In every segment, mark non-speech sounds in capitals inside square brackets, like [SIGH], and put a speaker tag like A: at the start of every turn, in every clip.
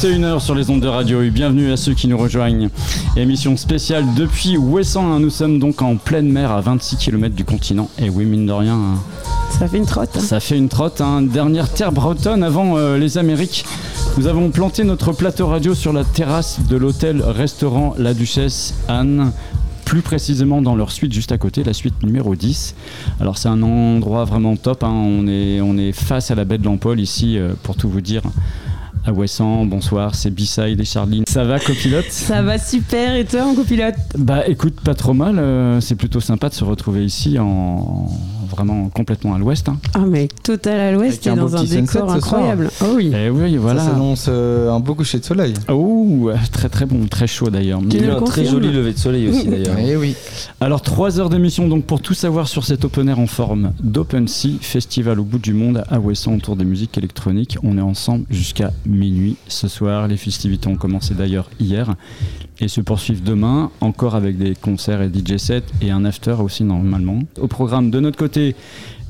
A: 21h sur les ondes de radio et bienvenue à ceux qui nous rejoignent. Émission spéciale depuis Ouessant, hein. nous sommes donc en pleine mer à 26 km du continent. Et oui, mine de rien. hein,
B: Ça fait une trotte. hein.
A: Ça fait une trotte, hein. dernière terre bretonne avant euh, les Amériques. Nous avons planté notre plateau radio sur la terrasse de l'hôtel-restaurant La Duchesse Anne, plus précisément dans leur suite juste à côté, la suite numéro 10. Alors c'est un endroit vraiment top, hein. on, est, on est face à la baie de l'Empole ici, euh, pour tout vous dire. À Ouessant, bonsoir, c'est B-Side et Charline. Ça va, copilote
B: Ça va super et toi en copilote
A: Bah écoute, pas trop mal, euh, c'est plutôt sympa de se retrouver ici en vraiment complètement à l'ouest. hein.
B: Ah mais total à l'ouest et dans un décor incroyable. Oh oui.
A: Et oui, voilà.
C: Ça s'annonce euh, un beau coucher de soleil.
A: Oh, [LAUGHS] très très bon, très chaud d'ailleurs.
D: Il y a eu un très joli lever de soleil aussi d'ailleurs.
C: Eh oui.
A: Alors, trois heures d'émission donc pour tout savoir sur cet open air en forme d'Open Sea, festival au bout du monde à Ouessant autour des musiques électroniques. On est ensemble jusqu'à minuit ce soir. Les festivités ont commencé d'ailleurs hier et se poursuivent demain, encore avec des concerts et DJ sets et un after aussi normalement. Au programme de notre côté,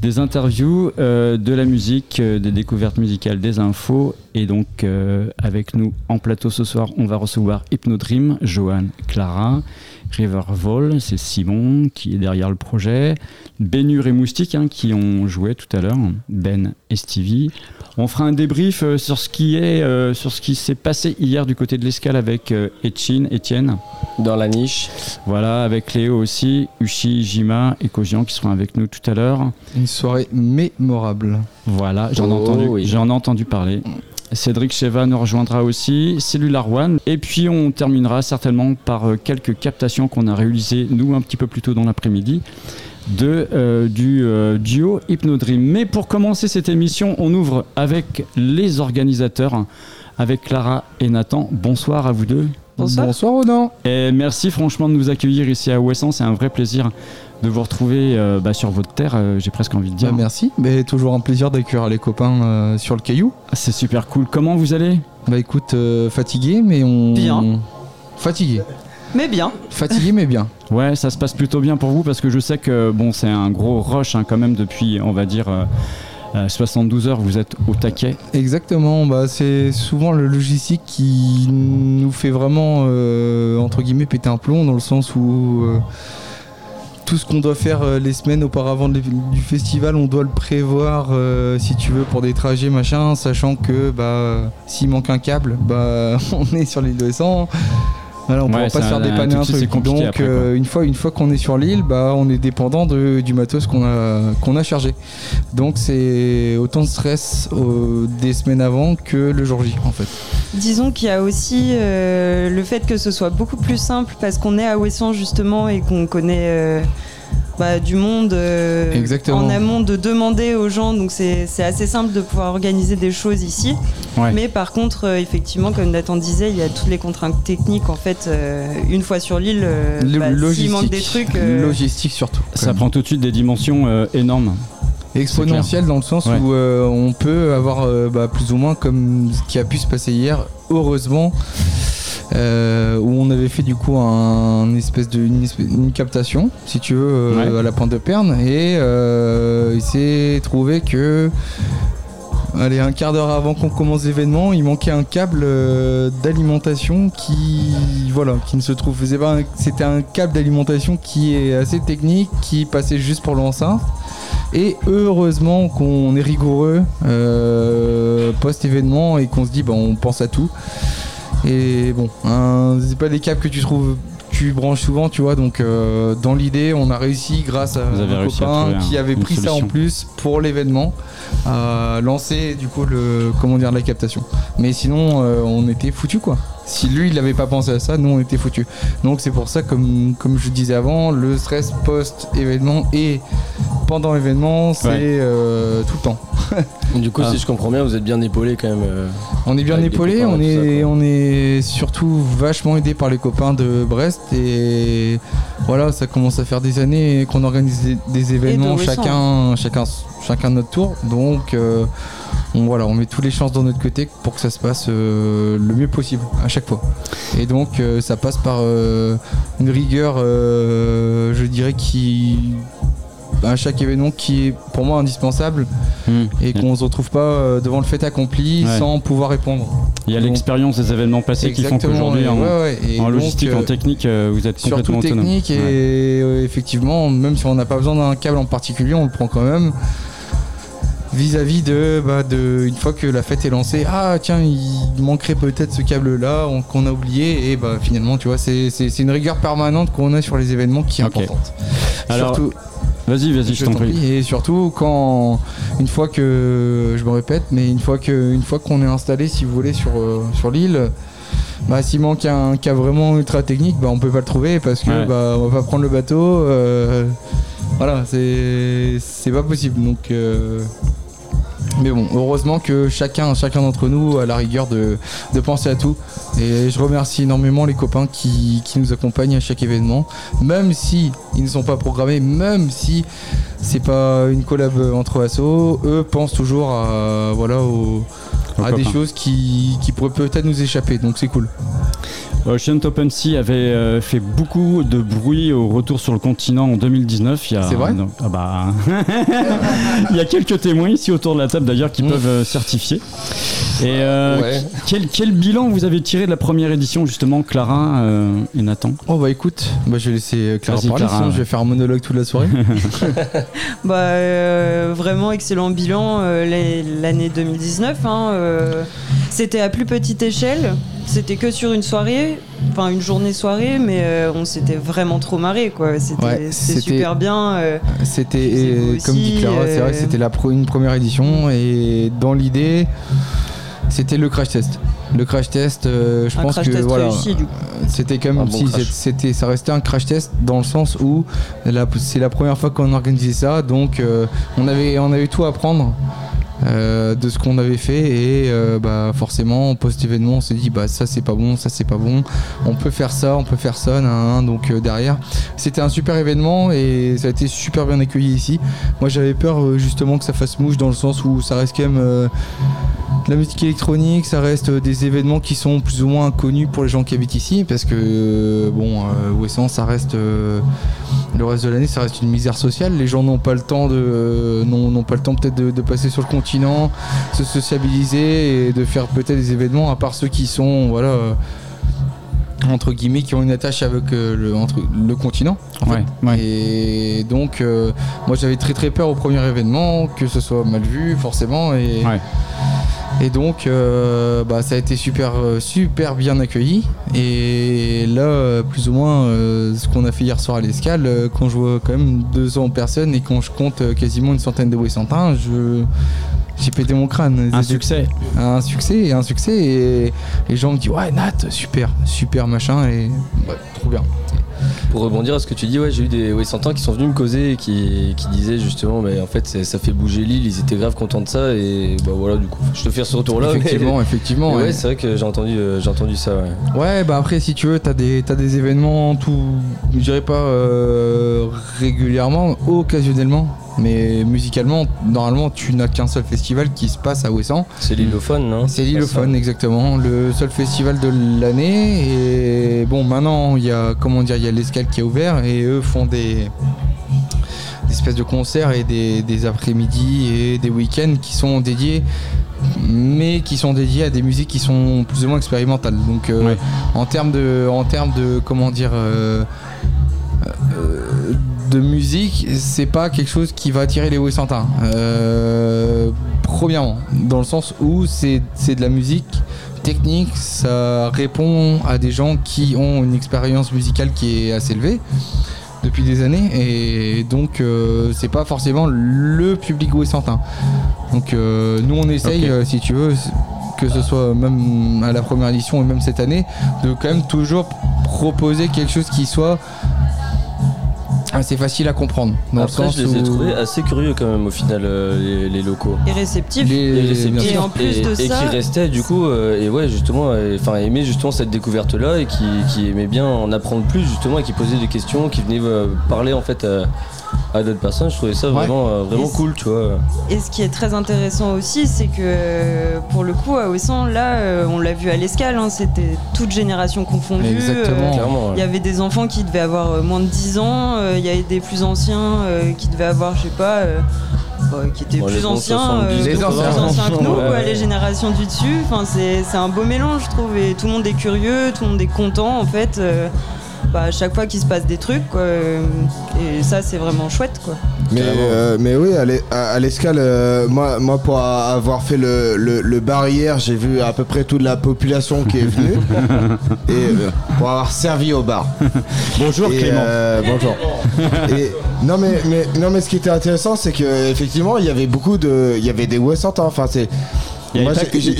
A: des interviews, euh, de la musique, euh, des découvertes musicales, des infos. Et donc, euh, avec nous en plateau ce soir, on va recevoir Hypnodream, Johan, Clara, Rivervol, c'est Simon qui est derrière le projet, Bénur et Moustique hein, qui ont joué tout à l'heure, Ben et Stevie. On fera un débrief euh, sur ce qui est, euh, sur ce qui s'est passé hier du côté de l'escale avec euh, Etchin, Étienne.
D: Dans la niche.
A: Voilà, avec Léo aussi, Uchi, Jima et Kojian qui seront avec nous tout à l'heure.
C: Une soirée mémorable.
A: Voilà, j'en ai,
D: Oh,
A: entendu,
D: oui.
A: j'en ai entendu parler. Cédric Cheva nous rejoindra aussi, Cellular One. Et puis on terminera certainement par euh, quelques captations qu'on a réalisées, nous, un petit peu plus tôt dans l'après-midi, de, euh, du euh, duo Hypnodream. Mais pour commencer cette émission, on ouvre avec les organisateurs, avec Clara et Nathan. Bonsoir à vous deux.
B: Bonsoir.
C: Bonsoir Ronan.
A: Et merci franchement de nous accueillir ici à Ouessant. C'est un vrai plaisir de vous retrouver euh, bah, sur votre terre, euh, j'ai presque envie de dire.
C: Bah, merci. Mais toujours un plaisir d'accueillir les copains euh, sur le caillou.
A: C'est super cool. Comment vous allez?
C: Bah écoute, euh, fatigué, mais on.
E: Bien.
C: Fatigué.
E: Mais bien.
C: Fatigué, mais bien. [LAUGHS]
A: Ouais, ça se passe plutôt bien pour vous parce que je sais que bon, c'est un gros rush hein, quand même depuis, on va dire, euh, euh, 72 heures. Vous êtes au taquet.
C: Exactement. Bah c'est souvent le logistique qui nous fait vraiment euh, entre guillemets péter un plomb dans le sens où. Tout ce qu'on doit faire euh, les semaines auparavant du festival, on doit le prévoir euh, si tu veux pour des trajets machin, sachant que bah s'il manque un câble, bah [LAUGHS] on est sur l'île de. Voilà, on
A: Ouais,
C: pourra pas se faire
A: un-
C: dépanner un
A: suite,
C: truc. Donc
A: après,
C: euh, une fois une fois qu'on est sur l'île, bah on est dépendant de- du matos qu'on a qu'on a chargé. Donc c'est autant de stress euh, des semaines avant que le jour J en fait.
E: Disons qu'il y a aussi euh, le fait que ce soit beaucoup plus simple parce qu'on est à Ouessant justement et qu'on connaît euh, bah, du monde euh, en amont de demander aux gens. Donc c'est c'est assez simple de pouvoir organiser des choses ici.
A: Ouais.
E: Mais par contre, euh, effectivement, comme Nathan disait, il y a toutes les contraintes techniques. En fait, euh, une fois sur l'île, euh,
C: Le-
E: bah, s'il manque des trucs. euh,
C: logistique surtout.
A: Ça prend tout de suite des dimensions euh, énormes.
C: exponentielle dans le sens
A: Ouais.
C: où euh, on peut avoir euh, bah, plus ou moins comme ce qui a pu se passer hier, heureusement, euh, où on avait fait du coup un espèce de une, espèce- une captation, si tu veux, euh,
A: Ouais.
C: à la pointe de Perne, et euh, il s'est trouvé que Allez, un quart d'heure avant qu'on commence l'événement, il manquait un câble euh, d'alimentation qui, voilà, qui ne se trouve. c'est pas C'était un câble d'alimentation qui est assez technique, qui passait juste pour l'enceinte. Et heureusement qu'on est rigoureux euh, post-événement et qu'on se dit, bah, on pense à tout. Et bon, hein, c'est pas des câbles que tu trouves, tu branches souvent, tu vois. Donc, euh, dans l'idée, on a réussi grâce à
A: Vous
C: un
A: à
C: copain qui avait pris ça en plus pour l'événement, à lancer du coup le, comment dire, la captation. Mais sinon, euh, on était foutu quoi. Si lui, il n'avait pas pensé à ça, nous, on était foutus. Donc, c'est pour ça, comme, comme je disais avant, le stress post-événement et pendant l'événement, c'est
A: Ouais.
C: euh, tout le temps. [LAUGHS]
D: Du coup,
A: Ah.
D: si je comprends bien, vous êtes bien épaulé quand même. euh.
C: On est bien épaulé, on
D: ça,
C: est, on est surtout vachement aidé par les copains de Brest et voilà, ça commence à faire des années qu'on organise des, des événements chacun, chacun, chacun notre tour. Donc euh, on, voilà, on met toutes les chances dans notre côté pour que ça se passe euh, le mieux possible à chaque fois. Et donc euh, ça passe par euh, une rigueur, je dirais, qui à chaque événement qui est pour moi indispensable
A: Hmm.
C: et qu'on se retrouve pas devant le fait accompli
A: Ouais.
C: sans pouvoir répondre.
A: Il y a l'expérience des événements passés qui font qu'aujourd'hui, en,
C: ouais, ouais, et
A: en logistique, en technique, vous êtes
C: surtout
A: complètement autonome.
C: technique et effectivement même si on n'a pas besoin d'un câble en particulier on le prend quand même vis-à-vis de, bah, de une fois que la fête est lancée ah tiens il manquerait peut-être ce câble là qu'on a oublié. Et bah finalement tu vois c'est c'est- c'est une rigueur permanente qu'on a sur les événements qui est importante.
A: Alors,
C: surtout
A: Vas-y, vas-y, je t'en prie.
C: et surtout quand une fois que je me répète mais une fois que une fois qu'on est installé si vous voulez sur euh, sur l'île bah, s'il manque un cas vraiment ultra technique, bah, on peut pas le trouver parce que
A: Ouais.
C: bah, on va pas prendre le bateau. euh, voilà, c'est c'est pas possible. Donc, euh, mais bon, heureusement que chacun, chacun d'entre nous a la rigueur de, de penser à tout. Et je remercie énormément les copains qui, qui nous accompagnent à chaque événement, même si ils ne sont pas programmés, même si c'est pas une collab entre assos, eux pensent toujours à voilà au- à des
A: copains.
C: choses qui, qui pourraient peut-être nous échapper. Donc c'est cool.
A: Ocean Open Sea avait euh, fait beaucoup de bruit au retour sur le continent en 2019. Il y a,
C: C'est vrai
A: ah bah, [LAUGHS] Il y a quelques témoins ici autour de la table d'ailleurs qui
C: Mm.
A: peuvent euh, certifier. Et euh,
D: Ouais.
A: quel, quel bilan vous avez tiré de la première édition justement, Clara euh, et Nathan?
C: Oh bah écoute, bah, je vais laisser Clara
A: Vas-y,
C: parler,
A: Clara,
C: sinon
A: ouais.
C: je vais faire un monologue toute la soirée. [LAUGHS] [LAUGHS]
E: Bah, euh, vraiment excellent bilan euh, l'année- l'année 2019. hein, euh, c'était à plus petite échelle. C'était que sur une soirée, enfin une journée soirée, mais euh, on s'était vraiment trop marré quoi. C'était
C: Ouais,
E: c'était
C: c'était-
E: super bien. euh,
C: C'était, comme dit Clara, c'est vrai que
E: euh,
C: c'était la pro- une première édition et dans l'idée, c'était le crash test. Le crash test, euh, je
E: un
C: pense
E: crash
C: que
E: test
C: voilà,
E: réussi du coup.
C: c'était quand même
D: bon
C: si
D: crash.
C: c'était, ça restait un crash test dans le sens où la- c'est la première fois qu'on organisait ça, donc euh, on avait, on avait tout à apprendre. Euh, de ce qu'on avait fait et euh, bah forcément post événement on s'est dit bah ça c'est pas bon ça c'est pas bon. On peut faire ça on peut faire ça donc euh, derrière c'était un super événement et ça a été super bien accueilli ici. Moi j'avais peur justement que ça fasse mouche dans le sens où ça reste quand même de la musique électronique, ça reste des événements qui sont plus ou moins connus pour les gens qui habitent ici parce que bon, Ouessant ça reste le reste de l'année ça reste une misère sociale. Les gens n'ont pas le temps de n'ont pas le temps peut-être de passer sur le continent, se sociabiliser et de faire peut-être des événements à part ceux qui sont voilà entre guillemets qui ont une attache avec euh, le, entre, le continent. en fait.
A: Ouais, ouais.
C: Et donc, euh, moi j'avais très très peur au premier événement, que ce soit mal vu forcément. Et,
A: Ouais.
C: et donc, euh, bah, ça a été super, super bien accueilli. Et là, plus ou moins, ce qu'on a fait hier soir à l'escale, quand je vois quand même 200 personnes et quand je compte quasiment une centaine de Wessantins, je. J'ai pété mon crâne.
A: Un succès.
C: un succès et un succès et les gens me disent ouais Nat super super machin et ouais, trop bien
D: Pour rebondir à ce que tu dis, ouais, j'ai eu des Wessantins qui sont venus me causer et qui, qui disaient justement, mais en fait, ça fait bouger l'île, ils étaient grave contents de ça, et bah voilà, du coup, je te fais ce retour-là.
C: effectivement
D: mais [LAUGHS]
C: effectivement
D: ouais,
C: ouais.
D: c'est vrai que j'ai entendu, euh, j'ai entendu ça, ouais.
C: Ouais, bah après, si tu veux, t'as des, t'as des événements, tout, je dirais pas euh, régulièrement, occasionnellement, mais musicalement, normalement, tu n'as qu'un seul festival qui se passe à Ouessant.
D: C'est l'îlophone, non
C: C'est l'Ilophone, exactement, le seul festival de l'année. Et bon, maintenant, il y a, comment dire, il y a l'escale qui est ouvert et eux font des, des espèces de concerts et des, des après-midi et des week-ends qui sont dédiés mais qui sont dédiés à des musiques qui sont plus ou moins expérimentales. Donc euh,
A: Ouais.
C: en termes de, en termes de, comment dire, euh, euh, de musique, c'est pas quelque chose qui va attirer les Wessantins. Euh, premièrement, dans le sens où c'est de la musique technique, ça répond à des gens qui ont une expérience musicale qui est assez élevée depuis des années et donc euh, c'est pas forcément le public Wessantin. Donc euh, nous on essaye, euh, si tu veux, que ce soit même à la première édition et même cette année, de quand même toujours proposer quelque chose qui soit assez facile à comprendre. Dans
D: Après,
C: le sens
D: je les ai
C: où
D: trouvés assez curieux quand même au final, euh, les, les locaux.
E: Et
C: les-
D: Et réceptifs.
E: Et en plus
D: et,
E: de
D: et
E: ça-
D: qui restaient du coup euh, et ouais justement euh, enfin aimaient justement cette découverte là et qui, qui aimaient bien en apprendre plus justement et qui posaient des questions qui venaient euh, parler en fait à, d'autres personnes je trouvais ça
C: Ouais.
D: vraiment euh, vraiment
E: Et
D: cool tu vois
E: Et ce qui est très intéressant aussi, c'est que euh, pour le coup, à Ouessant, là, euh, on l'a vu à l'escale, hein, c'était toute génération confondue.
C: Exactement.
E: euh,
D: ouais.
E: Il y avait des enfants qui devaient avoir moins de 10 ans, euh, il y avait des plus anciens euh, qui devaient avoir, je sais pas, euh, bah, qui étaient
D: Bon,
E: plus anciens,
D: 70,
C: Les
E: beaucoup
C: anciens.
E: plus anciens que nous,
D: Ouais,
E: quoi,
D: ouais.
E: les générations du dessus. Enfin, c'est c'est un beau mélange, je trouve, et tout le monde est curieux, tout le monde est content, en fait. Bah, à chaque fois qu'il se passe des trucs, quoi, euh, et ça, c'est vraiment chouette, quoi.
F: Mais, euh, mais oui, à l'e- à à l'escale, euh, moi, moi pour avoir fait le, le, le bar hier, j'ai vu à peu près toute la population qui est venue. [LAUGHS] et euh, pour avoir servi au bar.
A: Bonjour
F: Et,
A: Clément.
F: euh, bonjour. [LAUGHS] Et, non mais, mais non mais ce qui était intéressant c'est que effectivement il y avait beaucoup de il y avait des Westentins enfin c'est moi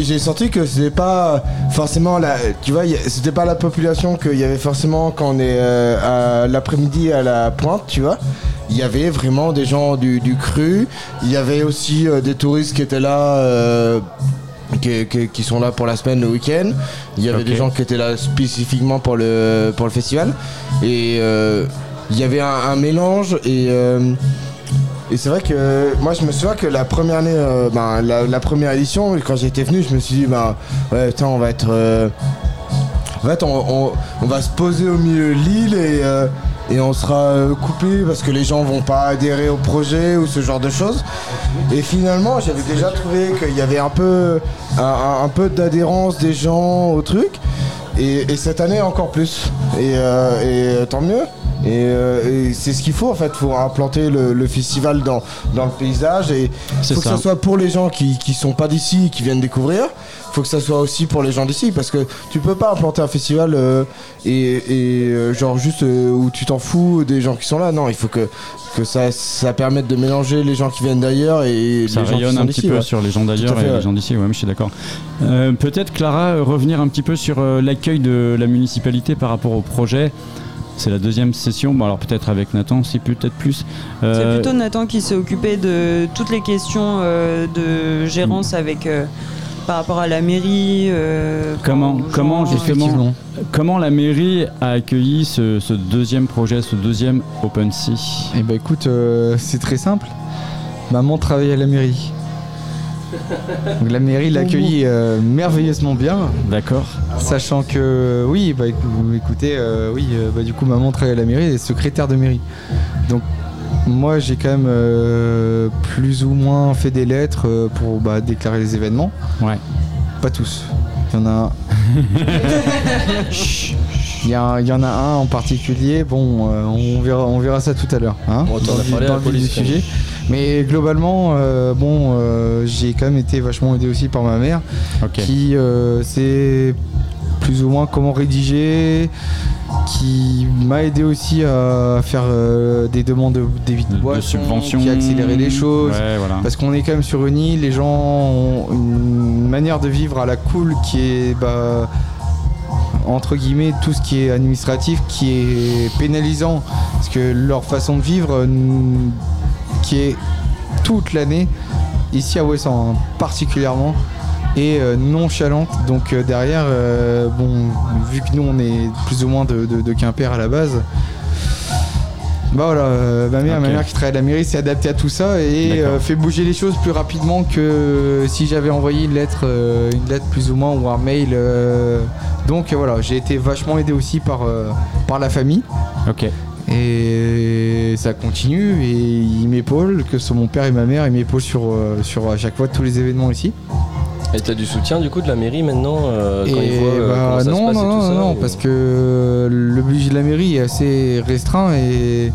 F: j'ai- senti que c'était pas forcément la tu vois c'était pas la population qu'il y avait forcément quand on est euh, à l'après-midi à la pointe tu vois il y avait vraiment des gens du, du cru il y avait aussi euh, des touristes qui étaient là euh, qui, qui- qui sont là pour la semaine, le week-end. Il y avait des gens qui étaient là spécifiquement pour le, pour le festival. Et euh, il y avait un, un mélange. Et, euh, et c'est vrai que moi, je me souviens que la première année, euh, ben, la, première édition, quand j'étais venu, je me suis dit, bah, ouais, on va être. euh, en fait, on, va se poser au milieu de l'île et, euh, on sera euh, coupé parce que les gens vont pas adhérer au projet ou ce genre de choses. Et finalement, j'avais déjà trouvé qu'il y avait un peu, un, peu d'adhérence des gens au truc. Et, et cette année, encore plus. Et, euh, et, euh, tant mieux. Et, euh, et c'est ce qu'il faut en fait, faut implanter le, le festival dans, dans le paysage et faut que
A: ça.
F: soit pour les gens qui, qui sont pas d'ici, qui viennent découvrir, faut que ça soit aussi pour les gens d'ici parce que tu peux pas implanter un festival euh, et, et, euh, genre juste euh, où tu t'en fous des gens qui sont là, non, il faut que, que ça, ça permette de mélanger les gens qui viennent d'ailleurs et
A: Ça
F: les gens qui
A: rayonne
F: sont
A: un petit peu
F: ouais.
A: sur les gens d'ailleurs et les gens d'ici, ouais, mais je suis d'accord. Peut-être Clara, revenir un petit peu sur l'accueil de la municipalité par rapport au projet. C'est la deuxième session, bon alors peut-être avec Nathan, c'est peut-être plus. Euh,
E: C'est plutôt Nathan qui s'est occupé de toutes les questions euh, de gérance avec euh, par rapport à la mairie. euh,
A: Comment- justement. Comment la mairie a accueilli ce, ce deuxième projet, ce deuxième Open Sea?
C: Et bah écoute, euh, c'est très simple. Maman travaille à la mairie. Donc la mairie l'a accueilli euh, merveilleusement bien,
A: D'accord
C: sachant que oui, bah écou- écoutez, euh, oui, euh, bah du coup maman travaille à la mairie, elle est secrétaire de mairie. Donc moi j'ai quand même euh, plus ou moins fait des lettres euh, pour bah, déclarer les événements.
A: Ouais.
C: Pas tous. Il y en a un. [LAUGHS] Il y, a- il y en a un en particulier. Bon, euh, on verra, on verra ça tout à l'heure. hein,
D: Bon,
C: dans dans
D: la
C: le sujet. Mais globalement, euh, bon, euh, j'ai quand même été vachement aidé aussi par ma mère, qui euh, sait plus ou moins comment rédiger, qui m'a aidé aussi à faire euh, des demandes de de,
A: De,
C: boissons,
A: subventions.
C: qui a accéléré les choses.
A: Ouais, voilà.
C: Parce qu'on est quand même sur une île, les gens ont une manière de vivre à la cool qui est bah, entre guillemets tout ce qui est administratif qui est pénalisant parce que leur façon de vivre qui est toute l'année ici à Ouessant hein, particulièrement et euh, nonchalante donc euh, derrière euh, bon vu que nous on est plus ou moins de, de- de Quimper à la base bah voilà, euh, ma mère, ma mère qui travaille à la mairie s'est adaptée à tout ça et fait bouger les choses plus rapidement que si j'avais envoyé une lettre, une lettre plus ou moins ou un mail. donc voilà, j'ai été vachement aidé aussi par, par la famille
A: Ok.
C: Et ça continue et ils m'épaulent, que ce soit mon père et ma mère, ils m'épaulent sur, euh, sur à chaque fois tous les événements ici.
D: Et t'as du soutien du coup de la mairie maintenant euh, quand
C: et
D: ils voient euh,
C: bah,
D: ça
C: non,
D: se passe
C: non,
D: et tout
C: non,
D: ça
C: non,
D: ou-
C: parce que le budget de la mairie est assez restreint et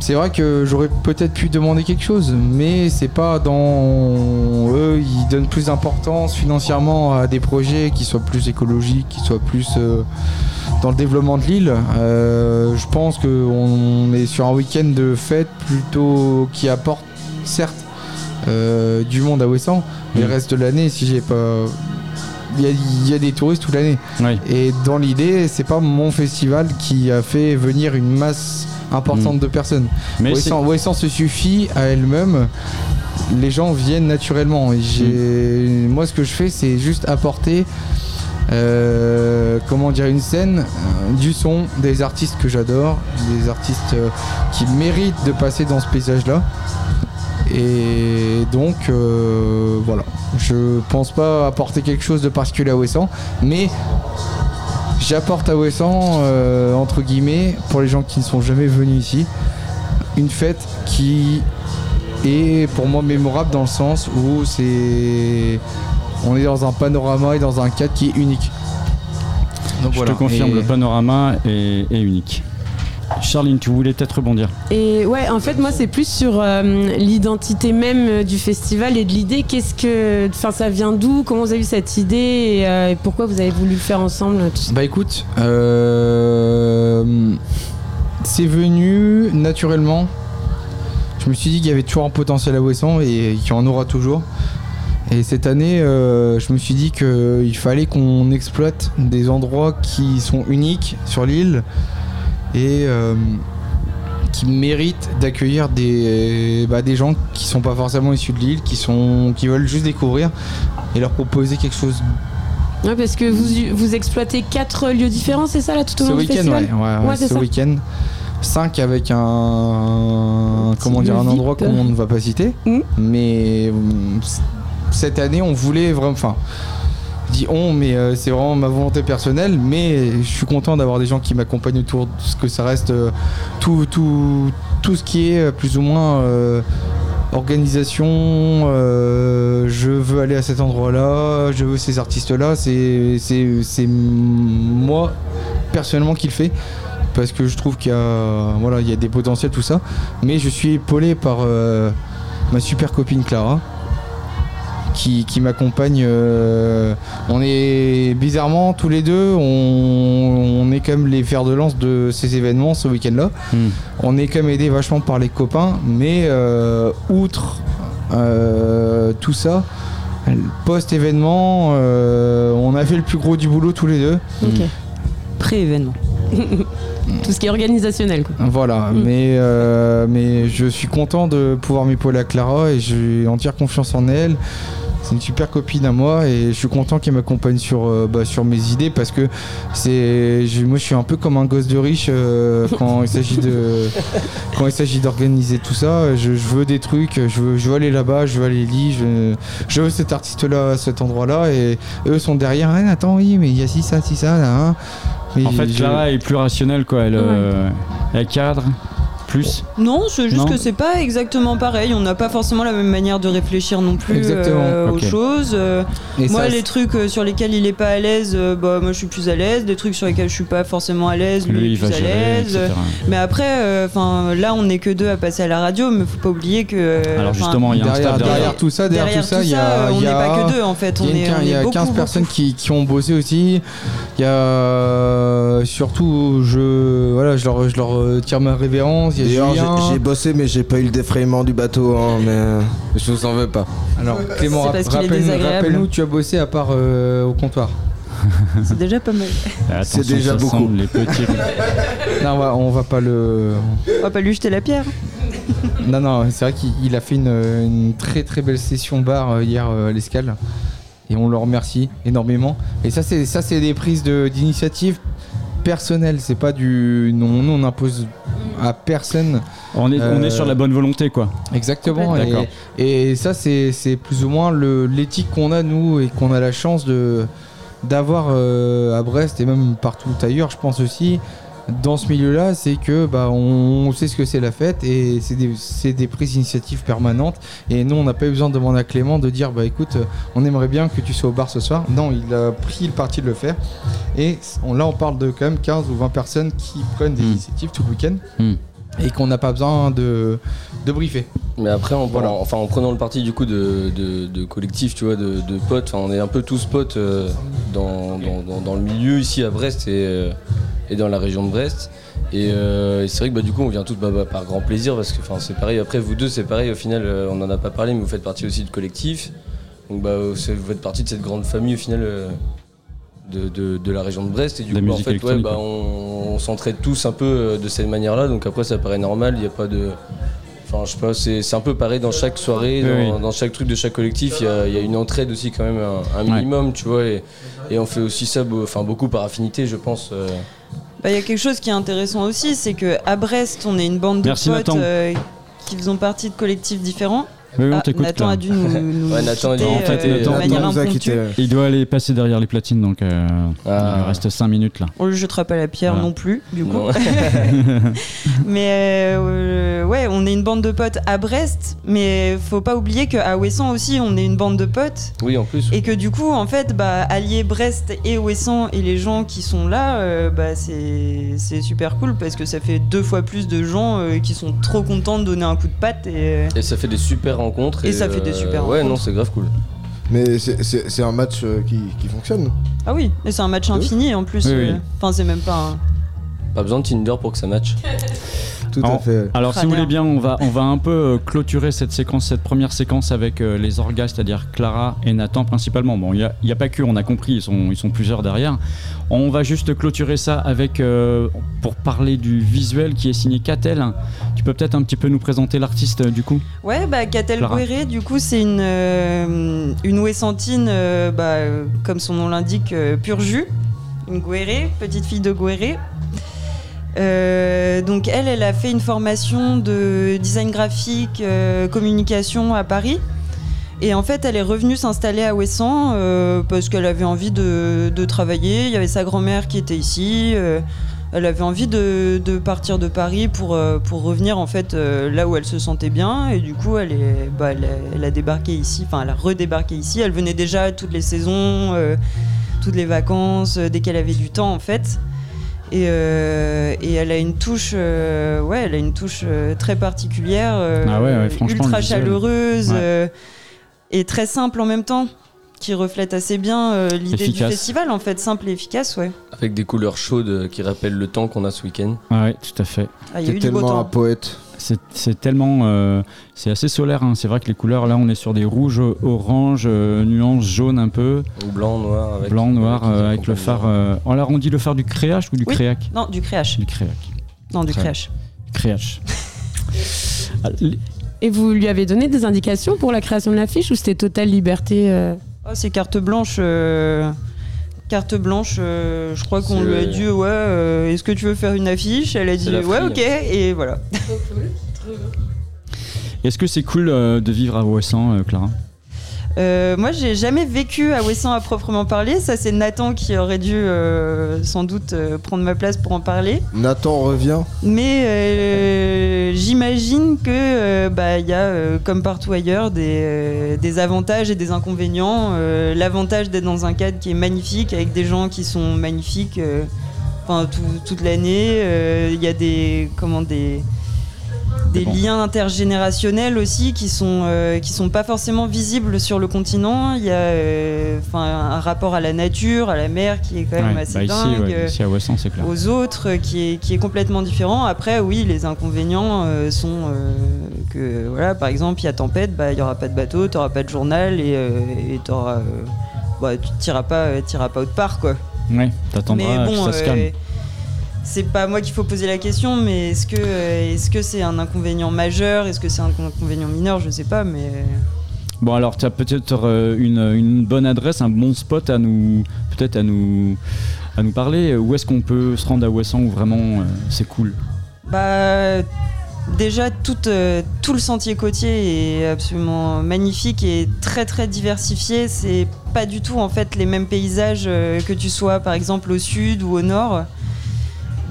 C: c'est vrai que j'aurais peut-être pu demander quelque chose, mais c'est pas dans eux, ils donnent plus d'importance financièrement à des projets qui soient plus écologiques, qui soient plus euh, dans le développement de l'île. Euh, je pense qu'on est sur un week-end de fête plutôt qui apporte certes euh, du monde à Ouessant, mais le
A: Mm.
C: reste de l'année, si j'ai pas il y, a- il y a des touristes toute l'année.
A: Oui.
C: Et dans l'idée, c'est pas mon festival qui a fait venir une masse importante de personnes.
A: Mais
C: se suffit à elle-même. Les gens viennent naturellement. Et j'ai- Moi, ce que je fais, c'est juste apporter, euh, comment dire, une scène, euh, du son, des artistes que j'adore, des artistes euh, qui méritent de passer dans ce paysage-là. Et donc, voilà. Je pense pas apporter quelque chose de particulier à Ouessant, mais j'apporte à Ouessant, euh, entre guillemets, pour les gens qui ne sont jamais venus ici, une fête qui Et pour moi, mémorable dans le sens où c'est. On est dans un panorama et dans un cadre qui est unique. Donc
A: Je
C: voilà.
A: te confirme,
C: Et-
A: le panorama est, est unique. Charline, tu voulais peut-être rebondir
B: Et ouais, en fait, moi, c'est plus sur euh, l'identité même euh, du festival et de l'idée. Qu'est-ce que. Enfin, ça vient d'où? Comment vous avez eu cette idée et, euh, et pourquoi vous avez voulu le faire ensemble?
C: Bah écoute, euh, c'est venu naturellement. Je me suis dit qu'il y avait toujours un potentiel à Ouessant et qu'il y en aura toujours. Et cette année, euh, je me suis dit qu'il fallait qu'on exploite des endroits qui sont uniques sur l'île et euh, qui méritent d'accueillir des, bah, des gens qui sont pas forcément issus de l'île, qui, sont, qui veulent juste découvrir et leur proposer quelque chose
B: Ouais, parce que vous, vous exploitez quatre lieux différents, c'est ça, là, tout au
C: Ce
B: long du
C: week-end, ouais,
B: festival
C: ouais, ouais, ce week-end. 5 avec un, comment dire un endroit qu'on ne va pas citer,
B: Mhm.
C: mais euh, cette année on voulait vraiment, enfin, je dis on, mais euh, c'est vraiment ma volonté personnelle, mais je suis content d'avoir des gens qui m'accompagnent autour de ce que ça reste euh, tout, tout, tout ce qui est euh, plus ou moins organisation, je veux aller à cet endroit-là, je veux ces artistes-là, c'est moi personnellement qui le fait parce que je trouve qu'il y a voilà il y a des potentiels tout ça mais je suis épaulé par ma super copine Clara qui, qui m'accompagne euh, on est bizarrement tous les deux on, on est comme les fers de lance de ces événements ce week-end là
A: Hmm.
C: on est quand même aidé vachement par les copains mais euh, outre euh, tout ça post-événement euh, on a fait le plus gros du boulot tous les deux
B: Ok.
E: Pré-événement. [LAUGHS]
B: Tout ce qui est organisationnel, quoi.
C: Voilà,
B: Mm.
C: mais, euh, mais je suis content de pouvoir m'épauler à Clara et j'ai entière confiance en elle. C'est une super copine à moi et je suis content qu'elle m'accompagne sur, euh, bah, sur mes idées parce que c'est je- moi je suis un peu comme un gosse de riche euh, quand il s'agit de [LAUGHS] quand il s'agit d'organiser tout ça. Je, je veux des trucs, je veux, je veux aller là-bas, je veux aller lire, je, je veux cet artiste-là à cet endroit-là et eux sont derrière. Ah, attends, oui, mais il y a ci, ça, ci, ça, là. hein.
A: En fait, Clara est plus rationnelle, quoi. Elle, euh, elle cadre plus.
E: Non, c'est juste
A: Non.
E: que c'est pas exactement pareil. On n'a pas forcément la même manière de réfléchir non plus euh, aux choses. Euh, moi,
C: ça,
E: les trucs euh, sur lesquels il est pas à l'aise, euh, bah moi je suis plus à l'aise. Des trucs sur lesquels je suis pas forcément à l'aise, lui,
A: Lui,
E: il est
A: va
E: plus à l'aise. Mais après, enfin là, on n'est que deux à passer à la radio, mais faut pas oublier que.
A: Alors justement, il y a un
C: derrière,
A: staff
C: derrière,
A: derrière.
C: tout ça, derrière,
E: derrière
C: tout ça, il y a,
E: on n'est pas que deux en fait.
C: Il y a,
E: est, on
C: il y
E: est
C: a
E: beaucoup,
C: 15
E: beaucoup.
C: personnes qui, qui ont bossé aussi. Il y a surtout, je, voilà, je, leur, je leur tire ma révérence. Il y a
G: D'ailleurs,
C: Julien.
G: j'ai- j'ai bossé, mais j'ai pas eu le défraiement du bateau, hein, mais euh, je vous en veux pas.
C: Alors, Clément,
E: C'est
C: rap-
E: parce qu'il est
C: rappelle-
E: désagréable.
C: rappelle-nous, tu as bossé à part euh, au comptoir. [LAUGHS]
E: C'est déjà pas mal.
A: Attention,
G: déjà
A: ça
G: beaucoup.
A: Les petits. [LAUGHS]
C: non, on va, on va pas le.
E: On va pas lui jeter la pierre. [LAUGHS]
C: Non, non, c'est vrai qu'il il a fait une, une très très belle session bar euh, hier euh, à l'escale. Et on le remercie énormément. Et ça, c'est ça, c'est des prises de- d'initiative personnelles. C'est pas du. Non, nous, on impose à personne.
A: On est, on
C: Euh,
A: est sur la bonne volonté, quoi.
C: Exactement. Et, et ça, c'est c'est plus ou moins le- l'éthique qu'on a, nous, et qu'on a la chance de d'avoir euh, à Brest et même partout ailleurs, je pense aussi. Dans ce milieu-là, c'est que bah, on, sait ce que c'est la fête et c'est des, prises d'initiative permanentes. Et nous, on n'a pas eu besoin de demander à Clément de dire bah écoute, on aimerait bien que tu sois au bar ce soir. Non, il a pris le parti de le faire. Et on, là, on parle de quand même 15 ou 20 personnes qui prennent des
A: Mm.
C: initiatives tout le week-end
A: Mm.
C: Et qu'on n'a pas besoin de, de briefer.
D: Mais après, en,
C: Voilà.
D: en- enfin, en prenant le parti du coup de, de, de collectif, tu vois, de, de potes, enfin, on est un peu tous potes euh, dans, dans, dans- dans le milieu ici à Brest et, euh, et dans la région de Brest. Et, euh, et c'est vrai que bah, du coup, on vient tous bah, bah, par grand plaisir parce que c'est pareil. Après, vous deux, c'est pareil. Au final, on n'en a pas parlé, mais vous faites partie aussi de collectif. Donc, bah, vous faites partie de cette grande famille au final. De, de- de la région de Brest et du
A: La
D: coup en fait ouais, bah, on, on s'entraide tous un peu euh, de cette manière là donc après ça paraît normal il n'y a pas de Enfin, je sais pas, c'est un peu pareil dans chaque soirée,
A: Oui,
D: dans,
A: oui.
D: dans chaque truc de chaque collectif, il y a, il y a une entraide aussi quand même, un, un
A: Ouais.
D: minimum, tu vois, et, et on fait aussi ça enfin, beaucoup par affinité, je pense. euh.
E: Bah, Il y a quelque chose qui est intéressant aussi, c'est que à Brest, on est une bande de
A: Merci,
E: potes euh, qui faisont partie de collectifs différents.
A: Oui, on
E: Ah,
A: t'écoute.
E: Nathan a dû nous, nous [LAUGHS]
D: Ouais, Nathan a dû-
E: quitter,
A: en fait,
E: euh,
A: Nathan-
E: de manière
G: Nathan nous a
E: impromptue.
G: quittés.
A: Il doit aller passer derrière les platines, donc euh,
D: Ah.
A: il reste 5 minutes là.
E: On lui jettera pas la pierre
A: Voilà.
E: non plus, du coup. [LAUGHS] Mais euh, ouais, on est une bande de potes à Brest, mais faut pas oublier qu'à Ouessant aussi, on est une bande de potes.
D: Oui, en plus.
E: Et que du coup, en fait, bah, allier Brest et Ouessant et les gens qui sont là, euh, bah, c'est super cool parce que ça fait deux fois plus de gens euh, qui sont trop contents de donner un coup de patte. Et,
D: Et ça fait des super rencontres.
E: Et ça fait des super
D: Ouais, non, c'est grave cool.
G: Mais c'est- un match euh, qui, qui fonctionne.
E: Ah oui, et c'est un match infini en plus.
A: Oui,
E: euh,
A: oui.
E: Enfin, c'est même pas un.
D: Pas besoin de Tinder pour que ça matche. [LAUGHS]
G: Tout à
A: Alors,
G: fait.
A: Alors, si vous voulez bien, on va, on va un peu euh, clôturer cette séquence, cette première séquence avec euh, les orgas, c'est-à-dire Clara et Nathan principalement. Bon, il n'y a, il y a pas que, on a compris, ils sont, ils sont plusieurs derrière. On va juste clôturer ça avec, euh, pour parler du visuel qui est signé Catel. Tu peux peut-être un petit peu nous présenter l'artiste euh, du coup
E: Ouais, bah, Catel. Guéré, du coup, c'est une, euh, une Ouessantine, euh, bah, comme son nom l'indique, euh, pur jus. Une Guéré, petite fille de Guéré. Euh, donc elle, elle a fait une formation de design graphique, euh, communication à Paris. Et en fait, elle est revenue s'installer à Ouessant euh, parce qu'elle avait envie de, travailler. Il y avait sa grand-mère qui était ici. elle avait envie de, partir de Paris pour, pour revenir en fait là où elle se sentait bien. Et du coup, elle, est, bah, elle, a, elle a débarqué ici, enfin, elle a redébarqué ici. Elle venait déjà toutes les saisons, toutes les vacances, dès qu'elle avait du temps en fait. Et, euh, et elle a une touche, euh, ouais, elle a une touche euh, très particulière, euh,
A: Ah ouais, ouais, franchement,
E: ultra chaleureuse
A: Ouais.
E: euh, et très simple en même temps, qui reflète assez bien euh, l'idée du festival en fait, simple et efficace, ouais.
D: Avec des couleurs chaudes euh, qui rappellent le temps qu'on a ce week-end.
A: Ah Ouais, tout à fait.
E: Ah, il y a
G: T'es
E: eu du beau
G: tellement un poète.
A: C'est c'est tellement. euh, c'est assez solaire, hein. c'est vrai que les couleurs, là on est sur des rouges, orange, euh, nuances jaune un peu,
D: Ou blanc, noir. Avec,
A: blanc, noir,
D: avec,
A: euh, avec le phare. euh, on l'a rendu le phare du créache ou du
E: Oui.
A: créac?
E: Non, du créache.
A: Du créac.
E: Non, du créache.
A: Créache.
B: Et vous lui avez donné des indications pour la création de l'affiche ou c'était totale liberté
E: Oh, c'est carte blanche. euh, Carte blanche, euh, je crois qu'on
D: C'est
E: lui a
D: le-
E: dit ouais, euh, est-ce que tu veux faire une affiche? Elle a dit
D: la
E: ouais, ok, et voilà.
A: Est-ce que c'est cool euh, de vivre à Ouessant, euh, Clara?
E: Euh, moi, j'ai jamais vécu à Ouessant à proprement parler. Ça, c'est Nathan qui aurait dû euh, sans doute euh, prendre ma place pour en parler.
G: Nathan revient.
E: Mais euh, j'imagine que bah, il y a, comme partout ailleurs, des, des avantages et des inconvénients. L'avantage d'être dans un cadre qui est magnifique, avec des gens qui sont magnifiques, enfin tout- toute l'année. Il y a des comment des des
A: Bon.
E: liens intergénérationnels aussi qui sont euh, qui sont pas forcément visibles sur le continent. Il y a euh, enfin un rapport à la nature, à la mer qui est quand même
A: Ouais,
E: assez
A: bah ici,
E: dingue.
A: ouais, ici à Ouessant, c'est clair.
E: aux autres euh, qui est, qui est complètement différent. Après, oui, les inconvénients euh, sont que, voilà, par exemple, il y a tempête, bah, il n'y aura pas de bateau, tu n'auras pas de journal et et t'auras, bah, tu n'iras pas, t'iras pas autre part. Quoi.
A: Ouais, t'attendras que
E: bon,
A: ça se calme.
E: C'est pas moi qu'il faut poser la question, mais est-ce que euh, est-ce que c'est un inconvénient majeur? Est-ce que c'est un inconvénient mineur? Je sais pas, mais. euh,
A: Bon, alors, tu as peut-être euh, une, une bonne adresse, un bon spot à nous, peut-être à nous, à nous parler. Où est-ce qu'on peut se rendre à Ouessant où vraiment euh, c'est cool?
E: Bah, déjà, tout, euh, tout le sentier côtier est absolument magnifique et très très diversifié. C'est pas du tout en fait les mêmes paysages euh, que tu sois par exemple au sud ou au nord.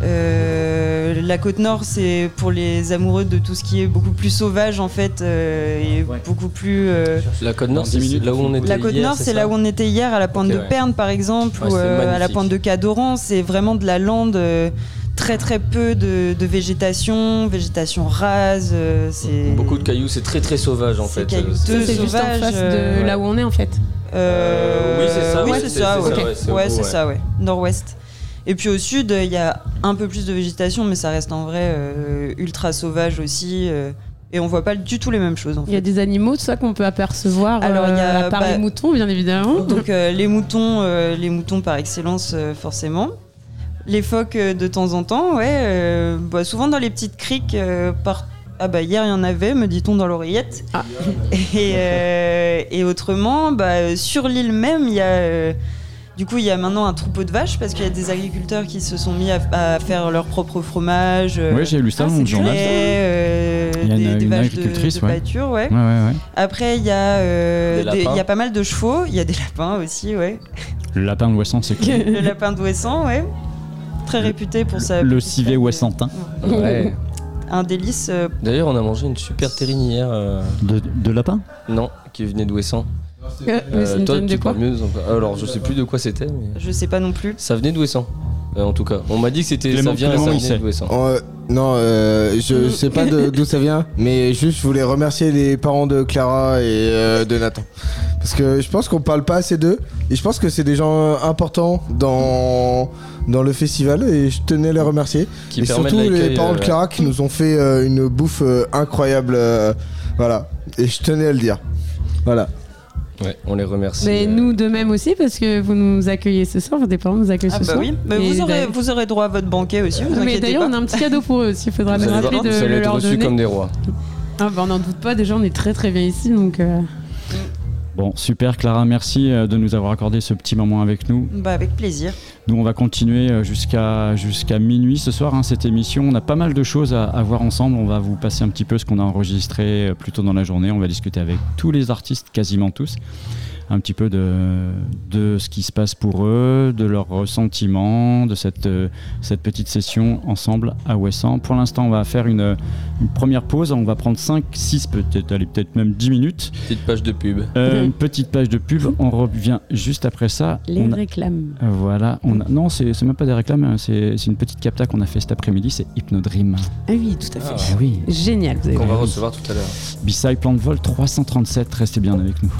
E: Euh, la côte nord, c'est pour les amoureux de tout ce qui est beaucoup plus sauvage en fait euh, et
A: Ouais.
E: beaucoup plus. euh,
D: La Côte Nord, c'est
A: 10 minutes.
D: là où on était.
E: la côte
D: hier,
E: nord, c'est là où on était hier, à la pointe de
D: ouais.
E: Perne par exemple,
D: Ouais,
E: ou euh, à la pointe de Cadoran. C'est vraiment de la lande, euh, très très peu de, de végétation, végétation rase. euh, c'est
D: Beaucoup de cailloux, c'est très très sauvage en fait.
B: C'est juste en face de là où on est en fait.
E: Euh,
D: oui, c'est ça,
E: Oui,
D: ouais,
E: c'est ça, ouais.
D: c'est
E: ça, ouais. Nord-ouest. Et puis au sud, il y a un peu plus de végétation, mais ça reste en vrai euh, ultra sauvage aussi. euh, et on voit pas du tout les mêmes choses. En
B: Il y a des animaux, ça qu'on peut apercevoir.
E: Alors, il y a-
B: à part
E: bah-
B: les moutons, bien évidemment.
E: Donc euh, les moutons, euh, les moutons par excellence, euh, forcément. Les phoques euh, de temps en temps, ouais. euh, bah, souvent dans les petites criques. euh, par... Ah bah hier il y en avait, me dit-on dans l'oreillette.
B: Ah.
E: Et, euh, et autrement, bah, euh, sur l'île même, il y a. du coup, il y a maintenant un troupeau de vaches parce qu'il y a des agriculteurs qui se sont mis à, à faire leur propre fromage. euh,
A: Oui, j'ai lu ça dans
E: du
A: journal.
E: euh,
A: Il y a
E: des,
A: une-
E: des vaches de,
A: agricultrice,
E: de
A: ouais.
E: pâture, ouais.
A: Ouais, ouais, ouais.
E: Après, il y, a, euh,
D: Des
E: il y a pas mal de chevaux, il y a des lapins aussi, ouais.
A: Le lapin de Ouessant, c'est cool. [LAUGHS]
E: le lapin d'Ouessant, ouais. Très réputé pour sa.
A: Le civet ouessantin.
D: Ouais.
E: un délice. euh,
D: D'ailleurs, on a mangé une super terrine hier. euh,
A: De, de lapin?
D: Non, qui venait d'Ouessant.
B: Euh,
D: toi, tu
B: quoi
D: parles mieux. Alors, je sais plus de quoi c'était, mais
E: je sais pas non plus.
D: ça venait d'Ouessant. euh, en tout cas, on m'a dit que c'était ça vient,
A: Clément,
D: ça d'Ouessant.
F: Euh, non, euh, je sais pas d'où ça vient, mais juste je voulais remercier les parents de Clara et euh, de Nathan. Parce que je pense qu'on parle pas assez d'eux, et je pense que c'est des gens importants dans, dans le festival, et je tenais à les remercier.
D: Qui
F: et surtout les parents de
D: euh,
F: Clara qui nous ont fait euh, une bouffe euh, incroyable. euh, voilà, et je tenais à le dire. Voilà.
D: Ouais, on les remercie.
B: Mais
D: euh,
B: nous de même aussi parce que vous nous accueillez ce soir, vos parents nous accueillent
E: Ah
B: ce
E: bah
B: soir.
E: oui, mais vous, aurez, vous aurez droit à votre banquet aussi, vous
B: Mais
E: inquiétez
B: d'ailleurs, on a un petit cadeau pour eux aussi. Il faudra
D: allez,
B: rappeler de
D: vous allez
B: le
D: être
B: leur
D: reçus
B: donner.
D: comme des rois.
B: Ah bah on n'en doute pas. Déjà, on est très très bien ici, donc. euh,
A: Bon, super Clara, merci euh, de nous avoir accordé ce petit moment avec nous.
E: Bah avec plaisir.
A: Nous, on va continuer euh, jusqu'à jusqu'à minuit ce soir, hein, cette émission. On a pas mal de choses à, à voir ensemble. On va vous passer un petit peu ce qu'on a enregistré euh, plus tôt dans la journée. On va discuter avec tous les artistes, quasiment tous, un petit peu de, de ce qui se passe pour eux, de leurs ressentiments, de cette, euh, cette petite session ensemble à Ouessant. Pour l'instant, on va faire une, une première pause. On va prendre 5, 6, peut-être, allez, peut-être même 10 minutes.
D: Petite page de pub.
A: Euh. Une petite page de pub. On revient juste après ça.
B: les
A: On a-
B: réclames.
A: euh, Voilà, on a- non, c'est c'est même pas des réclames, hein, c'est c'est une petite capta qu'on a fait cet après-midi, c'est Hypnodream.
B: Ah oui, tout à fait.
D: Ah.
A: Ah oui,
B: Génial. Vous avez
D: Qu'on va recevoir tout à l'heure.
A: B-Side Plan de Vol 337, restez bien avec nous.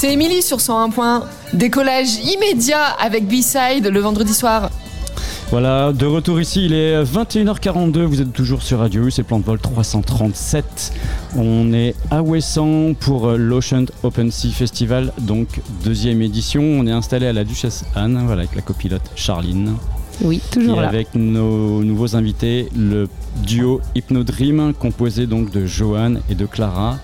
H: C'est Émilie sur 101 points. Décollage immédiat avec B-Side le vendredi soir.
A: Voilà, de retour ici, il est 21h42, vous êtes toujours sur Radio U, c'est Plan de Vol 337. On est à Ouessant pour l'Ocean Open Sea Festival, donc deuxième édition. On est installé à la Duchesse Anne, voilà, avec la copilote Charline.
B: Oui, toujours
A: et
B: là.
A: avec nos nouveaux invités, le duo Hypnodream, composé donc de Johan et de Clara.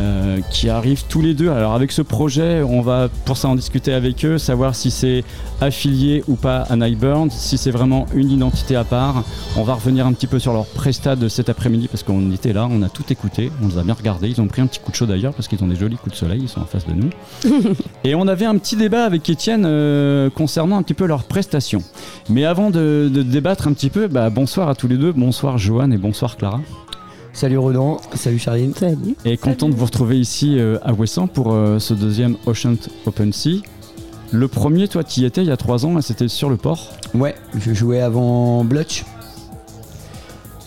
A: Euh, qui arrivent tous les deux. Alors avec ce projet, on va pour ça en discuter avec eux, savoir si c'est affilié ou pas à Nightburn, si c'est vraiment une identité à part. On va revenir un petit peu sur leur prestat de cet après-midi parce qu'on était là, on a tout écouté, on les a bien regardés. Ils ont pris un petit coup de chaud d'ailleurs parce qu'ils ont des jolis coups de soleil, ils sont en face de nous. [LAUGHS] et on avait un petit débat avec Étienne euh, concernant un petit peu leurs prestations. Mais avant de, de débattre un petit peu, bah, bonsoir à tous les deux, bonsoir Johan et bonsoir Clara.
I: Salut Rodan, salut Charline.
B: Salut.
A: Et content de vous retrouver ici euh, à Ouessant pour euh, ce deuxième Ocean Open Sea. Le premier, toi, tu y étais il y a trois ans, c'était sur le port.
I: Ouais, je jouais avant Blutch.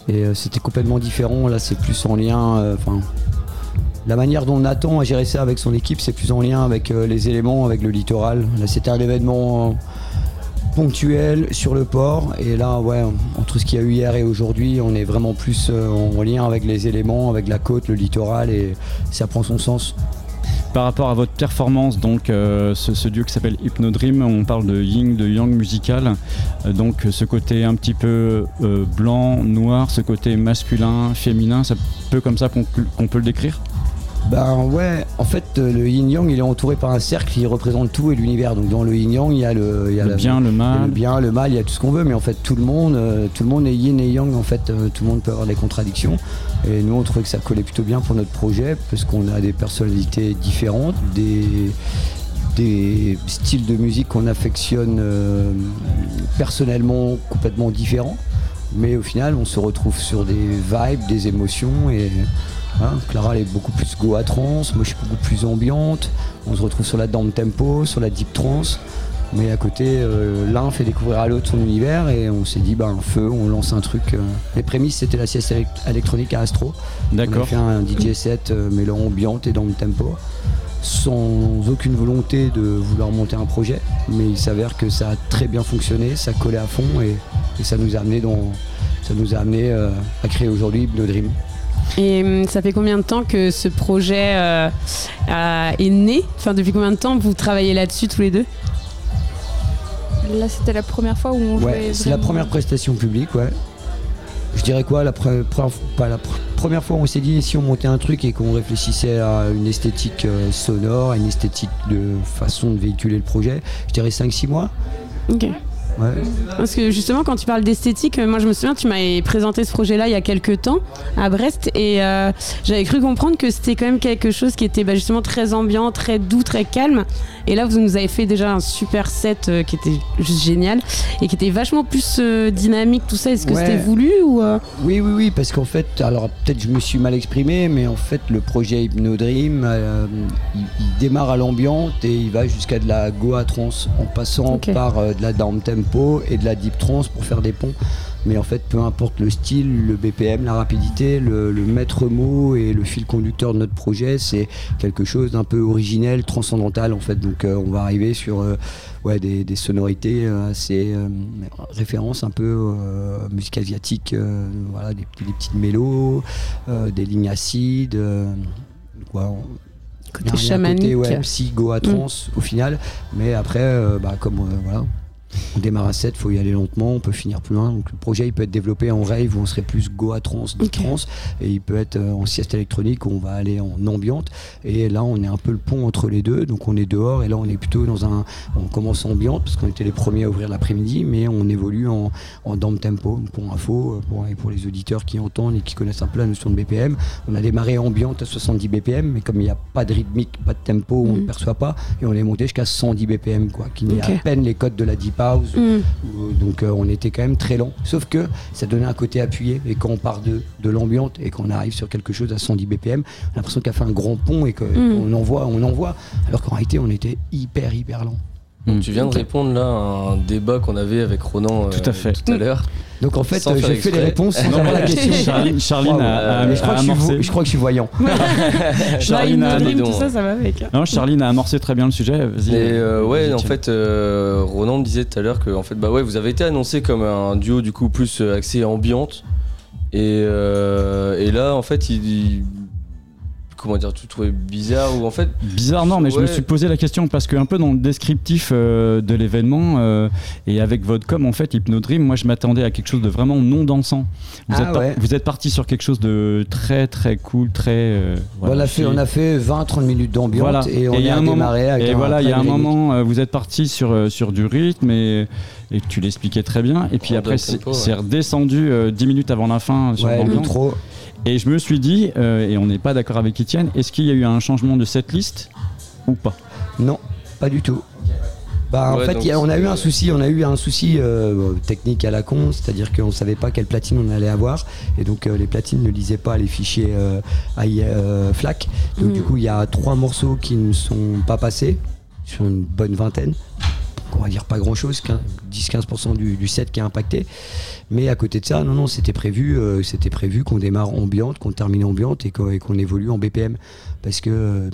I: Et euh, c'était complètement différent. Là, c'est plus en lien. euh, Enfin, la manière dont Nathan a géré ça avec son équipe, c'est plus en lien avec euh, les éléments, avec le littoral. Là, c'était un événement euh, ponctuel sur le port. Et là, ouais, entre ce qu'il y a eu hier et aujourd'hui, on est vraiment plus euh, en lien avec les éléments, avec la côte, le littoral, et ça prend son sens.
A: Par rapport à votre performance, donc euh, ce, ce duo qui s'appelle Hypnodream, on parle de yin, de yang musical. Euh, donc ce côté un petit peu blanc, noir, ce côté masculin, féminin, c'est un peu comme ça qu'on peut le décrire?
I: Ben ouais, en fait, euh, le yin yang, il est entouré par un cercle qui représente tout et l'univers. Donc dans le yin yang, il y a le, il y a
A: Le
I: la-
A: bien, le mal.
I: le bien, le mal, il y a tout ce qu'on veut, mais en fait tout le monde, euh, tout le monde est yin et yang. En fait, euh, tout le monde peut avoir des contradictions. Et nous, on trouvait que ça collait plutôt bien pour notre projet parce qu'on a des personnalités différentes, des des styles de musique qu'on affectionne euh, personnellement complètement différents. Mais au final, on se retrouve sur des vibes, des émotions et voilà, Clara elle est beaucoup plus go à trance, moi je suis beaucoup plus ambiante. On se retrouve sur la down tempo, sur la deep trance. Mais à côté, euh, l'un fait découvrir à l'autre son univers et on s'est dit, bah, un feu, on lance un truc. euh. Les prémices, c'était la sieste élect- électronique à Astro. On a
A: D'accord.
I: fait un DJ set euh, mêlant ambiante et down tempo sans aucune volonté de vouloir monter un projet, mais il s'avère que ça a très bien fonctionné, ça collait à fond et, et ça nous a amené dans, ça nous a amené à créer aujourd'hui Hypnodream.
B: Et hum, ça fait combien de temps que ce projet euh, a- est né? Enfin, depuis combien de temps vous travaillez là-dessus tous les deux?
J: Là, c'était la première fois où on jouait.
I: Ouais, c'est la première prestation publique, ouais. Je dirais quoi, la, pre- pre- pas la pre- première fois où on s'est dit si on montait un truc et qu'on réfléchissait à une esthétique euh, sonore, à une esthétique de façon de véhiculer le projet, je dirais 5-6 mois.
B: Ok.
I: Ouais.
B: Parce que justement, quand tu parles d'esthétique, euh, moi je me souviens, tu m'avais présenté ce projet-là il y a quelques temps à Brest et euh, j'avais cru comprendre que c'était quand même quelque chose qui était bah, justement très ambiant, très doux, très calme. Et là, vous nous avez fait déjà un super set euh, qui était juste génial et qui était vachement plus euh, dynamique, tout ça. Est-ce que
I: Ouais.
B: c'était voulu ou
I: Oui, oui, oui, parce qu'en fait, alors peut-être je me suis mal exprimé, mais en fait, le projet Hypnodream, il, il démarre à l'ambiante et il va jusqu'à de la Goa trance en passant par de la down tempo et de la deep trance pour faire des ponts. Mais en fait, peu importe le style, le BPM, la rapidité, le, le maître mot et le fil conducteur de notre projet, c'est quelque chose d'un peu originel, transcendantal en fait. Donc euh, on va arriver sur euh, ouais, des, des sonorités euh, assez références un peu musique asiatique, voilà, des, petites mélos, des lignes acides. quoi, on-
B: côté chamanique
I: côté ouais, psy, go à trance au final. Mais après, euh, bah, comme euh, voilà, on démarre à 7, il faut y aller lentement, on peut finir plus loin. Donc le projet il peut être développé en rave où on serait plus go à trance, deep
B: Ok.
I: trance, et il peut être euh, en sieste électronique où on va aller en ambiante. Et là on est un peu le pont entre les deux, donc on est dehors et là on est plutôt dans un. On commence ambiante parce qu'on était les premiers à ouvrir l'après-midi, mais on évolue en, en down tempo. Pour info, euh, pour, et pour les auditeurs qui entendent et qui connaissent un peu la notion de BPM, on a démarré ambiante à 70 BPM, mais comme il n'y a pas de rythmique, pas de tempo, on ne
B: Mhm.
I: perçoit pas, et on est monté jusqu'à 110 BPM, quoi, qui n'est
B: Ok.
I: à peine les codes de la deep house.
B: hmm,
I: Euh, Donc euh, on était quand même très lent. Sauf que ça donnait un côté appuyé. Et quand on part de, de l'ambiante et qu'on arrive sur quelque chose à 110 BPM, on a l'impression qu'il a fait un grand pont et qu'on
B: Mm.
I: envoie, on envoie. Alors qu'en réalité, on était hyper, hyper lent.
D: Donc,
A: Mm.
D: tu viens de répondre là à un débat qu'on avait avec Ronan euh,
A: Tout à fait.
D: tout à l'heure.
I: Donc en fait, euh, j'ai fait les réponses sans
A: Non,
I: avoir la question.
A: Charline, Charline
I: Bravo.
A: a, a-
I: Mais je, crois
A: a
I: que je, suis
A: amorcé.
I: vo- je crois que je suis voyant. [LAUGHS]
A: Charline a-
B: tout ça, ça va avec.
A: Non, Charline a amorcé très bien le sujet. Vas-y.
D: Et euh, ouais, en
A: tiens.
D: fait, euh, Ronan me disait tout à l'heure que en fait, bah ouais, vous avez été annoncé comme un duo du coup plus euh, axé ambiante. Et, euh, et là, en fait, il, il- comment dire, tu trouvais bizarre ou en fait,
A: Bizarre, non, mais je me suis posé la question parce que un peu dans le descriptif euh, de l'événement euh, et avec votre com, en fait, Hypnodream, moi je m'attendais à quelque chose de vraiment non dansant. Vous,
I: Ah
A: êtes, par- vous êtes parti sur quelque chose de très très cool, très. euh,
I: on, a fait, on a fait 20-30 minutes d'ambiance
A: Voilà.
I: et on
A: il y
I: a,
A: a un moment-
I: démarré avec
A: Et
I: un
A: voilà, il y a un moment, euh, vous êtes parti sur, sur du rythme et, et tu l'expliquais très bien. Et puis après, c'est
D: ouais.
A: redescendu euh, 10 minutes avant la fin sur
I: Ouais, le trop.
A: Et je me suis dit, euh, et on n'est pas d'accord avec Étienne, est-ce qu'il y a eu un changement de cette liste ou pas?
I: Non, pas du tout. Bah, en
D: Ouais,
I: fait, a- on a eu un souci, on a eu un souci euh, technique à la con, c'est-à-dire qu'on savait pas quelle platine on allait avoir, et donc euh, les platines ne lisaient pas les fichiers euh, euh, FLAC. Donc
B: Mhm.
I: du coup, il y a trois morceaux qui ne sont pas passés sur une bonne vingtaine. On va dire pas grand-chose, 10-15% du, set qui a impacté. Mais à côté de ça, non, non, c'était prévu, euh, prévu qu'on démarre ambiante, qu'on termine ambiante et qu'on et qu'on évolue en BPM. Parce que, euh,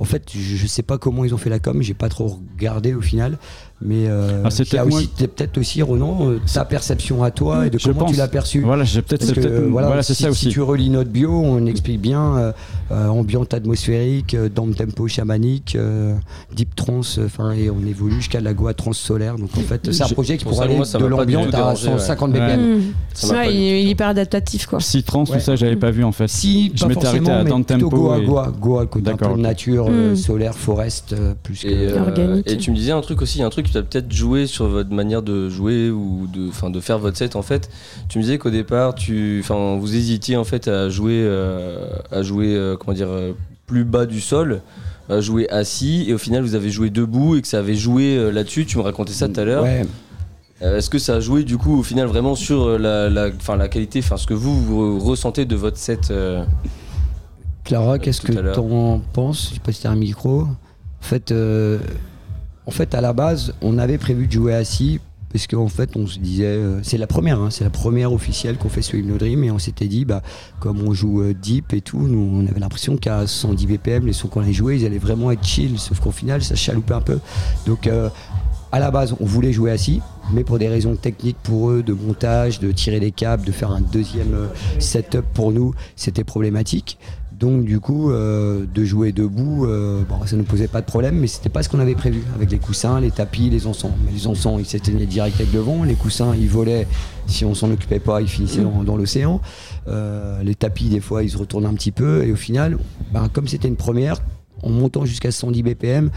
I: en fait, je, je sais pas comment ils ont fait la com, j'ai pas trop regardé au final. Mais euh,
A: Ah, peut-être
I: aussi peut-être aussi Ronan, euh, ta perception à toi et de
A: Je
I: comment
A: pense.
I: tu l'as perçu.
A: Voilà, j'ai peut-être peut-être-
I: voilà,
A: voilà, c'est
I: si,
A: ça
I: si
A: aussi.
I: tu relis notre bio, on explique bien euh, euh, ambiante atmosphérique, euh, down tempo chamanique, euh, deep trance, enfin et on évolue jusqu'à la goa trance solaire. Donc en fait, c'est un projet qui
D: pour
I: pourrait aller
D: moi,
I: de
D: tout
I: à
D: dérangé, ouais.
I: 150
A: Ouais.
I: BPM.
B: Mmh.
D: Ça
B: il, est hyper adaptatif quoi.
A: Psytrance,
I: Ouais.
A: tout ça, j'avais pas vu en fait.
I: Si,
A: Je m'étais arrêté à
I: plutôt
A: tempo
I: Goa, Goa, Goa, côté nature, euh,
B: Mm.
I: solaire, forest, plus que...
D: Et tu me disais un truc aussi, un truc qui t'a peut-être joué sur votre manière de jouer ou de, faire votre set en fait. Tu me disais qu'au départ, tu, vous hésitiez en fait à jouer, euh, à jouer, euh, comment dire, euh, plus bas du sol, à jouer assis, et au final vous avez joué debout et que ça avait joué là-dessus. Tu me racontais ça tout à l'heure.
I: Ouais,
D: Est-ce que ça a joué du coup au final vraiment sur la, la, enfin, la qualité, enfin ce que vous, vous ressentez de votre set euh,
I: Clara, qu'est-ce que
D: l'heure?
I: t'en penses? Je sais pas si t'as un micro. En fait, euh, en fait, à la base, on avait prévu de jouer assis parce qu'en fait, on se disait, euh, c'est la première, hein, c'est la première officielle qu'on fait sur Hypnodream et on s'était dit, bah, comme on joue euh, deep et tout, nous, on avait l'impression qu'à 110 BPM, les sons qu'on allait jouer, ils allaient vraiment être chill, sauf qu'au final, ça chaloupait un peu. Donc, euh, à la base, on voulait jouer assis, mais pour des raisons techniques pour eux, de montage, de tirer les câbles, de faire un deuxième setup pour nous, c'était problématique. Donc du coup, euh, de jouer debout, euh, bon, ça ne posait pas de problème, mais c'était pas ce qu'on avait prévu avec les coussins, les tapis, les encens. Les encens, ils s'éteignaient direct avec le vent, les coussins, ils volaient. Si on s'en occupait pas, ils finissaient dans, l'océan. Euh, les tapis, des fois, ils se retournent un petit peu. Et au final, ben, comme c'était une première, en montant jusqu'à 110 BPM,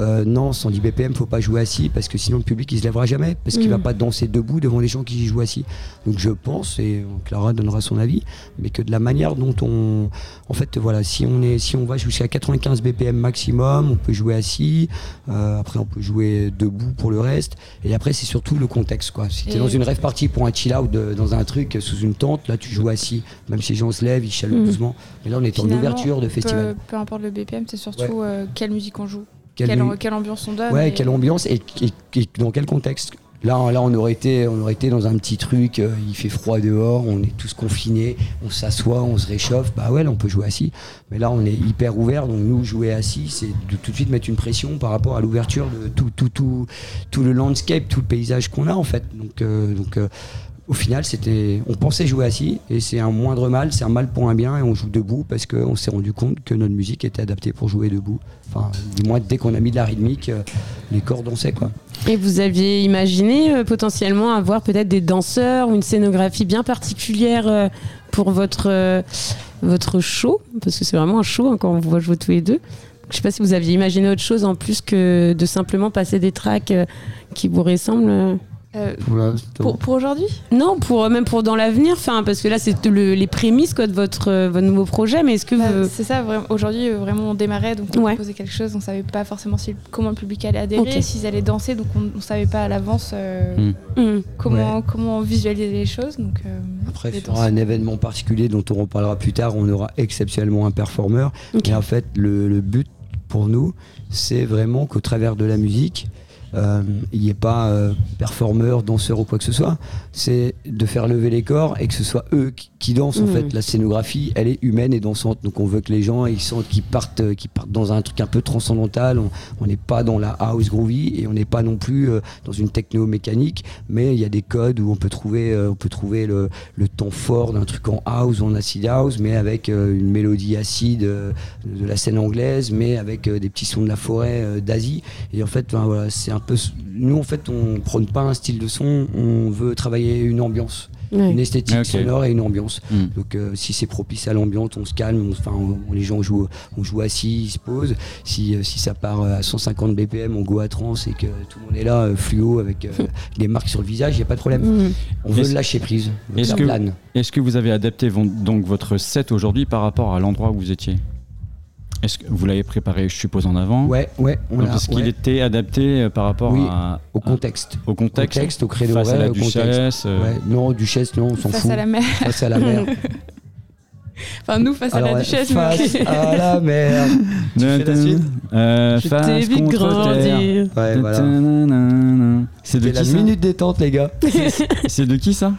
I: euh, non, 110 BPM, faut pas jouer assis parce que sinon le public il se lèvera jamais parce qu'il
B: Mm.
I: va pas danser debout devant les gens qui jouent assis. Donc je pense et Clara donnera son avis, mais que de la manière dont on, en fait voilà, si on est, si on va jusqu'à 95 BPM maximum, on peut jouer assis. euh, après on peut jouer debout pour le reste. Et après c'est surtout le contexte quoi. Si tu es
J: Et-
I: dans une rêve partie pour un chill out de- dans un truc sous une tente, là tu joues assis. Même si les gens se lèvent, ils chaloupent
B: Mm.
I: doucement. Mais là on est en ouverture de festival.
J: Peu, importe le BPM, c'est surtout euh, quelle musique on joue,
I: Quelle
J: quelle,
I: mu-
J: quelle ambiance on donne.
I: Ouais,
J: et-
I: quelle ambiance et, et- et dans quel contexte? Là, là on, aurait été, on aurait été dans un petit truc, euh, il fait froid dehors, on est tous confinés, on s'assoit, on se réchauffe, bah ouais, là on peut jouer assis. Mais là on est hyper ouvert, donc nous jouer assis, c'est de tout de suite mettre une pression par rapport à l'ouverture de tout, tout, tout, tout le landscape, tout le paysage qu'on a en fait. Donc, euh, donc euh, au final, c'était, on pensait jouer assis et c'est un moindre mal, c'est un mal pour un bien et on joue debout parce qu'on s'est rendu compte que notre musique était adaptée pour jouer debout. Enfin, du moins dès qu'on a mis de la rythmique, euh, les corps dansaient quoi.
B: Et vous aviez imaginé euh, potentiellement avoir peut-être des danseurs ou une scénographie bien particulière euh, pour votre, votre show? Parce que c'est vraiment un show hein, quand on vous voit jouer tous les deux. Je sais pas si vous aviez imaginé autre chose en plus que de simplement passer des tracks qui vous ressemblent. Euh.
J: Euh,
I: Pour l'instant.
J: pour pour aujourd'hui
B: Non, pour, même pour dans l'avenir, enfin, parce que là c'est le- les prémices quoi, de votre, euh, votre nouveau projet, mais est-ce que
J: Bah,
B: vous...
J: C'est ça, vraiment. aujourd'hui, euh, vraiment, on démarrait, donc on
B: Ouais.
J: proposait quelque chose, on savait pas forcément si, comment le public allait adhérer, s'ils allaient danser, donc on, on savait pas à l'avance euh,
A: Mm.
B: Hmm.
J: comment, comment visualiser les choses. Donc, euh,
I: Après, il y aura un événement particulier dont on reparlera plus tard. On aura exceptionnellement un performeur. Et en fait, le, le but pour nous, c'est vraiment qu'au travers de la musique, euh, il n'y ait pas euh, performeur, danseur ou quoi que ce soit. C'est de faire lever les corps et que ce soit eux qui, qui dansent. En
B: Mhm.
I: fait, la scénographie, elle est humaine et dansante. Donc on veut que les gens ils sentent qu'ils partent, euh, qu'ils partent dans un truc un peu transcendantal. On- n'est pas dans la house groovy et on n'est pas non plus euh, dans une techno mécanique, mais il y a des codes où on peut trouver, euh, on peut trouver le, le temps fort d'un truc en house ou en acid house, mais avec euh, une mélodie acide euh, de la scène anglaise, mais avec euh, des petits sons de la forêt euh, d'Asie. Et en fait, ben, voilà, c'est un peu. Nous, en fait, on prône pas un style de son, on veut travailler une ambiance. Une esthétique sonore et une ambiance.
A: Mm.
I: Donc euh, si c'est propice à l'ambiance, on se calme, on, enfin, on- les gens jouent, on joue assis, ils se posent. Si, euh, si ça part euh, à 150 BPM, on go à trans et que tout le monde est là, euh, fluo, avec euh, [LAUGHS] des marques sur le visage, il n'y a pas de problème.
B: Mhm.
I: On veut lâcher prise.
A: Est-ce
I: ça
A: que-
I: plane.
A: Est-ce que vous avez adapté donc votre set aujourd'hui par rapport à l'endroit où vous étiez? Est-ce que vous l'avez préparé, je suppose, en avant
I: Ouais, ouais, on
A: Donc,
I: a-
A: Est-ce qu'il
I: ouais,
A: était adapté euh, par rapport
I: Oui,
A: à,
I: au
A: à-
I: contexte.
A: au contexte,
I: Au créneau
A: face à
I: horaire,
A: la
I: au contexte.
A: duchesse euh,
I: Ouais, non, Duchesse, non, on s'en
J: Face
I: fout.
J: à la mer.
I: Face à la mer. [LAUGHS]
J: Enfin, nous, face
I: Alors,
J: à la
I: ouais,
J: duchesse.
I: face à la mer. [LAUGHS] Tu fais la suite
A: Euh,
B: Je
A: face contre terre.
B: grandir.
I: Ouais, voilà.
A: Ta-ta-na-na-na. C'est de
I: C'est la
A: qui ça
I: minute détente, les gars.
A: C'est de qui ça?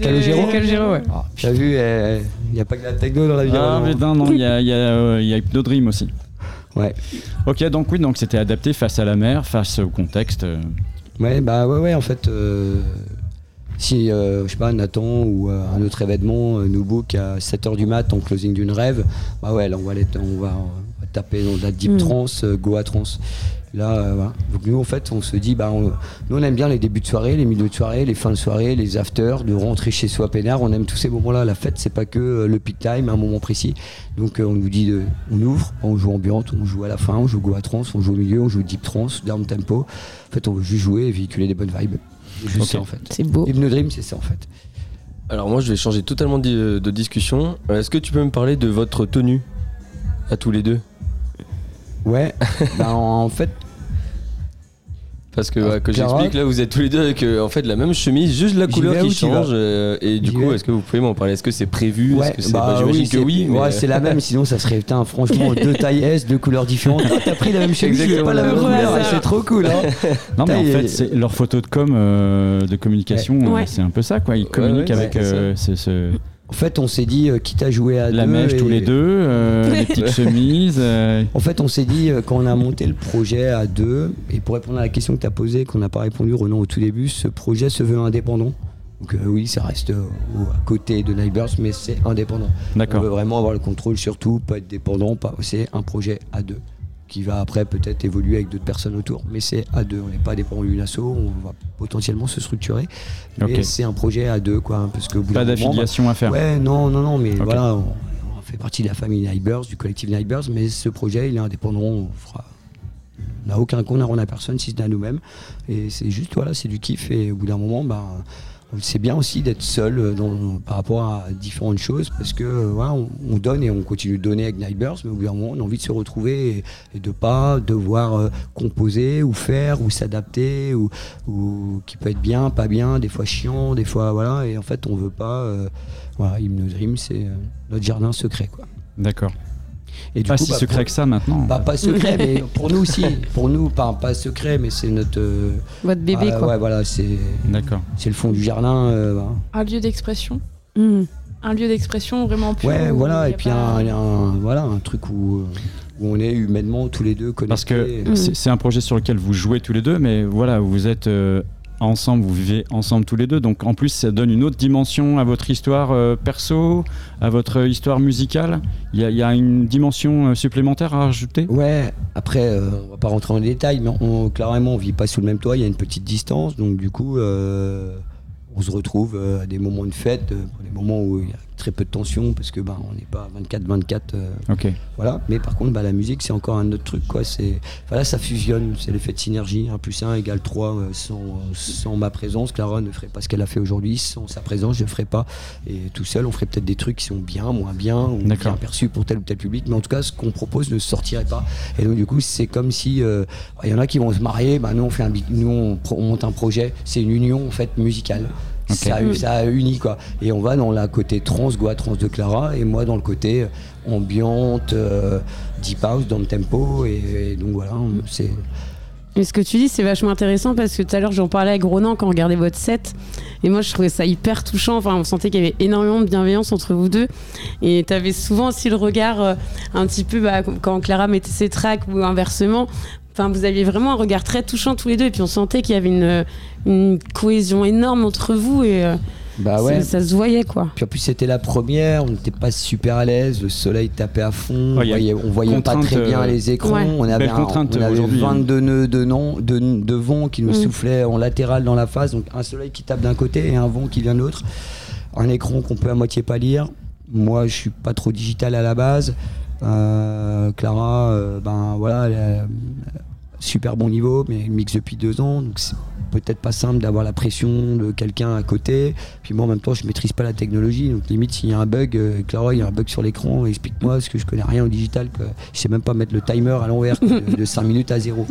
I: Calogero
B: Calogero, ouais.
I: Ah, T'as vu, il n'y a pas que la techno dans la vie.
A: Ah
I: hein, non.
A: putain non, il y a, il y a, euh, il y a Hypnodream aussi.
I: Ouais.
A: Ok donc oui donc c'était adapté face à la mer, face au contexte. euh.
I: Ouais, bah ouais, ouais, en fait, euh, si, euh, je sais pas, Nathan ou euh, un autre événement euh, nous book à 7h du mat en closing d'une rêve, bah ouais, là, on va, aller- on va, on va taper dans la deep
B: Mm.
I: trance, euh, go à trance. Là, euh, voilà. Donc nous, en fait, on se dit, bah, on- nous, on aime bien les débuts de soirée, les milieux de soirée, les fins de soirée, les afters, de rentrer chez soi peinard. On aime tous ces moments-là. La fête, c'est pas que euh, le peak time, un moment précis. Donc euh, on nous dit, de- on ouvre, on joue ambiante, on joue à la fin, on joue go à trance, on joue au milieu, on joue deep trance, down tempo. En fait, on veut juste jouer et véhiculer des bonnes vibes. C'est juste
A: Ok.
I: ça, en fait.
B: C'est beau.
I: Hypnodream, c'est ça, en fait.
D: Alors moi je vais changer totalement de, de discussion. Est-ce que tu peux me parler de votre tenue à tous les deux?
I: Ouais, [LAUGHS] bah, en fait,
D: Parce que,
I: Ah,
D: ouais, que j'explique là vous êtes tous les deux avec euh, en fait la même chemise, juste la couleur qui change. euh, et du coup est-ce que vous pouvez m'en parler? Est-ce que c'est prévu?
I: Ouais,
D: Est-ce que c'est
I: bah
D: bah, J'imagine que
I: c'est-
D: oui. mais-
I: Ouais, c'est la [LAUGHS] même, sinon ça serait, putain, franchement, deux tailles S, deux couleurs différentes. Ah, T'as pris la même chemise,
D: Exactement
I: pas la même couleur, c'est trop cool, hein. [LAUGHS]
A: Non mais en fait c'est leur photo de com euh, de communication, euh, c'est un peu ça quoi. Ils communiquent
D: ouais,
A: avec euh, ce- ce-
I: En fait, on s'est dit, euh, quitte à jouer à
A: la
I: deux
A: mèche tous les deux, euh, [LAUGHS] les petites chemises. euh,
I: En fait, on s'est dit, quand on a monté le projet à deux, et pour répondre à la question que tu as posée, qu'on n'a pas répondu, Renan, au tout début, ce projet se veut indépendant. Donc euh, oui, ça reste euh, à côté de Neighbors, mais c'est indépendant. On veut vraiment avoir le contrôle sur tout, pas être dépendant, pas, c'est un projet à deux qui va après peut-être évoluer avec d'autres personnes autour. Mais c'est à deux, on n'est pas dépendant d'une asso, on va potentiellement se structurer. Mais c'est un projet à deux, quoi, parce que
A: Pas d'affiliation à
I: bah,
A: faire.
I: Ouais, non, non, non, mais voilà, on, on fait partie de la famille Neighbors, du collectif Neighbors, mais ce projet, il est indépendant, on fera. On n'a aucun compte à rendre à personne si ce n'est à nous-mêmes. Et c'est juste, voilà, c'est du kiff. Et au bout d'un moment, bah, c'est bien aussi d'être seul euh, par rapport à différentes choses parce que euh, on, on donne et on continue de donner avec Nightbirds, mais au bout d'un moment, on a envie de se retrouver et, et de pas devoir euh, composer ou faire ou s'adapter ou, qui peut être bien, pas bien, des fois chiant, des fois voilà. Et en fait, on veut pas. euh, voilà, c'est notre jardin secret.
A: D'accord.
I: Et du
A: Pas
I: coup,
A: si
I: bah,
A: secret
I: pour-
A: que ça maintenant.
I: bah, pas secret, mais [LAUGHS] pour nous aussi. Pour nous, pas, pas secret, mais c'est notre. euh,
B: Votre bébé,
I: ah,
B: quoi.
I: Ouais, voilà, c'est
A: D'accord.
I: c'est le fond du jardin. euh.
J: Un lieu d'expression.
B: Mm.
J: Un lieu d'expression vraiment pur.
I: Ouais, voilà, et puis
J: pas-
I: un, un- voilà, un truc où, euh, où on est humainement tous les deux connectés.
A: Parce que c'est c'est un projet sur lequel vous jouez tous les deux, mais voilà, vous êtes euh, ensemble, vous vivez ensemble tous les deux. Donc en plus, ça donne une autre dimension à votre histoire euh, perso, à votre histoire musicale. Il y, a- une dimension euh, supplémentaire à rajouter?
I: Ouais, après, euh, on va pas rentrer en détail, mais on, clairement, on vit pas sous le même toit, il y a une petite distance, donc du coup, on se retrouve à des moments de fête, des moments où il y a très peu de tension, parce que ben, on n'est pas 24-24. euh,
A: Ok.
I: Voilà, mais par contre, bah, la musique, c'est encore un autre truc, quoi. C'est, voilà, ça fusionne, c'est l'effet de synergie. 1 plus 1 égale 3. euh, sans, sans ma présence, Clara ne ferait pas ce qu'elle a fait aujourd'hui. Sans sa présence, je ne ferais pas. Et tout seul, on ferait peut-être des trucs qui sont bien, moins bien, ou bien perçus pour tel ou tel public. Mais en tout cas, ce qu'on propose ne sortirait pas. Et donc, du coup, c'est comme si euh, il y en a qui vont se marier. Bah, nous, on fait un, nous, on monte un projet. C'est une union, en fait, musicale. Ça, ça unit quoi. Et on va dans la côté trans, goa trans de Clara, et moi dans le côté ambiante, euh, deep house, dans le tempo. Et, et donc voilà, c'est
B: Et ce que tu dis, c'est vachement intéressant parce que tout à l'heure, j'en parlais avec Ronan quand on regardait votre set. Et moi, je trouvais ça hyper touchant. Enfin, on sentait qu'il y avait énormément de bienveillance entre vous deux. Et tu avais souvent aussi le regard euh, un petit peu bah, quand Clara mettait ses tracks ou inversement. Enfin, vous aviez vraiment un regard très touchant tous les deux. Et puis, on sentait qu'il y avait une, une cohésion énorme entre vous. Et euh,
I: Bah
B: ça-
I: ouais.
B: ça, se voyait, quoi.
I: Puis en plus c'était la première, on n'était pas super à l'aise, le soleil tapait à fond,
A: Ouais,
I: on voyait, on voyait pas très bien
A: euh,
I: les écrans,
B: Ouais.
I: on avait, un-
A: contrainte,
I: on avait
A: aujourd'hui, hein.
I: 22 nœuds de, non- de, de vent qui nous
B: Mm.
I: soufflaient en latéral dans la face, donc un soleil qui tape d'un côté et un vent qui vient de l'autre, un écran qu'on peut à moitié pas lire. Moi je suis pas trop digital à la base, Clara, euh, ben voilà, elle a- super bon niveau, mais elle mixe depuis deux ans, peut-être pas simple d'avoir la pression de quelqu'un à côté. Puis moi en même temps je maîtrise pas la technologie, donc limite s'il y a un bug, euh, Clara il y a un bug sur l'écran, explique-moi parce que je connais rien au digital, quoi. je sais même pas mettre le timer à l'envers de, de 5 minutes à zéro.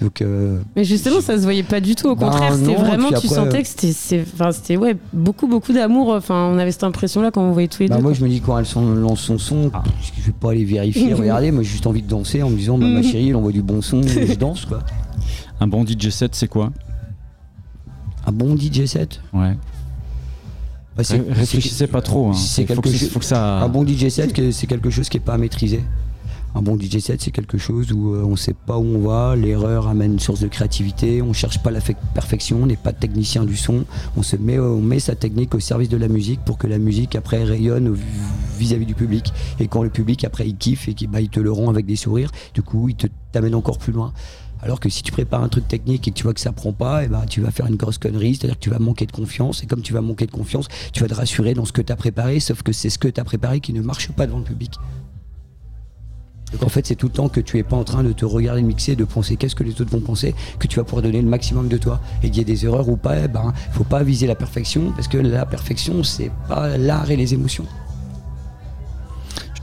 I: Donc euh,
B: Mais justement, ça se voyait pas du tout. Au
I: Bah,
B: contraire, c'était
I: non,
B: vraiment, tu sentais
I: euh,
B: que c'était, c'est- enfin, c'était ouais, beaucoup, beaucoup d'amour. Enfin, on avait cette impression-là quand on voyait tous les
I: bah,
B: deux.
I: moi
B: quoi.
I: je me dis quand elle son- lance son son,
A: Ah.
I: je vais pas aller vérifier, [LAUGHS] regarder, moi j'ai juste envie de danser en me disant bah, ma [LAUGHS] chérie elle envoie du bon son, je danse quoi.
A: Un bon DJ set, c'est quoi?
I: Un bon DJ set
A: Ouais.
I: bah,
A: Réfléchissez pas trop. Hein.
I: c'est quelque
A: que,
I: chose-
A: faut que ça.
I: Un bon DJ set, c'est quelque chose qui est pas maîtrisé. Un bon DJ set, c'est quelque chose où euh, on sait pas où on va, l'erreur amène une source de créativité, on cherche pas la fe- perfection, on n'est pas technicien du son, on se met, on met sa technique au service de la musique pour que la musique après rayonne vis-à-vis du public. Et quand le public après il kiffe et qu'il bah, il te le rend avec des sourires, du coup il te t'amène encore plus loin. Alors que si tu prépares un truc technique et que tu vois que ça prend pas, et ben tu vas faire une grosse connerie, c'est-à-dire que tu vas manquer de confiance. Et comme tu vas manquer de confiance, tu vas te rassurer dans ce que tu as préparé, sauf que c'est ce que tu as préparé qui ne marche pas devant le public. Donc en fait, c'est tout le temps que tu es pas en train de te regarder mixer, de penser qu'est-ce que les autres vont penser, que tu vas pouvoir donner le maximum de toi. Et qu'il y ait des erreurs ou pas, eh ben, faut pas viser la perfection, parce que la perfection, c'est pas l'art et les émotions.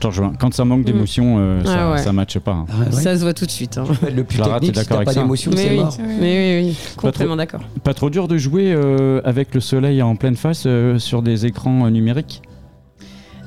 A: Je te rejoins. Quand ça manque d'émotion, euh, ça,
B: Ah ouais.
A: ça matche pas. hein.
I: Ah ouais.
B: Ça se voit tout de suite. hein.
I: Le plus
A: Clara, t'es
I: technique, si
A: d'accord
I: t'as
A: avec
I: pas d'émotion,
B: Mais
I: c'est
B: oui.
I: mort.
B: Mais oui, oui,
A: trop-
B: complètement d'accord.
A: Pas trop dur de jouer euh, avec le soleil en pleine face euh, sur des écrans euh, numériques?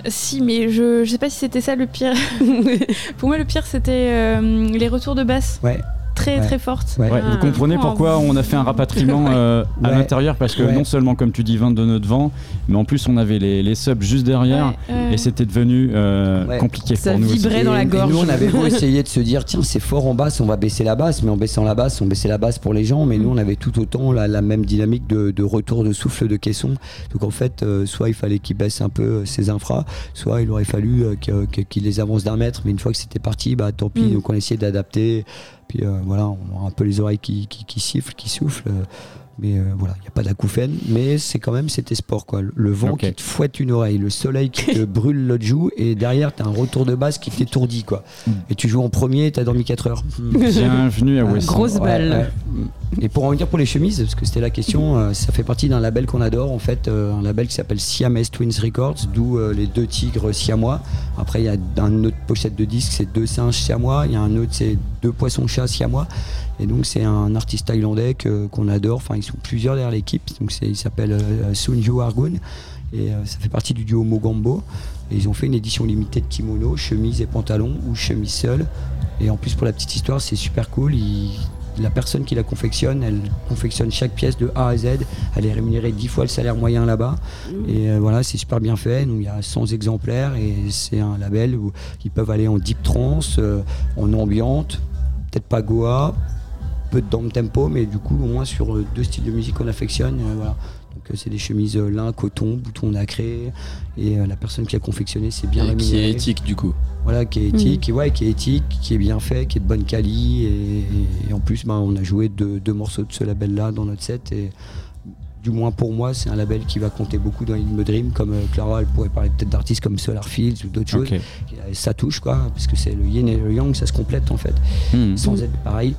J: Si, mais je, je sais pas si c'était ça le pire. [LAUGHS] Pour moi, le pire, c'était euh, les retours de basse
I: Ouais.
J: Très
I: Ouais.
J: très fortes.
I: Ouais.
A: Ouais,
B: Ah.
A: Vous comprenez pourquoi on a fait un rapatriement [LAUGHS] euh, à l'intérieur Parce que
I: Ouais.
A: non seulement, comme tu dis, 22 nœuds de vent, mais en plus on avait les, les subs juste derrière et c'était devenu euh,
I: Ouais.
A: compliqué
B: Ça
A: pour nous. aussi.
B: vibrait dans
I: Et-
B: la
I: et
B: gorge.
I: nous, on avait beau essayer de se dire, tiens, c'est fort en basse, on va baisser la basse, mais en baissant la basse, on baissait la basse pour les gens, mais nous, on avait tout autant la, la même dynamique de, de retour de souffle de caisson. Donc en fait, euh, soit il fallait qu'ils baissent un peu ses infras, soit il aurait fallu euh, qu'ils les avancent d'un mètre, mais une fois que c'était parti, bah tant pis,
B: Mm.
I: donc on essayait d'adapter. Puis euh, voilà, on a un peu les oreilles qui, qui, qui sifflent, qui soufflent. Mais euh, voilà, il n'y a pas d'acouphène, mais c'est quand même c'était sport quoi. Le vent qui te fouette une oreille, le soleil qui te [LAUGHS] brûle l'autre joue, et derrière t'as un retour de basse qui t'étourdit quoi.
A: Mm.
I: Et tu joues en premier, t'as dormi 4 heures. [LAUGHS]
A: Bienvenue à
I: Ah,
A: West.
B: Grosse balle.
I: Et pour en revenir pour les chemises, parce que c'était la question, euh, ça fait partie d'un label qu'on adore, en fait, euh, un label qui s'appelle Siamese Twins Records, d'où euh, les deux tigres siamois. Après, il y a un autre pochette de disque, c'est deux singes siamois, il y a un autre, c'est deux poissons-chats siamois. Et donc, c'est un artiste thaïlandais que- qu'on adore, enfin, ils sont plusieurs derrière l'équipe, donc c'est- il s'appelle euh, Sunju Argun. Et euh, ça fait partie du duo Mogambo. Et ils ont fait une édition limitée de kimono, chemise et pantalon, ou chemise seule. Et en plus, pour la petite histoire, c'est super cool. Il- la personne qui la confectionne, elle confectionne chaque pièce de A à Z. Elle est rémunérée 10 fois le salaire moyen là-bas. Et euh, voilà, c'est super bien fait. Donc il y a 100 exemplaires et c'est un label où ils peuvent aller en deep trance, euh, en ambiante, peut-être pas Goa, peu de down tempo, mais du coup au moins sur euh, deux styles de musique qu'on affectionne. euh, voilà. Donc euh, c'est des chemises lin, coton, bouton nacré. Et euh, la personne qui a confectionné, c'est bien
D: Et qui est éthique du coup.
I: voilà, qui est éthique, et ouais, qui est éthique, qui est bien fait, qui est de bonne quali, et, et en plus, ben, on a joué deux, deux morceaux de ce label-là dans notre set, et du moins pour moi, c'est un label qui va compter beaucoup dans In The Dream, comme euh, Clara, elle pourrait parler peut-être d'artistes comme Solar Fields ou d'autres choses. Et, euh, ça touche quoi, parce que c'est le yin et le yang, ça se complète en fait,
A: Hmm.
I: sans être pareil.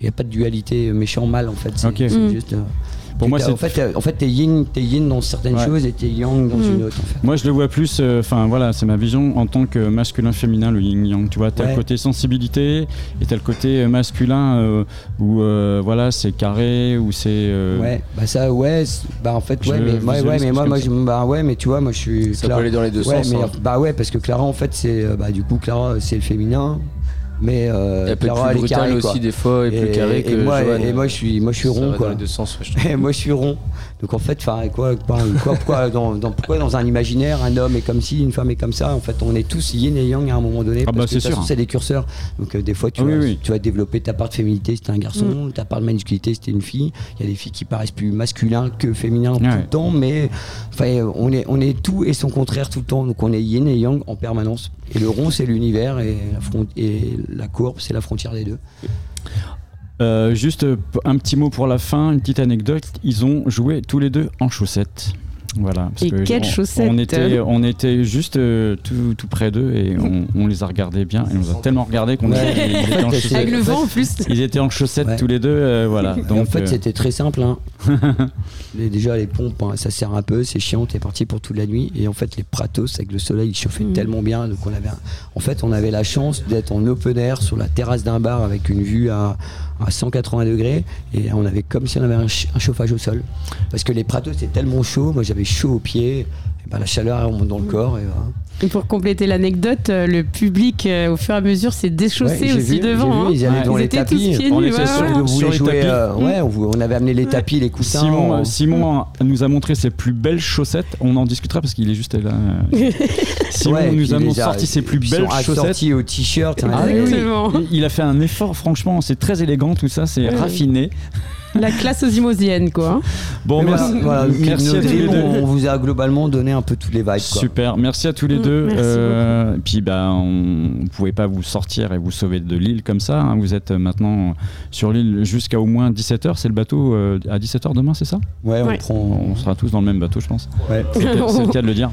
I: Il n'y a pas de dualité méchant-mal en fait, c'est
B: Mm.
I: juste... euh,
A: Pour moi,
I: en fait, t'as- en fait, t'es yin, t'es yin dans certaines
A: Ouais.
I: choses et t'es yang dans
B: Mm.
I: une autre en fait.
A: Moi, je le vois plus, euh, enfin voilà, c'est ma vision en tant que masculin-féminin, le yin-yang. Tu vois, t'as
I: Ouais.
A: le côté sensibilité et t'as le côté euh, masculin euh, où euh, voilà, c'est carré, où c'est. euh,
I: Ouais, bah ça, ouais, bah en fait, ouais, mais, ouais,
A: visualise
I: ouais, mais
A: plus
I: moi, moi, je, bah ouais, mais tu vois, moi je suis.
D: Ça
I: Clara-
D: peut aller dans les deux
I: ouais,
D: sens.
I: mais,
D: hein.
I: bah ouais, parce que Clara, en fait, c'est, euh, bah du coup, Clara, c'est le féminin. Mais euh,
D: Elle peut être plus brutale aussi des fois et, plus carrée que
I: et moi,
D: Joanne.
I: et moi, je suis, moi, je suis rond, quoi.
D: sens, ouais, je. [LAUGHS]
I: Et moi je suis rond. Donc en fait, enfin, quoi, quoi, quoi, pourquoi, [LAUGHS] dans, dans- pourquoi dans un imaginaire un homme est comme ci, une femme est comme ça? En fait, on est tous yin et yang à un moment donné.
A: Ah bah,
I: parce que de
A: c'est
I: c'est des curseurs. Donc euh, des fois, tu,
A: Ah
I: vas,
A: oui, oui.
I: tu vas développer ta part de féminité t'es un garçon, ta part de masculinité t'es une fille. Il y a des filles qui paraissent plus masculins que féminins tout
A: Ouais.
I: le temps, mais enfin, on est, on est tout et son contraire tout le temps. Donc on est yin et yang en permanence. Et le rond, c'est l'univers et la, front- et la courbe, c'est la frontière des deux.
A: Euh, juste euh, un petit mot pour la fin, une petite anecdote. Ils ont joué tous les deux en chaussettes. Voilà. parce
B: Et
A: que
B: quelles
A: on,
B: chaussettes
A: on était, on était juste euh, tout, tout près d'eux et on, on les a regardés bien. Et on les a tellement regardés qu'on
I: Ouais.
A: étaient en chaussettes.
B: Avec le vent en plus.
A: Ils étaient en chaussettes
I: Ouais.
A: tous les deux, euh, voilà. Donc,
I: en fait,
A: euh,
I: c'était très simple. hein. [LAUGHS] Les- déjà, les pompes, hein, ça sert un peu, c'est chiant, t'es parti pour toute la nuit. Et en fait, les pratos, avec le soleil, il chauffait
B: Mhm.
I: tellement bien. Donc on avait un- En fait, on avait la chance d'être en open air sur la terrasse d'un bar avec une vue à, à 180 degrés. Et on avait comme si on avait un, ch- un chauffage au sol. Parce que les pratos, c'était tellement chaud. Moi, j'avais chaud aux pieds. Et ben, la chaleur, dans le corps. Et voilà.
B: Et pour compléter l'anecdote, euh, le public, euh, au fur et à mesure, s'est déchaussé
I: Ouais,
B: aussi
I: vu,
B: devant.
I: vu,
B: hein.
I: ils allaient
A: Ouais.
I: dans
B: Ils
I: les
B: étaient tous
I: tapis.
B: pieds
A: On
B: nus.
A: était
B: ouais,
A: sur
B: ouais.
A: Sur les
I: jouer,
A: tapis.
I: euh, ouais, on, avait amené les tapis, les coussins.
A: Simon,
I: on-
A: euh, Simon nous a montré ses plus belles chaussettes. On en discutera parce qu'il est juste là. [LAUGHS] Simon
I: Ouais,
A: nous a sorti ses plus belles chaussettes.
I: au t-shirt. hein,
A: Ah oui.
B: Exactement.
A: Il- a fait un effort, franchement, c'est très élégant tout ça, c'est raffiné.
B: La classe aux imosiennes, quoi.
A: Bon,
I: Mais
A: merci,
I: voilà,
A: merci à tous les
I: dreams,
A: deux.
I: On vous a globalement donné un peu toutes les vibes. Quoi.
A: Super, merci à tous les
B: Mm,
A: deux. Euh, puis bah, on ne pouvait pas vous sortir et vous sauver de l'île comme ça. hein. Vous êtes maintenant sur l'île jusqu'à au moins 17h. C'est le bateau euh, à 17h demain, c'est ça?
I: Ouais, on
B: Ouais.
I: prend.
A: On sera tous dans le même bateau, je pense.
I: Ouais.
A: C'est le cas- de le dire.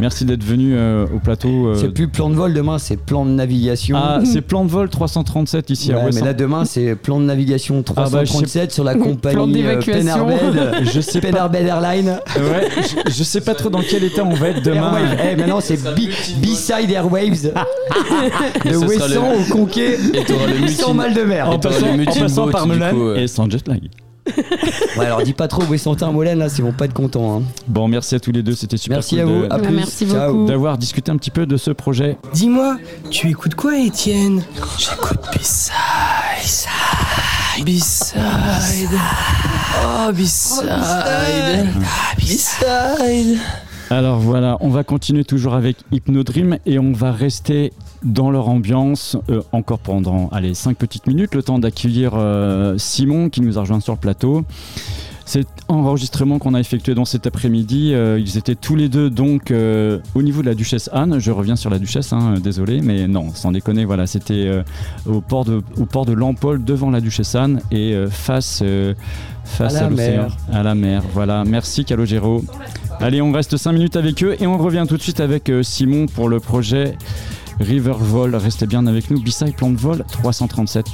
A: Merci d'être venu euh, au plateau. euh,
I: C'est plus plan de vol demain, c'est plan de navigation.
A: Ah, c'est plan de vol 337 ici
I: Ouais,
A: à
I: mais
A: Ouessant.
I: là demain c'est plan de navigation
A: Ah bah,
I: 337 sur la compagnie euh. Penarbed, [LAUGHS]
A: Je sais pas.
I: Penarbed Airline.
A: Ouais, je, je sais pas trop dans quel état on va être demain.
I: Eh, maintenant c'est. B-Side Airwaves [LAUGHS] de
D: le-
I: au Conquet
D: Et t'auras le
I: sans mal de mer.
A: En
D: Et t'auras
A: passant, par
D: ouais.
A: et sans jet lag.
I: Ouais, alors dis pas trop Ouessantin Molène là, ils vont pas être contents. hein.
A: Bon, merci à tous les deux, c'était super
I: Merci
A: cool
I: à vous,
A: de-
I: à plus.
B: merci
I: Ciao.
B: beaucoup.
A: d'avoir discuté un petit peu de ce projet.
K: Dis-moi, tu écoutes quoi, Étienne? J'écoute B-Side. B-Side. Oh, B-Side. B-Side.
A: Alors voilà, on va continuer toujours avec Hypnodream et on va rester dans leur ambiance euh, encore pendant allez, 5 petites minutes, le temps d'accueillir euh, Simon qui nous a rejoint sur le plateau. Cet enregistrement qu'on a effectué dans cet après-midi, euh, ils étaient tous les deux donc euh, au niveau de la Duchesse Anne. Je reviens sur la Duchesse, hein, désolé, mais non, sans déconner, voilà, c'était euh, au port de au port de Lampol devant la Duchesse Anne et face face
I: À
A: l'océan,
I: mer.
A: à la mer. Voilà, merci Calogero. Allez, on reste 5 minutes avec eux et on revient tout de suite avec Simon pour le projet River Vol. Restez bien avec nous. B-Side Plan de Vol 337.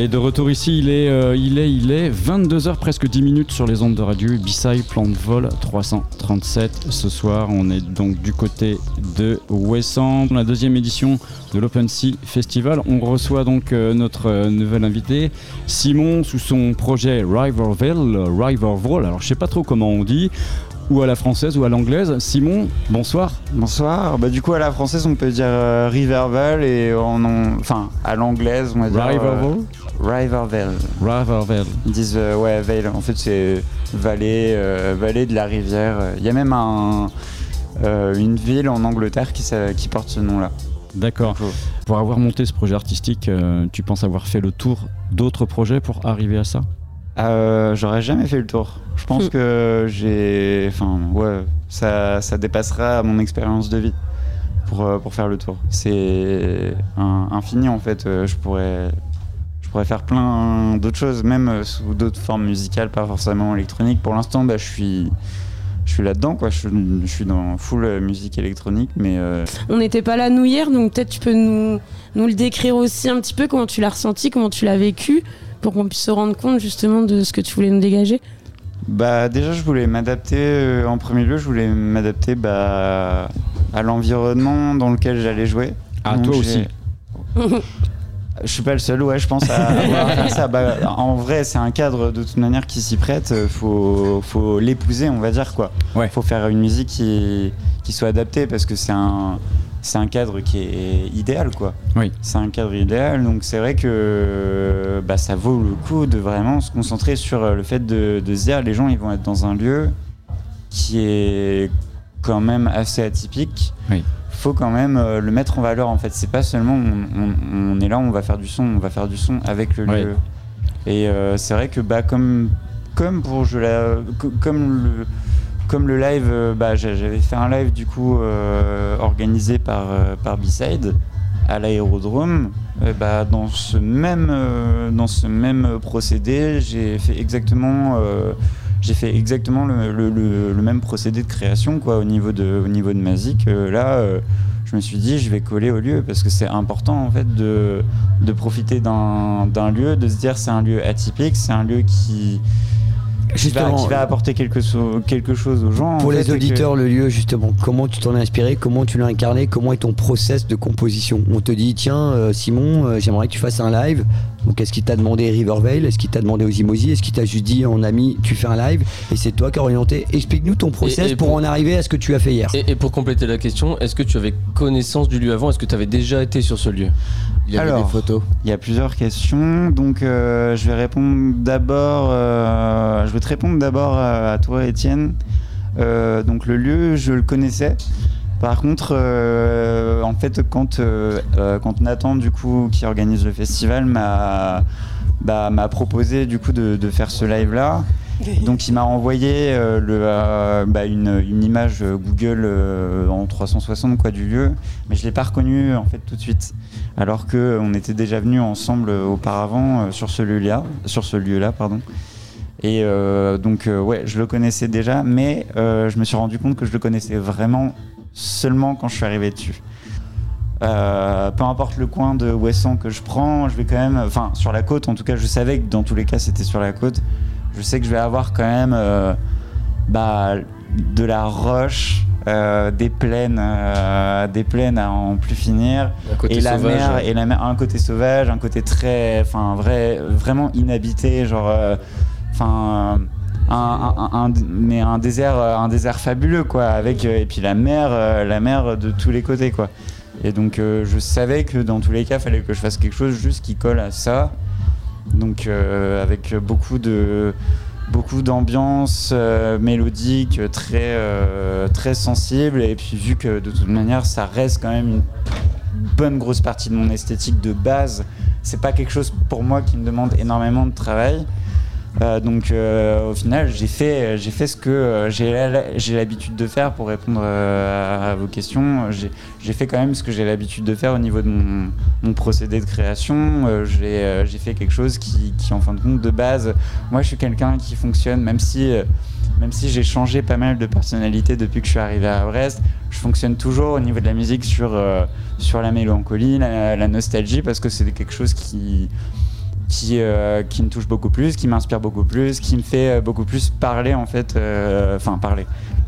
A: Allez, de retour ici, il est, euh, il est, il est 22h, presque 10 minutes sur les ondes de radio. Bissai, plan de vol 337. Ce soir, on est donc du côté de Wesson, la deuxième édition de l'Open Sea Festival. On reçoit donc euh, notre euh, nouvel invité, Simon, sous son projet Riverville, Riverville. Alors, je sais pas trop comment on dit ou à la française ou à l'anglaise. Simon, bonsoir.
L: Bonsoir. Bah, du coup, à la française, on peut dire euh, Rivervale et en, en- enfin, à l'anglaise, on va dire.
A: Riverville
L: Rivervale.
A: Riverville.
L: Ils disent, euh, ouais, Vale. En fait, c'est vallée, euh, vallée de la rivière. Il y a même un, euh, une ville en Angleterre qui, porte ce nom-là.
A: D'accord. Pour avoir monté ce projet artistique, euh, tu penses avoir fait le tour d'autres projets pour arriver à ça?
L: Euh, J'aurais jamais fait le tour. Je pense que j'ai. Enfin, ouais, ça, ça dépassera mon expérience de vie pour, pour faire le tour. C'est infini en fait. Je pourrais, pourrais faire plein d'autres choses, même euh, sous d'autres formes musicales, pas forcément électroniques. Pour l'instant, bah, je suis. Je suis là-dedans, quoi. Je, je suis dans full euh, musique électronique, mais euh,
B: On n'était pas là nous hier, donc peut-être tu peux nous, nous le décrire aussi un petit peu, comment tu l'as ressenti, comment tu l'as vécu, pour qu'on puisse se rendre compte justement de ce que tu voulais nous dégager.
L: Bah déjà je voulais m'adapter euh, en premier lieu je voulais m'adapter bah, à l'environnement dans lequel j'allais jouer.
A: Ah,
L: Donc,
A: toi
L: j'ai- [LAUGHS] Je suis pas le seul ouais je pense à [LAUGHS] avoir à faire ça. Bah, en vrai c'est un cadre de toute manière qui s'y prête. euh, Faut faut l'épouser on va dire quoi.
A: Ouais.
L: Faut faire une musique qui qui soit adaptée parce que c'est un c'est un cadre qui est idéal quoi.
A: Oui.
L: C'est un cadre idéal, donc c'est vrai que bah, ça vaut le coup de vraiment se concentrer sur euh, le fait de, de se dire les gens ils vont être dans un lieu qui est quand même assez atypique.
A: Oui.
L: Faut quand même euh, le mettre en valeur en fait. C'est pas seulement on, on- on est là, on va faire du son, on va faire du son avec le
A: Ouais.
L: lieu. Et euh, c'est vrai que bah comme comme pour je la co- comme le comme le live, euh, bah, j'a- j'avais fait un live du coup organisé par, par B-Side à l'aérodrome. Euh, bah, dans ce même euh, dans ce même procédé, j'ai fait exactement euh, j'ai fait exactement le, le- le- le même procédé de création quoi au niveau de au niveau de Mazik. Euh, là, euh, je me suis dit je vais coller au lieu parce que c'est important en fait de de profiter d'un lieu, de se dire c'est un lieu atypique, c'est un lieu qui qui va, qui va apporter quelque, so- quelque chose aux gens. en
I: Pour
L: fait,
I: les
L: que-
I: auditeurs, le lieu, justement, comment tu t'en as inspiré, comment tu l'as incarné, comment est ton process de composition? On te dit, tiens, euh, Simon, j'aimerais que tu fasses un live. Donc, est-ce qu'il t'a demandé Rivervale? Est-ce qu'il t'a demandé Ozimozi Est-ce qu'il t'a juste dit en ami, tu fais un live? Et c'est toi qui as orienté Explique-nous ton process
D: Et- et
I: pour,
D: pour-
I: en arriver à ce que tu as fait hier.
D: Et, et pour compléter la question, est-ce que tu avais connaissance du lieu avant? Est-ce que tu avais déjà été sur ce lieu?
G: Il y avait
L: Alors,
G: des photos.
L: Il y a plusieurs questions, donc euh, je vais répondre d'abord. euh, je vais te répondre d'abord à, à toi, Étienne. Euh, donc le lieu, je le connaissais. Par contre, euh, en fait, quand euh, euh, quand Nathan, du coup, qui organise le festival, m'a bah, m'a proposé du coup de, de faire ce live là. Donc il m'a envoyé euh, le, euh, bah, une, une image Google euh, en 360 quoi du lieu, mais je l'ai pas reconnu en fait tout de suite, alors que euh, on était déjà venus ensemble auparavant sur ce lieu-là, sur ce lieu-là pardon. Et donc ouais, je le connaissais déjà, mais je me suis rendu compte que je le connaissais vraiment seulement quand je suis arrivé dessus. Euh, peu importe le coin de Ouessant que je prends, je vais quand même, enfin sur la côte en tout cas, je savais que dans tous les cas c'était sur la côte. Je sais que je vais avoir quand même euh, bah, de la roche, euh, des plaines, des plaines à en plus finir, et la
D: sauvage.
L: mer, et la mer, un côté sauvage, un côté très, enfin vrai, vraiment inhabité, genre, enfin. Un, mais un désert, euh, un désert fabuleux quoi, avec euh, et puis la mer, euh, la mer de tous les côtés quoi. Et donc je savais que dans tous les cas, il fallait que je fasse quelque chose juste qui colle à ça. Donc avec beaucoup de beaucoup d'ambiance mélodique, très très sensible. Et puis vu que de toute manière, ça reste quand même une bonne grosse partie de mon esthétique de base. C'est pas quelque chose pour moi qui me demande énormément de travail. Euh, donc euh, au final, j'ai fait, j'ai fait ce que euh, j'ai l'habitude de faire pour répondre à, vos questions. J'ai fait quand même ce que j'ai l'habitude de faire au niveau de mon, procédé de création. J'ai fait quelque chose qui, qui, en fin de compte, de base, moi je suis quelqu'un qui fonctionne, même si, même si j'ai changé pas mal de personnalité depuis que je suis arrivé à Brest, je fonctionne toujours au niveau de la musique sur, sur la mélancolie, la, la nostalgie, parce que c'est quelque chose qui qui, euh, qui me touche beaucoup plus, qui m'inspire beaucoup plus, qui me fait euh, beaucoup plus parler en fait, euh, enfin parler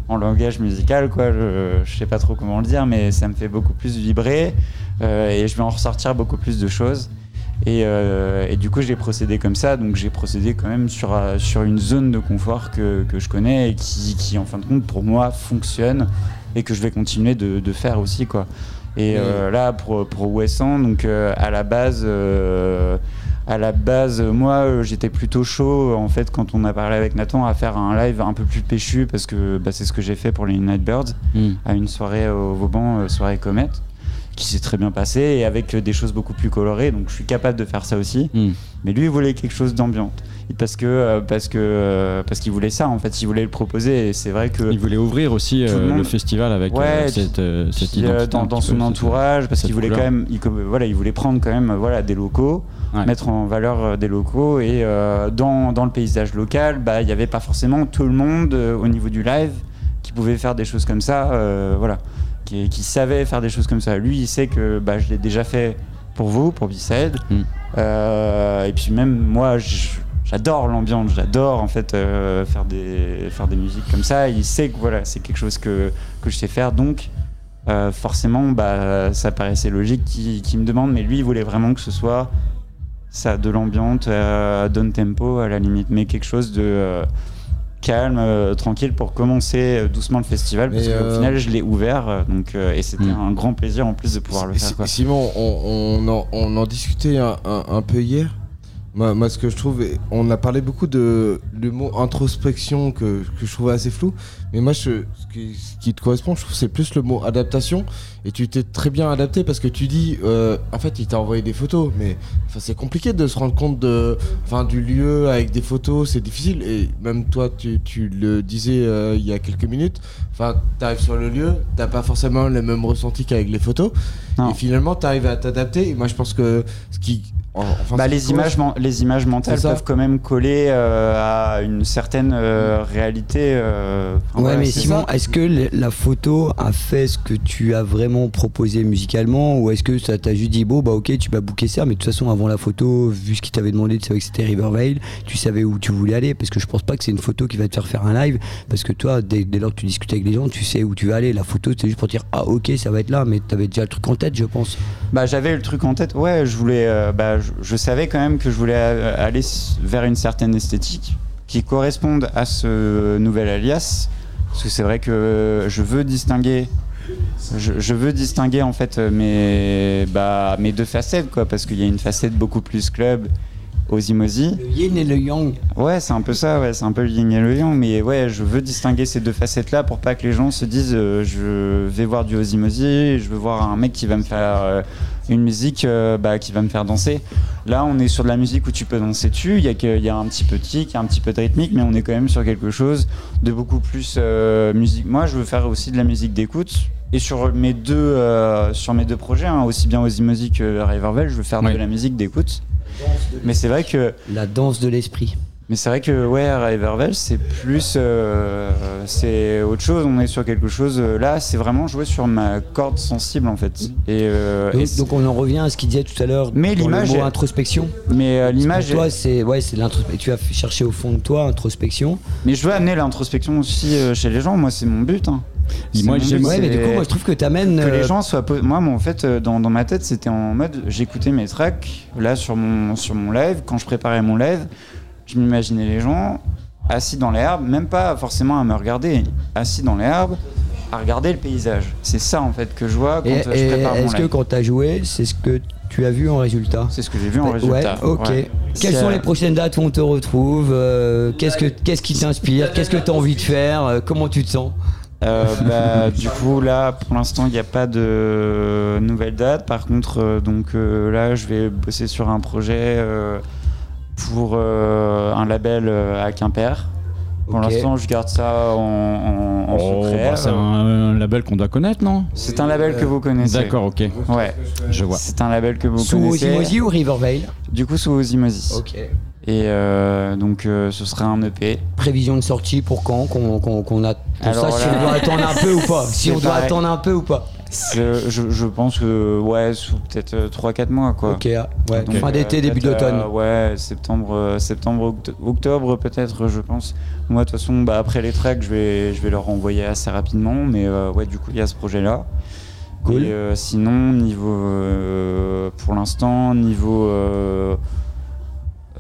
L: en langage musical quoi, je, je sais pas trop comment le dire, mais ça me fait beaucoup plus vibrer euh, et je vais en ressortir beaucoup plus de choses. Et, euh, et du coup, j'ai procédé comme ça. Donc, j'ai procédé quand même sur, sur une zone de confort que, que je connais et qui, qui, en fin de compte, pour moi, fonctionne et que je vais continuer de, de faire aussi. Quoi. Et euh, là, pour, pour Wesson, donc euh, à la base, euh, à la base, moi, euh, j'étais plutôt chaud en fait quand on a parlé avec Nathan à faire un live un peu plus péchu parce que bah, c'est ce que j'ai fait pour les Nightbirds
A: Mm.
L: à une soirée au Vauban, euh, soirée Comet, qui s'est très bien passée et avec euh, des choses beaucoup plus colorées. Donc je suis capable de faire ça aussi.
A: Mm.
L: Mais lui, il voulait quelque chose d'ambiante. Et Parce que parce que parce qu'il voulait ça en fait, il voulait le proposer et c'est vrai que
A: Il voulait ouvrir aussi
L: le
A: festival avec
L: Ouais,
A: cette, cette identité.
L: dans, dans son entourage parce qu'il voulait quand même il, voilà il voulait prendre quand même voilà des locaux
A: Ouais.
L: mettre en valeur euh, des locaux et euh, dans, dans le paysage local bah il n'y avait pas forcément tout le monde euh, au niveau du live qui pouvait faire des choses comme ça voilà qui, qui savait faire des choses comme ça lui il sait que bah, je l'ai déjà fait pour vous pour B-Side
A: Mm.
L: Euh, et puis même moi J'adore l'ambiance, j'adore en fait euh, faire des faire des musiques comme ça. Il sait que voilà, c'est quelque chose que, que je sais faire, donc euh, forcément, bah, ça paraissait logique qu'il qu'il me demande, mais lui, il voulait vraiment que ce soit ça, de l'ambiance, euh, down tempo à la limite, mais quelque chose de euh, calme, euh, tranquille pour commencer euh, doucement le festival, parce qu'au
G: euh,
L: final, je l'ai ouvert, euh, donc et c'était
A: Mm.
L: un grand plaisir en plus de pouvoir le faire. Quoi.
G: Simon, on, on en, on en discutait un, un- un peu hier. Moi, moi, ce que je trouve, on a parlé beaucoup de le mot introspection que, que je trouvais assez flou. Mais moi, je, ce, qui, ce qui te correspond, je trouve, c'est plus le mot adaptation. Et tu t'es très bien adapté parce que tu dis, euh, en fait, il t'a envoyé des photos. Mais enfin, c'est compliqué de se rendre compte de, enfin, du lieu avec des photos, c'est difficile. Et même toi, tu, tu le disais euh, il y a quelques minutes. Enfin, t'arrives sur le lieu, t'as pas forcément le même ressenti qu'avec les photos.
L: Non.
G: Et finalement, t'arrives à t'adapter. Et moi, je pense que ce qui. Enfin,
L: Bah, les, images, les images mentales peuvent quand même coller euh, à une certaine euh, réalité. euh,
I: Ouais, mais
L: c'est
I: Simon, est-ce que la photo a fait ce que tu as vraiment proposé musicalement ou est-ce que ça t'a juste dit, bon, bah ok, tu vas booker ça, mais de toute façon, avant la photo, vu ce qu'il t'avait demandé, tu savais que c'était Rivervale, tu savais où tu voulais aller parce que je pense pas que c'est une photo qui va te faire faire un live parce que toi, dès, dès lors que tu discutes avec les gens, tu sais où tu vas aller. La photo, c'est juste pour dire, ah ok, ça va être là, mais t'avais déjà le truc en tête, je pense.
L: Bah, j'avais le truc en tête. Ouais, je voulais. euh, bah, je, je savais quand même que je voulais euh, aller vers une certaine esthétique qui corresponde à ce nouvel alias. Parce que c'est vrai que je veux distinguer. Je, je veux distinguer en fait mes, bah, mes deux facettes, quoi, parce qu'il y a une facette beaucoup plus club, Ozimozi.
I: Le yin et le yang.
L: Ouais, c'est un peu ça, ouais, c'est un peu le yin et le yang, mais ouais, je veux distinguer ces deux facettes-là pour pas que les gens se disent euh, je vais voir du Ozimozi, je veux voir un mec qui va me faire euh, une musique euh, bah, qui va me faire danser. Là, on est sur de la musique où tu peux danser dessus, il y, a que- il y a un petit peu de kick, il y a un petit peu de rythmique, mais on est quand même sur quelque chose de beaucoup plus euh, musique. Moi, je veux faire aussi de la musique d'écoute. Et sur mes deux, euh, sur mes deux projets, hein, aussi bien Ozimozi que Rivervale, je veux faire de la musique d'écoute. Mais c'est vrai que
I: La danse de l'esprit.
L: Mais c'est vrai que ouais, Rivervale, c'est plus, euh, c'est autre chose. On est sur quelque chose. euh, là, c'est vraiment jouer sur ma corde sensible en fait. Et, euh,
I: Donc,
L: et c'est-
I: donc on en revient à ce qu'il disait tout à l'heure.
L: Mais l'image
I: introspection.
L: mais euh, l'image.
I: Toi,
L: est-
I: c'est ouais, c'est l'introspection. Tu as cherché au fond de toi introspection.
L: Mais je veux amener l'introspection aussi euh, chez les gens. Moi, c'est mon but. hein.
A: Moi, j'aime-
L: but,
I: Ouais, mais du coup, moi je trouve que t'amènes.
L: que les gens soient moi moi, en fait dans, dans ma tête c'était en mode j'écoutais mes tracks là sur mon sur mon live quand je préparais mon live je m'imaginais les gens assis dans l'herbe même pas forcément à me regarder assis dans l'herbe à regarder le paysage c'est ça en fait que je vois quand
I: Et,
L: euh, je prépare mon
I: est-ce que quand t'as joué, c'est ce que tu as vu en résultat
L: c'est ce que j'ai vu en
I: Ouais,
L: résultat
I: ok.
L: ouais.
I: Quelles
L: C'est,
I: sont
L: euh,
I: les prochaines dates où on te retrouve euh, Qu'est-ce que qu'est-ce qui t'inspire Qu'est-ce que t'as envie de faire Euh, Comment tu te sens
L: bah, [LAUGHS] du coup, là, pour l'instant, il n'y a pas de nouvelle date. Par contre, donc là, je vais bosser sur un projet pour euh, un label euh, à Quimper. Pour l'instant, je garde ça en, en- en
A: Oh,
L: secret.
A: bah, c'est un, un label qu'on doit connaître, non
L: C'est un label que vous connaissez.
A: D'accord, ok.
L: Ouais,
A: Je vois.
L: c'est un label que vous
I: Sous
L: connaissez.
I: Ozimozi ou Rivervale
L: Du coup, sous Ozimozi.
I: Ok.
L: Et euh, donc, euh, ce sera un EP.
I: Prévision de sortie pour quand Qu'on qu'on a.
L: Alors
I: si on doit attendre un peu ou pas. [LAUGHS] Si on doit
L: pareil.
I: attendre un peu ou pas.
L: Je, je pense que, ouais, sous peut-être 3-4 mois, quoi.
I: Ok, ouais.
L: Donc,
I: fin d'été, début d'automne.
L: euh, ouais, septembre, euh, septembre, oct- octobre peut-être, je pense. Moi, de toute façon, bah, après les tracks, je vais, je vais leur envoyer assez rapidement. Mais euh, ouais, du coup, il y a ce projet-là.
I: Cool.
L: Et euh, sinon, niveau, euh, pour l'instant, niveau,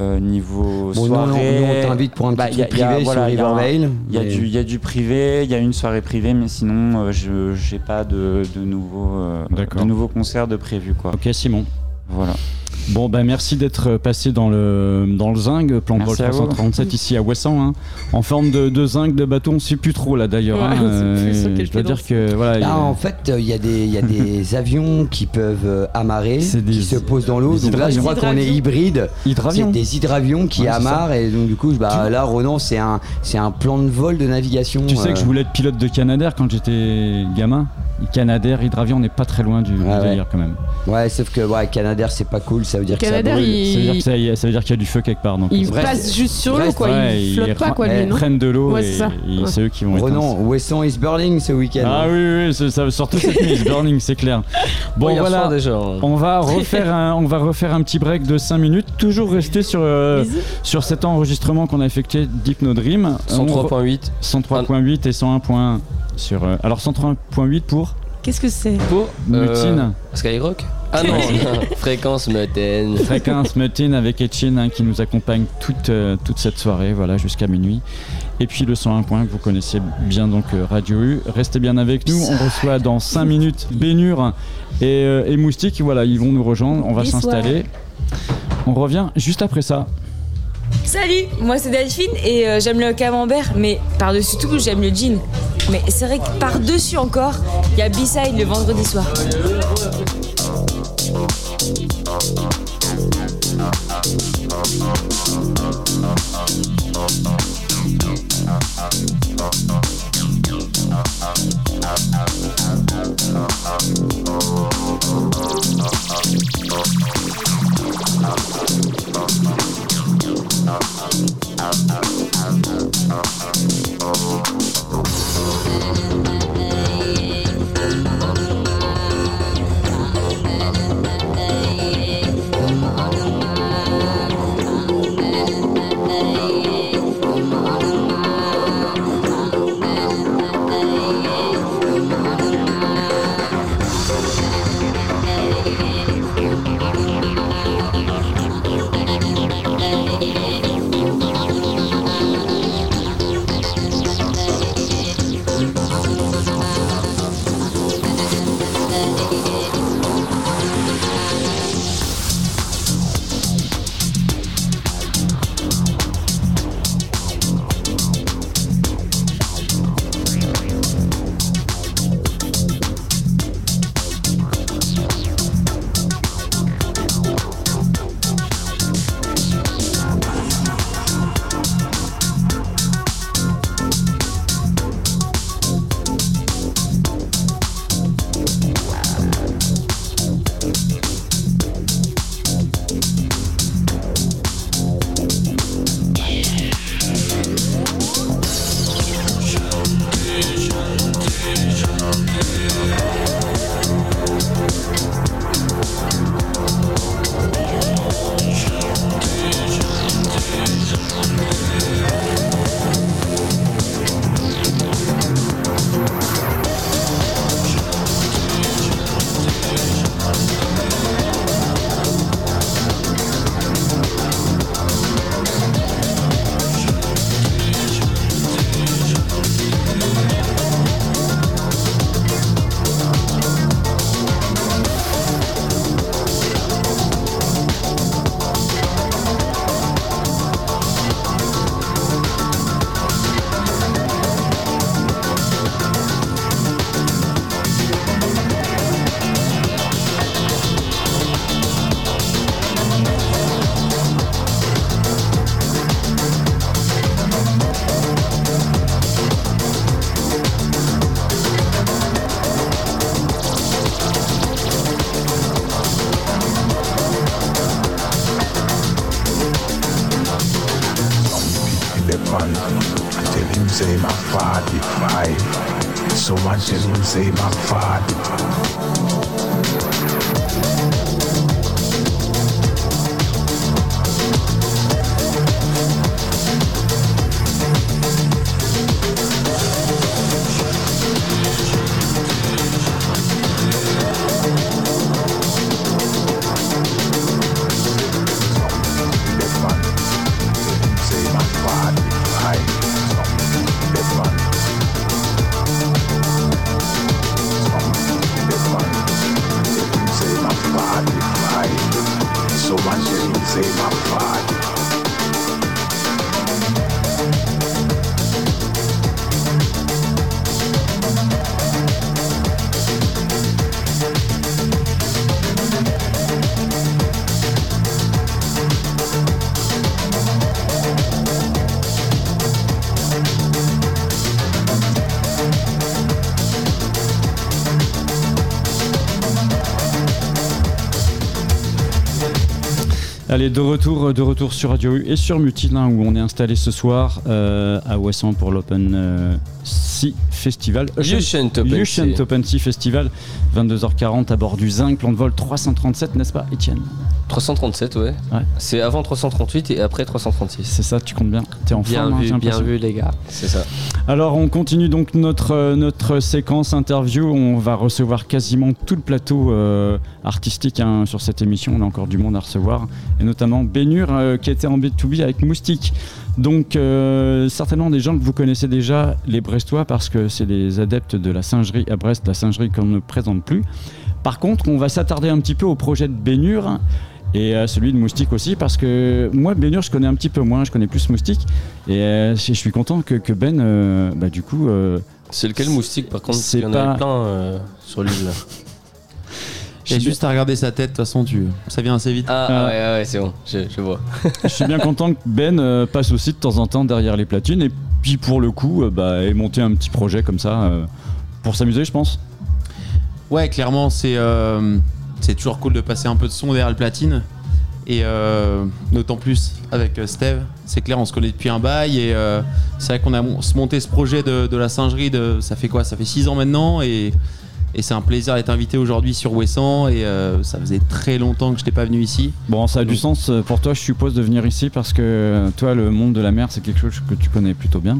L: euh, niveau
I: Bon,
L: soirée,
I: nous, on t'invite pour un
L: bah,
I: petit
L: y a-
I: truc
L: y a-
I: privé
L: voilà,
I: sur Rivervale.
L: Il y, a
I: mais-
L: y a du privé, il y a une soirée privée, mais sinon, euh, je j'ai pas de, de, nouveaux, euh,
A: D'accord.
L: de nouveaux concerts de prévu. Quoi.
A: Ok, Simon.
L: Voilà.
A: Bon, bah merci d'être passé dans le, dans le zinc, plan de vol
L: Merci à vous.
A: 337 ici à Ouessant. hein. En forme de, de zinc, de bateau, on ne sait plus trop là d'ailleurs.
B: Ouais,
A: hein. [LAUGHS] Euh, je dois dire que voilà.
I: Là,
A: a-
I: en fait, euh, il y a des, il y a [LAUGHS] des avions qui peuvent euh, amarrer,
A: des-
I: qui se posent dans l'eau. Donc là, je crois qu'on est hybride. C'est des hydravions qui
A: Ouais,
I: amarrent et donc du coup, bah, là, Ronan, c'est un, c'est un plan de vol de navigation.
A: Tu sais que
I: euh,
A: je voulais être pilote de Canadair quand j'étais gamin. Canadair, Hydravion, on n'est pas très loin du, du
I: Ouais, ouais.
A: délire quand même.
I: Ouais, sauf que ouais, Canadair, c'est pas cool. Ça veut dire
B: Canadair,
I: que ça brûle.
B: il-
A: Ça veut dire y qu'il y a du feu quelque part. Donc
B: Il
I: Brest.
B: passe juste sur l'eau, quoi.
A: Ouais,
B: il flotte pas, quoi, lui, non
A: prennent de l'eau
B: Ouais,
A: et, c'est eux qui vont.
I: Ronan, Wesson is burning ce week-end.
A: Ah oui, oui, ça, surtout cette nuit, it's burning, c'est clair. [LAUGHS] Bon, voilà.
D: déjà. hein.
A: On va, refaire un, on va refaire un petit break de 5 minutes, toujours rester sur, euh, sur cet enregistrement qu'on a effectué d'Hypno Dream. On re-
D: 103.8
A: 103.8 et 101.1 sur. euh, alors 103.8 pour
B: Qu'est-ce que c'est
D: pour euh,
A: Mutine.
D: Skyrock Ah non, [LAUGHS] fréquence Mutine.
A: Fréquence Mutine avec Etchin hein, qui nous accompagne toute, euh, toute cette soirée, voilà, jusqu'à minuit. Et puis le 101 point que vous connaissez bien, donc euh, Radio U. Restez bien avec nous. On reçoit dans 5 minutes Bénur et, euh, et Moustique. Voilà, ils vont nous rejoindre. On va
B: Bonsoir.
A: s'installer. On revient juste après ça.
M: Salut, moi c'est Delphine et euh, j'aime le camembert, mais par-dessus tout j'aime le jean. Mais c'est vrai que par-dessus encore, il y a B-Side le vendredi soir.
N: The
A: Allez, de retour, de retour sur Radio U et sur Mutilin où on est installé ce soir euh, à Ouessant pour l'Open euh, Sea Festival. Euh,
D: Lucent Open.
A: Open Sea Festival, 22h40 à bord du Zinc, plan de vol 337, n'est-ce pas, Étienne?
D: 337, ouais. C'est avant 338 et après 336.
A: C'est ça, tu comptes bien T'es en
O: Bien
A: forme, hein,
O: vu,
A: j'ai
O: bien vu, les gars.
D: C'est ça.
A: Alors on continue donc notre, euh, notre séquence interview. On va recevoir quasiment tout le plateau euh, artistique hein, sur cette émission. On a encore du monde à recevoir. Et notamment Bénur euh, qui était en B2B avec Moustique. Donc euh, certainement des gens que vous connaissez déjà, les Brestois, parce que c'est les adeptes de la singerie à Brest, la singerie qu'on ne présente plus. Par contre, on va s'attarder un petit peu au projet de Bénur et à celui de Moustique aussi, parce que moi, Bénur, je connais un petit peu moins, je connais plus Moustique. Et euh, je suis content que, que Ben, euh, bah, du coup.
D: c'est lequel Moustique par contre?
A: C'est
D: Il y en
A: pas.
D: avait plein euh, sur l'île. là. [LAUGHS]
P: J'ai juste à regarder sa tête, de toute façon, tu... ça vient assez vite.
D: Ah, ouais, ouais, c'est bon, je, je vois. [LAUGHS]
A: je suis bien content que Ben euh, passe aussi de temps en temps derrière les platines et puis pour le coup, euh, bah, ait monté un petit projet comme ça euh, pour s'amuser, je pense.
P: Ouais, clairement, c'est euh, c'est toujours cool de passer un peu de son derrière le platine. Et euh, d'autant plus avec euh, Steve, c'est clair, on se connaît depuis un bail. Et euh, c'est vrai qu'on a monté ce projet de, de la singerie, de, ça fait quoi? Ça fait 6 ans maintenant. Et, et c'est un plaisir d'être invité aujourd'hui sur Wesson. Et euh, ça faisait très longtemps que je n'étais pas venu ici.
A: Bon, ça a du sens pour toi, je suppose, de venir ici parce que toi, le monde de la mer, c'est quelque chose que tu connais plutôt bien.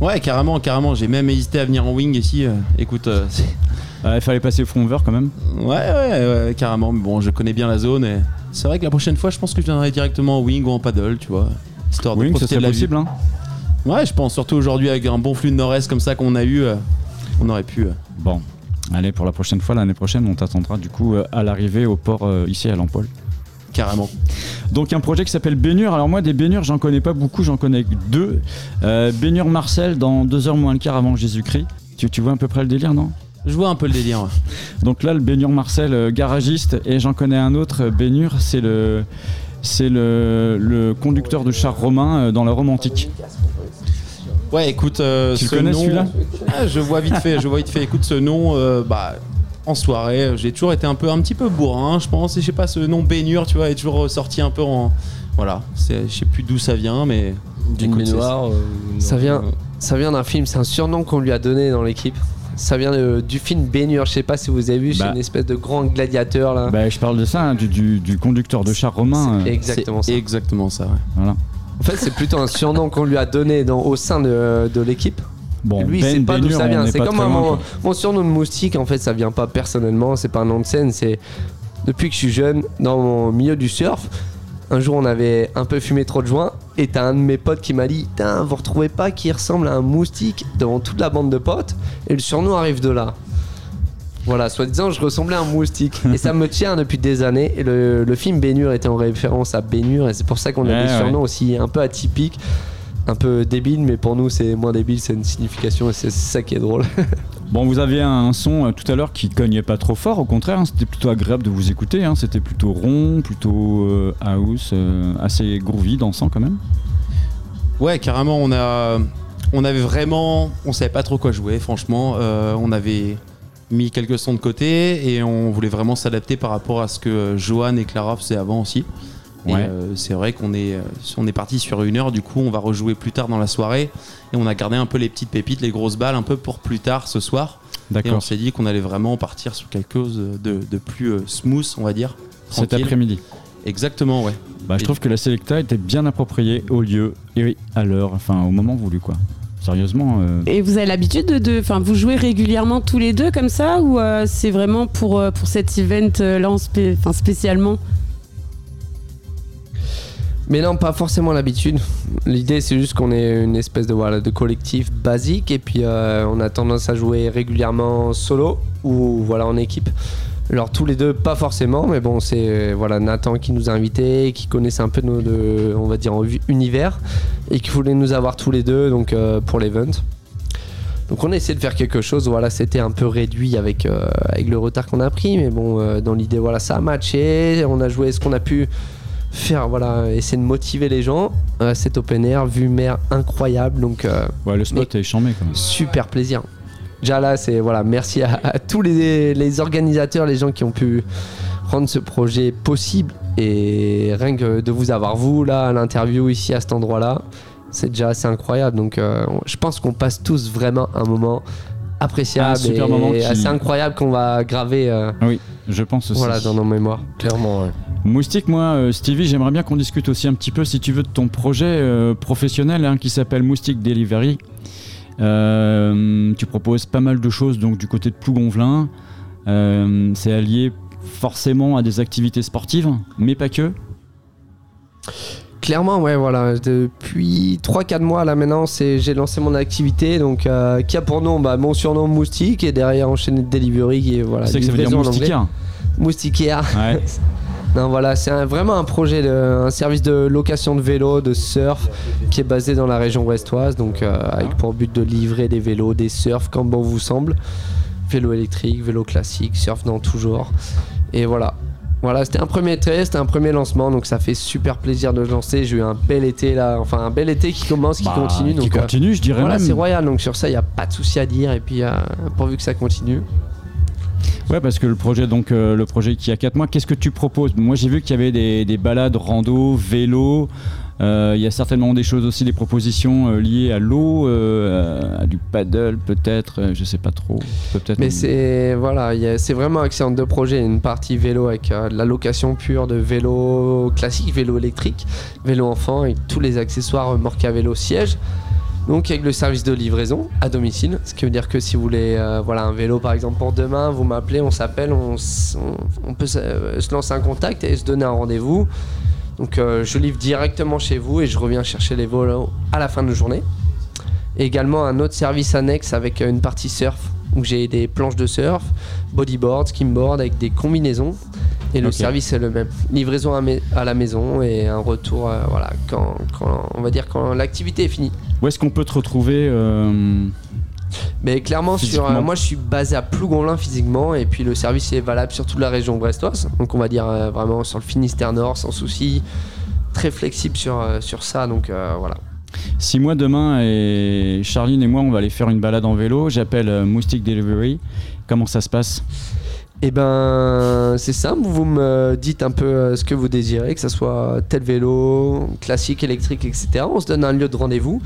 P: Ouais, carrément, carrément. J'ai même hésité à venir en wing ici. Euh, écoute, euh, [LAUGHS] c'est-
A: il fallait passer front over quand même.
P: Ouais, ouais, ouais, carrément. Mais bon, je connais bien la zone. Et c'est vrai que la prochaine fois, je pense que je viendrai directement en wing ou en paddle, tu vois. Histoire de
A: Wing, ce
P: profiter de la
A: possible, hein.
P: Ouais, je pense surtout aujourd'hui avec un bon flux de nord-est comme ça qu'on a eu, euh, on aurait pu.
A: Bon, allez, pour la prochaine fois, l'année prochaine, on t'attendra du coup à l'arrivée au port ici à Lampol.
P: Carrément.
A: Donc un projet qui s'appelle Bénure. Alors moi des Bénures j'en connais pas beaucoup, j'en connais deux. Euh, Bénure Marcel dans 2 heures moins le quart avant Jésus-Christ. Tu, tu vois à peu près le délire non?
P: Je vois un peu le délire. ouais.
A: Donc là le Bénure Marcel euh, garagiste et j'en connais un autre euh, Bénure, c'est le c'est le, le conducteur de char romain euh, dans la Rome antique.
P: Ouais, écoute, euh,
A: Tu le connais,
P: nom-
A: celui-là?
P: Ah, Je vois vite fait, je vois vite fait. Écoute, ce nom, euh, bah, en soirée, j'ai toujours été un peu, un petit peu bourrin, je pense. Et je sais pas, ce nom baignure, tu vois, est toujours ressorti un peu en. Voilà, c'est- je sais plus d'où ça vient, mais.
D: D'une baignoire. euh,
O: Ça vient,
D: euh,
O: ça vient d'un film, c'est un surnom qu'on lui a donné dans l'équipe. Ça vient de- du film Baignure, je sais pas si vous avez vu, c'est
A: Bah.
O: une espèce de grand gladiateur là.
A: Bah, je parle de ça, hein, du, du- du conducteur de char romain. euh.
O: C'est exactement ça.
P: Exactement ça, ouais.
A: Voilà.
O: En fait, c'est plutôt un surnom qu'on lui a donné dans- au sein de, de l'équipe.
A: Bon,
O: Lui,
A: Ben
O: c'est pas d'où ça vient. C'est comme un- mon, surnom de moustique, en fait, ça vient pas personnellement, c'est pas un nom de scène, c'est depuis que je suis jeune, dans mon milieu du surf. Un jour, on avait un peu fumé trop de joints, et t'as un de mes potes qui m'a dit Tain, vous retrouvez pas qui ressemble à un moustique devant toute la bande de potes? Et le surnom arrive de là. Voilà, soi-disant, je ressemblais à un moustique. [LAUGHS] et ça me tient depuis des années. Et le, le film Bénure était en référence à Bénure, et c'est pour ça qu'on a
A: Ouais,
O: des
A: ouais.
O: surnoms aussi un peu atypiques un peu débile, mais pour nous c'est moins débile, c'est une signification et c'est ça qui est drôle. [LAUGHS]
A: Bon, vous aviez un son euh, tout à l'heure qui cognait pas trop fort, au contraire, hein, c'était plutôt agréable de vous écouter, hein, c'était plutôt rond, plutôt euh, house, euh, assez groovy, dansant quand même.
P: Ouais, carrément, on a, on avait vraiment, on savait pas trop quoi jouer, franchement. Euh, on avait mis quelques sons de côté et on voulait vraiment s'adapter par rapport à ce que Johan et Clara faisaient avant aussi.
A: Ouais.
Q: euh, c'est vrai qu'on est, euh, on est parti sur une heure, du coup on va rejouer plus tard dans la soirée. Et on a gardé un peu les petites pépites, les grosses balles, un peu pour plus tard ce soir. Et
A: D'accord.
Q: on s'est dit qu'on allait vraiment partir sur quelque chose de, de plus euh, smooth, on va dire.
A: Cet après-midi.
Q: Exactement, ouais.
A: Bah, je
Q: Et
A: trouve que la Selecta était bien appropriée au lieu et à l'heure, enfin au moment voulu quoi. Sérieusement. euh,
B: Et vous avez l'habitude de, enfin, vous jouez régulièrement tous les deux comme ça ou euh, c'est vraiment pour euh, pour cet event euh, là, en spé- enfin spécialement?
O: Mais non, pas forcément l'habitude. L'idée, c'est juste qu'on est une espèce de, voilà, de collectif basique et puis euh, on a tendance à jouer régulièrement solo ou voilà en équipe. Alors tous les deux, pas forcément, mais bon, c'est euh, voilà Nathan qui nous a invités, qui connaissait un peu nos, de, on va dire, univers et qui voulait nous avoir tous les deux donc euh, pour l'event. Donc on a essayé de faire quelque chose, voilà, c'était un peu réduit avec, avec le retard qu'on a pris, mais bon, dans l'idée, voilà, ça a matché, on a joué ce qu'on a pu faire, voilà, essayer de motiver les gens. Euh, cet open air, vue mer incroyable, donc euh,
A: Ouais, le spot est chambé quand même.
O: super plaisir. Déjà là, c'est voilà, merci à, à tous les, les organisateurs, les gens qui ont pu rendre ce projet possible et rien que de vous avoir vous là à l'interview ici à cet endroit-là, c'est déjà assez incroyable. Donc euh, je pense qu'on passe tous vraiment un moment appréciable
A: Un super
O: et
A: moment qui-
O: assez incroyable qu'on va graver euh,
A: Oui, je pense aussi.
O: voilà dans nos mémoires.
G: Clairement, ouais.
A: Moustique, moi, euh, Stevie, j'aimerais bien qu'on discute aussi un petit peu, si tu veux, de ton projet euh, professionnel hein, qui s'appelle Moustique Delivery. Euh, tu proposes pas mal de choses donc du côté de Plougonvelin. Euh, c'est allié forcément à des activités sportives, mais pas que.
O: Clairement, ouais, voilà. Depuis 3-4 mois là maintenant, c'est- j'ai lancé mon activité donc euh, qui a pour nom bah, mon surnom Moustique et derrière enchaîné de delivery qui est voilà.
A: C'est que ça veut dire moustiquaire.
O: Moustiquaire.
A: Ouais. [LAUGHS]
O: non, voilà, c'est vraiment un projet, de, un service de location de vélos, de surf qui est basé dans la région ouestoise, donc euh, avec pour but de livrer des vélos, des surfs comme bon vous semble. Vélo électrique, vélo classique, surf dans tout genre. Et voilà. Voilà, c'était un premier test, un premier lancement, donc ça fait super plaisir de lancer. J'ai eu un bel été là, enfin un bel été qui commence, qui
A: Bah,
O: continue.
A: qui
O: euh,
A: continue, je dirais
O: Voilà, c'est royal, donc sur ça, il n'y a pas de souci à dire. Et puis, euh, pourvu que ça continue.
A: Ouais, parce que le projet, donc euh, le projet qui a 4 mois, qu'est-ce que tu proposes? Moi, j'ai vu qu'il y avait des, des balades rando, vélo. Euh, Il y a certainement des choses aussi, des propositions euh, liées à l'eau, euh, à du paddle peut-être, je sais pas trop. Peut-être.
O: Mais c'est voilà, c'est vraiment axé en deux projets. Une partie vélo avec de la location pure de vélo classique, vélo électrique, vélo enfant et tous les accessoires remorque à vélo siège. Donc avec le service de livraison à domicile, ce qui veut dire que si vous voulez euh, voilà un vélo par exemple pour demain, vous m'appelez, on s'appelle, on, on- on peut se lancer un contact et se donner un rendez-vous. Donc euh, je livre directement chez vous et je reviens chercher les vélos à la fin de la journée. Et également un autre service annexe avec euh, une partie surf où j'ai des planches de surf, bodyboard, skimboard avec des combinaisons. Et le service est le même. Livraison à, la maison et un retour euh, voilà, quand, quand- on va dire quand l'activité est finie.
A: Où est-ce qu'on peut te retrouver euh,
O: Mais clairement, sur, euh, moi je suis basé à Plougonlin physiquement et puis le service est valable sur toute la région brestoise. Donc on va dire euh, vraiment sur le Finistère Nord sans souci. Très flexible sur, euh, sur ça. Donc voilà.
A: Si moi demain et Charline et moi on va aller faire une balade en vélo, j'appelle Moustique Delivery. Comment ça se passe?
O: Eh ben, c'est simple. Vous me dites un peu euh, ce que vous désirez, que ce soit tel vélo, classique, électrique, etc. On se donne un lieu de rendez-vous.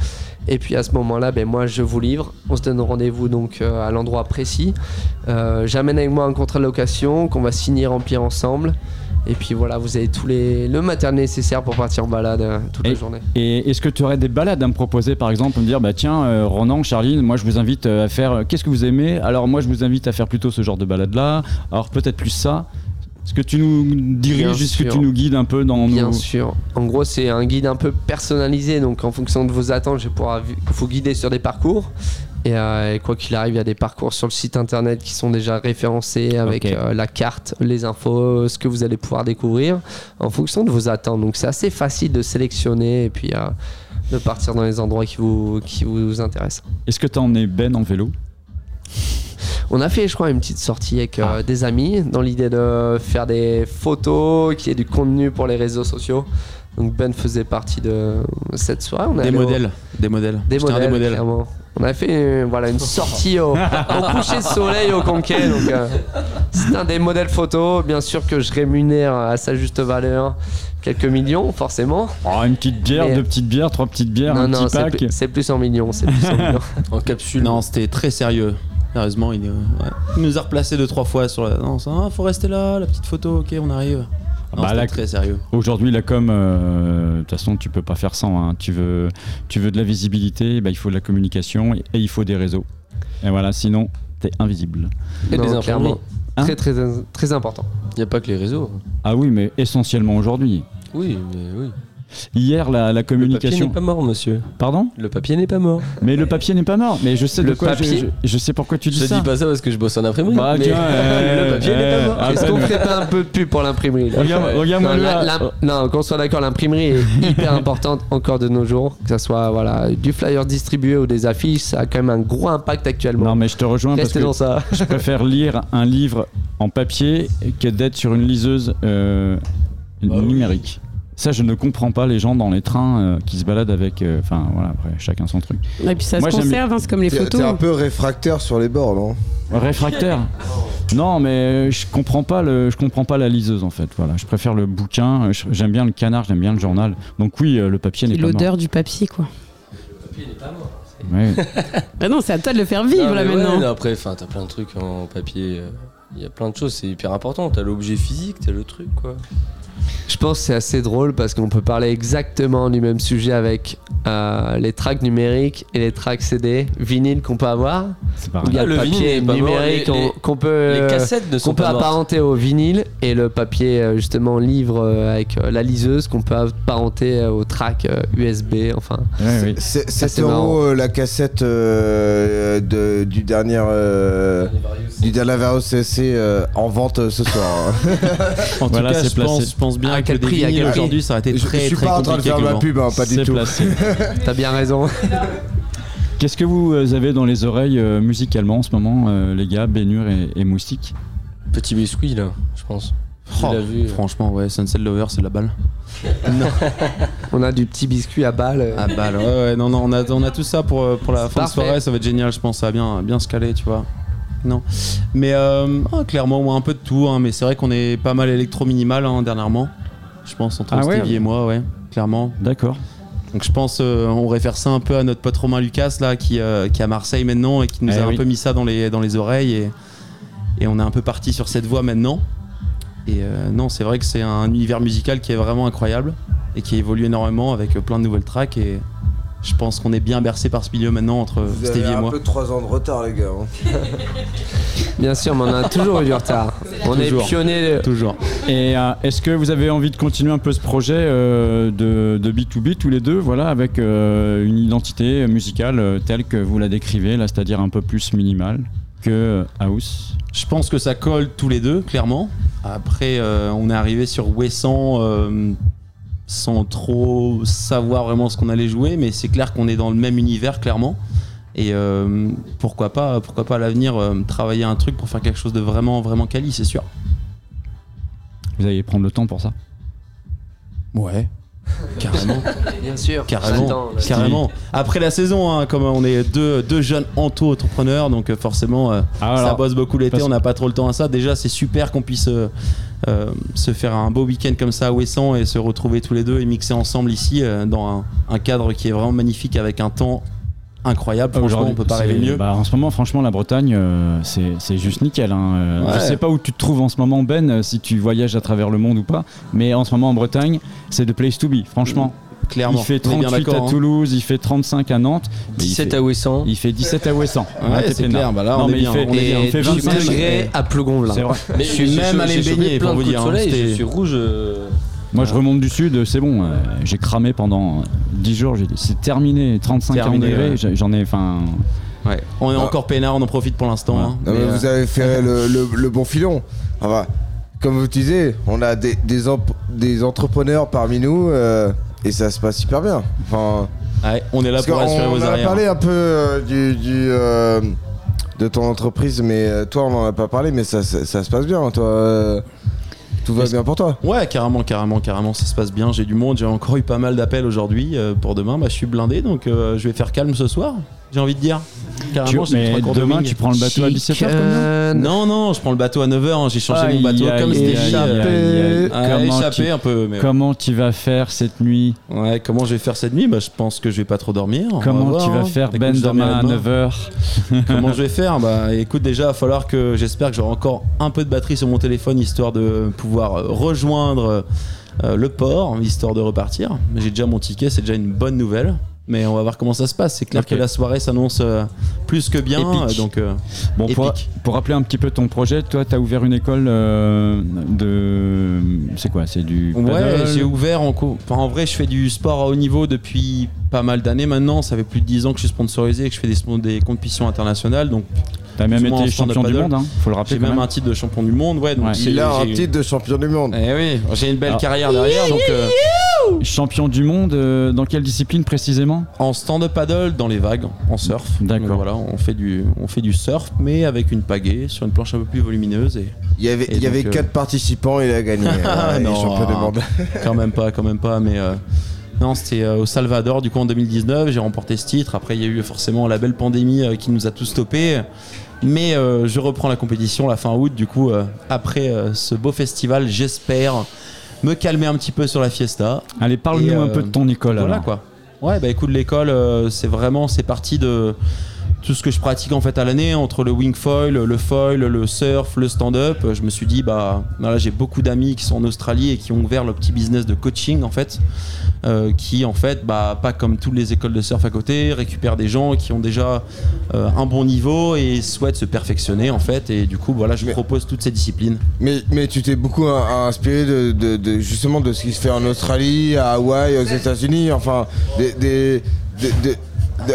O: Et puis à ce moment-là, ben, moi, je vous livre. On se donne rendez-vous donc euh, à l'endroit précis. Euh, J'amène avec moi un contrat de location qu'on va signer, remplir ensemble. Et puis voilà, vous avez tous les le matériel nécessaire pour partir en balade euh, toute la journée.
A: Et est-ce que tu aurais des balades à me proposer par exemple, me dire bah tiens euh, Ronan, Charline, moi je vous invite euh, à faire euh, qu'est-ce que vous aimez? Alors moi je vous invite à faire plutôt ce genre de balade là. Alors peut-être plus ça. Est-ce que tu nous diriges, est-ce que tu nous guides un peu dans
O: Bien
A: nos...
O: sûr. En gros, c'est un guide un peu personnalisé. Donc, en fonction de vos attentes, je vais pouvoir vous guider sur des parcours. Et, euh, et quoi qu'il arrive, il y a des parcours sur le site internet qui sont déjà référencés avec euh, la carte, les infos, ce que vous allez pouvoir découvrir en fonction de vos attentes. Donc, c'est assez facile de sélectionner et puis euh, de partir dans les endroits qui vous, qui vous intéressent.
A: Est-ce que tu as emmené Ben en vélo?
O: On a fait, je crois, une petite sortie avec euh,
A: Ah.
O: des amis dans l'idée de faire des photos, qu'il y ait du contenu pour les réseaux sociaux. Donc Ben faisait partie de cette soirée. On
Q: Des
O: au-
Q: modèles, des modèles.
O: Des modèles,
Q: des modèles.
O: clairement. On a fait euh, voilà, une sortie au, au [LAUGHS] coucher de soleil au Conquet. Donc, euh, c'est un des modèles photos. Bien sûr que je rémunère à sa juste valeur quelques millions, forcément.
A: Oh, une petite bière,
O: Mais-
A: deux petites bières, trois petites bières,
O: Non,
A: un
O: non,
A: petit
O: c'est
A: pack.
O: plus, c'est plus en millions. C'est plus en [LAUGHS] millions.
D: En capsule.
Q: Non, c'était très sérieux. Sérieusement, il, euh, ouais. Il nous a replacé deux trois fois sur la. Non, ça, ah, faut rester là, la petite photo, ok, on arrive. Non,
A: Bah, la-
Q: très sérieux.
A: Aujourd'hui, la com, euh, de toute façon, tu peux pas faire sans. hein. Tu, veux, tu veux de la visibilité, bah, il faut de la communication et, et il faut des réseaux. Et voilà, sinon, t'es invisible.
D: Et
O: Non,
D: des
O: clairement.
D: imprimeries.
A: Hein
O: très, très, très important.
D: Il n'y a pas que les réseaux.
A: Ah oui, mais essentiellement aujourd'hui.
D: Oui, mais oui.
A: Hier, la, la
D: Le papier
A: communication.
D: n'est pas mort, monsieur.
A: Pardon?
D: Le papier n'est pas mort.
A: Mais le papier n'est pas mort. Mais je sais de
O: Le
A: quoi je,
O: papier
A: je, je sais pourquoi tu dis
D: Je
A: ça.
D: dis pas ça parce que je bosse en imprimerie.
A: Bah,
D: mais
A: euh, [LAUGHS]
D: le papier n'est pas mort.
A: ah,
O: Est-ce qu'on ferait pas un peu de pub pour l'imprimerie
A: regarde-moi
O: non, qu'on soit d'accord, l'imprimerie est [LAUGHS] hyper importante encore de nos jours. Que ce soit voilà, du flyer distribué ou des affiches, ça a quand même un gros impact actuellement.
A: Non, mais je te rejoins parce que
O: dans ça. [LAUGHS]
A: je préfère lire un livre en papier que d'être sur une liseuse euh, numérique. Ça, je ne comprends pas les gens dans les trains euh, qui se baladent avec. euh, Enfin, voilà, après, chacun son truc.
B: Et puis ça
A: Moi,
B: se conserve, hein, c'est comme les photos.
F: t'es un peu réfractaire sur les bords, non?
A: Réfractaire? Non, mais je comprends pas le, je comprends pas la liseuse en fait. Voilà, je préfère le bouquin. Je- J'aime bien le canard, j'aime bien le journal. Donc oui, euh, le papier n'est pas mort.
B: l'odeur du papier, quoi.
A: Ouais. [LAUGHS]
B: Bah non, c'est à toi de le faire vivre
D: Non,
B: là
D: mais ouais,
B: maintenant.
D: après, enfin, t'as plein de trucs en papier. euh, Il y a plein de choses, c'est hyper important. T'as l'objet physique, t'as le truc, quoi.
O: Je pense que c'est assez drôle parce qu'on peut parler exactement du même sujet avec euh, les tracks numériques et les tracks CD, vinyle qu'on peut avoir. Il y a
D: Ah,
O: le,
D: le vinyle
O: papier numérique qu'on- qu'on peut,
D: les
O: euh,
D: cassettes ne sont
O: qu'on peut
D: pas mortes.
O: apparenter au vinyle et le papier euh, justement livre euh, avec la liseuse qu'on peut apparenter au track USB. Enfin,
A: Ouais, oui.
F: C'est
O: Ça,
F: 7
O: c'est marrant.
F: euros la cassette euh, de, du dernier euh, du CSC euh, en vente ce soir. [LAUGHS]
A: Voilà,
Q: cas,
A: c'est
Q: je
A: placé.
Q: pense, pense bien
O: À
Q: que
O: quel
Q: des
O: prix, à prix
Q: aujourd'hui, ça aurait été
F: je,
Q: très
F: je suis
Q: très
F: pas en train de
Q: compliqué
F: faire
Q: que
F: ma pub, hein, pas du
A: C'est
F: tout.
A: placé. [LAUGHS]
O: t'as bien raison. [LAUGHS]
A: Qu'est-ce que vous euh, avez dans les oreilles euh, musicalement en ce moment, euh, les gars, Bénur et, et Moustique
D: Petit biscuit, là, je pense.
Q: Oh,
D: vu. euh.
Q: Franchement, ouais, Sunset Lover, c'est la balle. [LAUGHS]
O: On a du petit biscuit à balle.
Q: Ah balle, ouais, ouais, non, non, on a, on a tout ça pour, pour la fin
O: Parfait.
Q: de soirée, ça va être génial, je pense, ça va bien, bien se caler, tu vois. Non. Mais euh, ah, clairement, moi, un peu de tout, hein, mais c'est vrai qu'on est pas mal électro-minimal hein, dernièrement. Je pense, entre
A: Ah ouais
Q: Stevie et moi, ouais, clairement.
A: D'accord.
Q: Donc je pense euh, on réfère ça un peu à notre pote Romain Lucas là qui, euh, qui est à Marseille maintenant et qui nous
A: Eh
Q: a
A: oui.
Q: un peu mis ça dans les, dans les oreilles et, et on est un peu parti sur cette voie maintenant. Et euh, non c'est vrai que c'est un univers musical qui est vraiment incroyable et qui évolue énormément avec plein de nouvelles tracks et je pense qu'on est bien bercé par ce milieu maintenant entre
F: Vous
Q: Stevie
F: avez
Q: et
F: un
Q: moi.
F: peu 3 ans de retard, les gars. hein. [LAUGHS]
O: Bien sûr, mais on a toujours eu du retard. [LAUGHS] On
Q: Toujours.
O: est pionnier.
Q: Toujours.
A: Et euh, est-ce que vous avez envie de continuer un peu ce projet euh, de, de B2B tous les deux, voilà, avec euh, une identité musicale euh, telle que vous la décrivez, là, c'est-à-dire un peu plus minimale que euh, house?
Q: Je pense que ça colle tous les deux, clairement. Après, euh, on est arrivé sur Wesson euh, sans trop savoir vraiment ce qu'on allait jouer, mais c'est clair qu'on est dans le même univers, clairement. Et euh, pourquoi pas, pourquoi pas à l'avenir euh, travailler un truc pour faire quelque chose de vraiment, vraiment quali, c'est sûr.
A: Vous allez prendre le temps pour ça?
Q: Ouais. Carrément. [LAUGHS]
O: Bien sûr.
Q: Carrément, carrément. Après la saison, hein, comme on est deux, deux jeunes auto-entrepreneurs, donc euh, forcément, euh,
A: Ah,
Q: ça bosse beaucoup l'été, on n'a pas trop le temps à ça. Déjà, c'est super qu'on puisse se faire un beau week-end comme ça à Ouessant et se retrouver tous les deux et mixer ensemble ici euh, dans un, un cadre qui est vraiment magnifique avec un temps incroyable. Franchement, on peut pas rêver mieux.
A: bah, en ce moment, franchement, la Bretagne, euh, c'est juste nickel. hein. Euh,
Q: Ouais.
A: Je sais pas où tu te trouves en ce moment, Ben, euh, si tu voyages à travers le monde ou pas, mais en ce moment en Bretagne, c'est the place to be, franchement.
Q: Clairement.
A: Il fait
Q: On est bien
A: 38 à
Q: hein.
A: Toulouse, il fait 35 à Nantes. mais il
D: 17
A: fait-
D: à Ouessant.
A: Il fait 17 à Ouessant.
Q: Ouais,
A: t'es
Q: c'est clair. Bah là,
A: Non,
Q: on est
A: mais
Q: bien,
A: il fait,
Q: on est bien.
A: il fait
O: Et
A: 25
O: 25 degrés à
A: vrai.
Q: Mais je suis même allé baigner pour vous dire. hein.
D: je suis rouge. euh,
A: Moi, je remonte du sud, c'est bon. euh, J'ai cramé pendant 10 jours. j'ai dit, C'est terminé. 35
Q: Terminé,
A: degrés.
Q: ouais.
A: J'en ai. Enfin.
Q: Ouais. On est encore peinard, on en profite pour l'instant. hein.
F: Non, mais
Q: Mais,
F: vous
Q: euh,
F: avez fait le, le- le bon filon. Enfin, comme vous disiez, on a des, des, emp- des entrepreneurs parmi nous euh, et ça se passe super bien. Enfin,
Q: ouais, on est là pour assurer vos
F: on a
Q: arrières.
F: parlé un peu euh, du, du, euh, de ton entreprise, mais euh, toi, on en a pas parlé, mais ça, ça, ça se passe bien. Toi, euh, tout va bien pour toi.
Q: Ouais, carrément, carrément, carrément, ça se passe bien. J'ai du monde, j'ai encore eu pas mal d'appels aujourd'hui. pour demain, bah, je suis blindé, donc je vais faire calme ce soir. J'ai envie de dire. Carrément,
A: Tu- mais
Q: de
A: demain, tu prends le bateau à 17h comme
O: Euh,
Q: Non, non, je prends le bateau à 9h, j'ai changé
A: Aïe,
Q: mon bateau
A: aïe,
Q: comme c'était
A: aïe. Comment
Q: échappé
A: tu-
Q: un peu. Mais ouais.
A: Comment tu vas faire cette nuit
Q: Ouais, comment je vais faire cette nuit? Bah, Je pense que je vais pas trop dormir. va
A: Comment
Q: voir,
A: tu vas
Q: hein.
A: faire
Q: Écoute,
A: Ben demain à
Q: demain.
A: 9h [LAUGHS]
Q: Comment je vais faire? Bah écoute, déjà, il va falloir que j'espère que j'aurai encore un peu de batterie sur mon téléphone histoire de pouvoir euh, rejoindre euh, le port, histoire de repartir. J'ai déjà mon ticket, c'est déjà une bonne nouvelle. Mais on va voir comment ça se passe. C'est clair que la soirée s'annonce euh, plus que bien.
A: Épique.
Q: euh, Donc, euh,
A: Bon, pour,
Q: épique.
A: pour rappeler un petit peu ton projet, toi, tu as ouvert une école euh, de. C'est quoi C'est du.
Q: Ouais, j'ai ouvert en co- enfin, en vrai, je fais du sport à haut niveau depuis pas mal d'années maintenant. Ça fait plus de 10 ans que je suis sponsorisé et que je fais des, compétitions internationales. Donc,
A: T'as même été champion du monde, hein, faut le rappeler
Q: J'ai même
A: même.
Q: un titre de champion du monde, ouais. Donc
A: Ouais.
F: Il a un titre de champion du monde.
Q: Eh oui, j'ai une belle
A: Alors-
Q: carrière derrière. Donc, euh,
A: Champion du monde, euh, dans quelle discipline précisément
Q: en stand-up paddle, dans les vagues, en surf.
A: D'accord.
Q: Voilà, on fait du, on fait du surf, mais avec une pagaie sur une planche un peu plus volumineuse et.
F: Il y avait,
Q: Et
F: il y avait
Q: donc, euh,
F: 4 participants, il a gagné. [LAUGHS]
Q: Ah, non,
F: champion du monde. [LAUGHS]
Q: quand même pas, quand même pas, mais euh, non, c'était au Salvador du coup en 2019. J'ai remporté ce titre. Après, il y a eu forcément la belle pandémie qui nous a tous stoppés. Mais euh, je reprends la compétition la fin août. Du coup, euh, après euh, ce beau festival, j'espère me calmer un petit peu sur la fiesta.
A: Allez, parle-nous un
Q: euh,
A: peu de ton école
Q: Voilà
A: alors.
Q: quoi. Ouais, bah écoute, l'école, euh, c'est vraiment, c'est parti de tout ce que je pratique en fait à l'année entre le wing foil, le foil, le surf, le stand-up. euh, Je me suis dit, bah voilà, j'ai beaucoup d'amis qui sont en Australie et qui ont ouvert le petit business de coaching en fait, euh, qui en fait, bah pas comme toutes les écoles de surf à côté, récupèrent des gens qui ont déjà euh, un bon niveau et souhaitent se perfectionner en fait. Et du coup, voilà, je propose toutes ces disciplines.
F: Mais, mais tu t'es beaucoup in- inspiré de, de- de- justement de ce qui se fait en Australie, à Hawaï, aux États-Unis, enfin, des- des- des-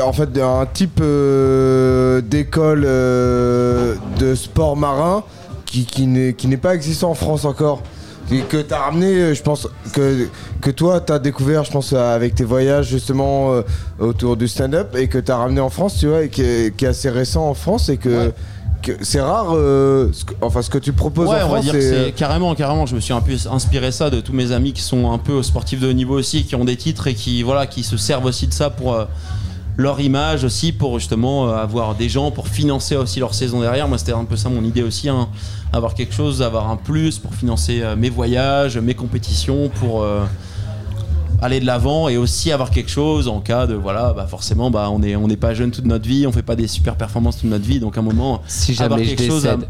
F: en fait, d'un type euh, d'école euh, de sport marin qui, qui n'est pas existant en France encore. Et que tu as ramené, euh, je pense, que, que toi, tu as découvert, je pense, avec tes voyages justement euh, autour du stand-up et que tu as ramené en France, tu vois, et qui est, qui est assez récent en France et que, c'est rare, euh, ce que- enfin, ce que tu proposes
Q: Ouais,
F: en
Q: on va dire que
F: c'est-
Q: carrément, carrément. Je me suis un peu inspiré ça de tous mes amis qui sont un peu sportifs de haut niveau aussi, qui ont des titres et qui, voilà, qui se servent aussi de ça pour leur image aussi, pour justement euh, avoir des gens pour financer aussi leur saison derrière. Moi, c'était un peu ça mon idée aussi, hein. avoir quelque chose, avoir un plus pour financer euh, mes voyages, mes compétitions, pour euh, aller de l'avant et aussi avoir quelque chose en cas de voilà bah forcément bah on est on n'est pas jeune toute notre vie on fait pas des super performances toute notre vie donc à un moment
O: Si
Q: avoir
O: je
Q: quelque chose à-
O: décède.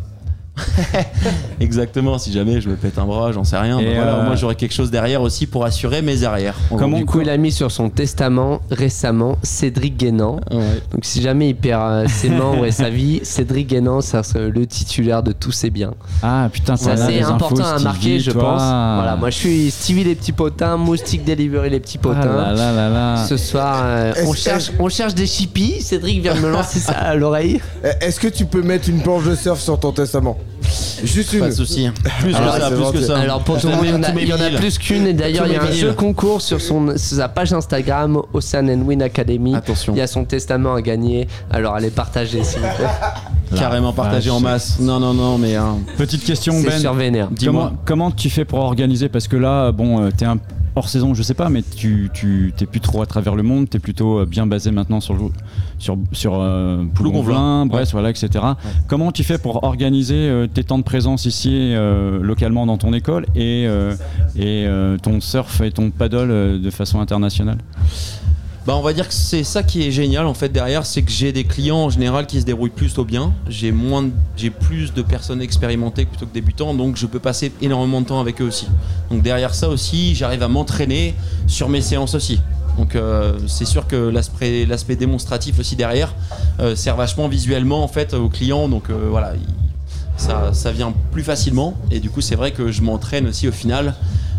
O: [LAUGHS]
Q: Exactement, si jamais je me pète un bras, j'en sais rien.
O: Et
Q: bah voilà,
O: euh,
Q: moi j'aurais quelque chose derrière aussi pour assurer mes arrières. Gros.
O: du coup, il a mis sur son testament récemment Cédric Guénan. Donc, si jamais il perd euh, ses membres et sa vie, [LAUGHS] Cédric Guénan, ça serait le titulaire de tous ses biens.
A: Ah putain, ça a
O: c'est important
A: infos,
O: à marquer,
A: Stevie,
O: je
A: toi.
O: pense. Voilà, moi je suis Stevie les petits potins, Moustique Delivery les petits potins.
A: Ah là là là là.
O: Ce soir, euh, on, cherche, on cherche des chippies. Cédric vient de me lancer ça à l'oreille. [LAUGHS]
F: Est-ce que tu peux mettre une planche de surf sur ton testament? Juste une.
Q: Pas de souci. Plus
O: alors,
Q: que ça, plus que ça.
O: Alors pour tout le monde, il y en a- il y en a plus qu'une et d'ailleurs il y a un jeu concours sur, son, sa page Instagram Ocean and Win Academy.
Q: Attention.
O: Il y a son testament à gagner. Alors allez partager s'il vous plaît. [LAUGHS]
Q: Carrément partagé en masse. Non, non, non, mais. hein,
A: Petite question, Ben.
O: sur Vénère.
Q: Dis-moi.
A: Comment, comment tu fais pour organiser? Parce que là, bon, euh, t'es un hors saison, je sais pas, mais tu, tu t'es plus trop à travers le monde, t'es plutôt euh, bien basé maintenant sur sur sur euh, Brest, voilà, etc. Comment tu fais pour organiser euh, tes temps de présence ici euh, localement dans ton école et et ton surf et ton paddle de façon internationale?
Q: Bah on va dire que c'est ça qui est génial en fait derrière, c'est que j'ai des clients en général qui se débrouillent plutôt bien. J'ai moins, j'ai plus de personnes expérimentées plutôt que débutants, donc je peux passer énormément de temps avec eux aussi. Donc derrière ça aussi, j'arrive à m'entraîner sur mes séances aussi. Donc euh, c'est sûr que l'aspect, l'aspect démonstratif aussi derrière euh, sert vachement visuellement en fait aux clients. Donc euh, voilà, il- ça, ça vient plus facilement et du coup c'est vrai que je m'entraîne aussi au final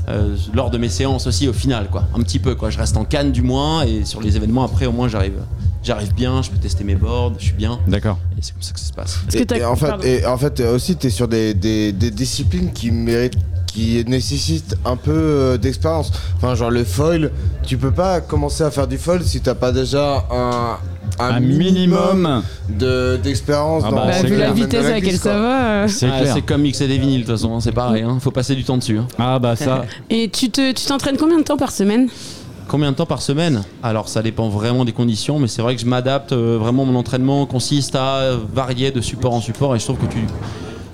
Q: euh, lors de mes séances aussi au final quoi. Un petit peu quoi. Je reste en canne du moins et sur les événements après au moins j'arrive j'arrive bien je peux tester mes boards je suis bien.
A: D'accord.
Q: Et c'est comme ça que ça se passe.
F: Et, et en fait, et en fait aussi, tu es sur des, des- des disciplines qui méritent qui nécessitent un peu euh, d'expérience. Enfin, genre le foil, tu peux pas commencer à faire du foil si t'as pas déjà un, un,
A: Un
F: minimum,
A: minimum.
F: de- d'expérience
Q: Ah
F: dans
Q: bah,
B: Bah,
Q: c'est
B: vu la vitesse à laquelle ça va.
A: C'est
Q: Ah,
A: clair.
Q: c'est comme mixer des vinyles de toute façon c'est pareil hein. faut passer du temps dessus hein.
A: Ah bah ça. [LAUGHS]
B: Et tu te, tu t'entraînes combien de temps par semaine
Q: Combien de temps par semaine? Alors ça dépend vraiment des conditions, mais c'est vrai que je m'adapte. euh, vraiment, mon entraînement consiste à varier de support en support et je trouve que tu,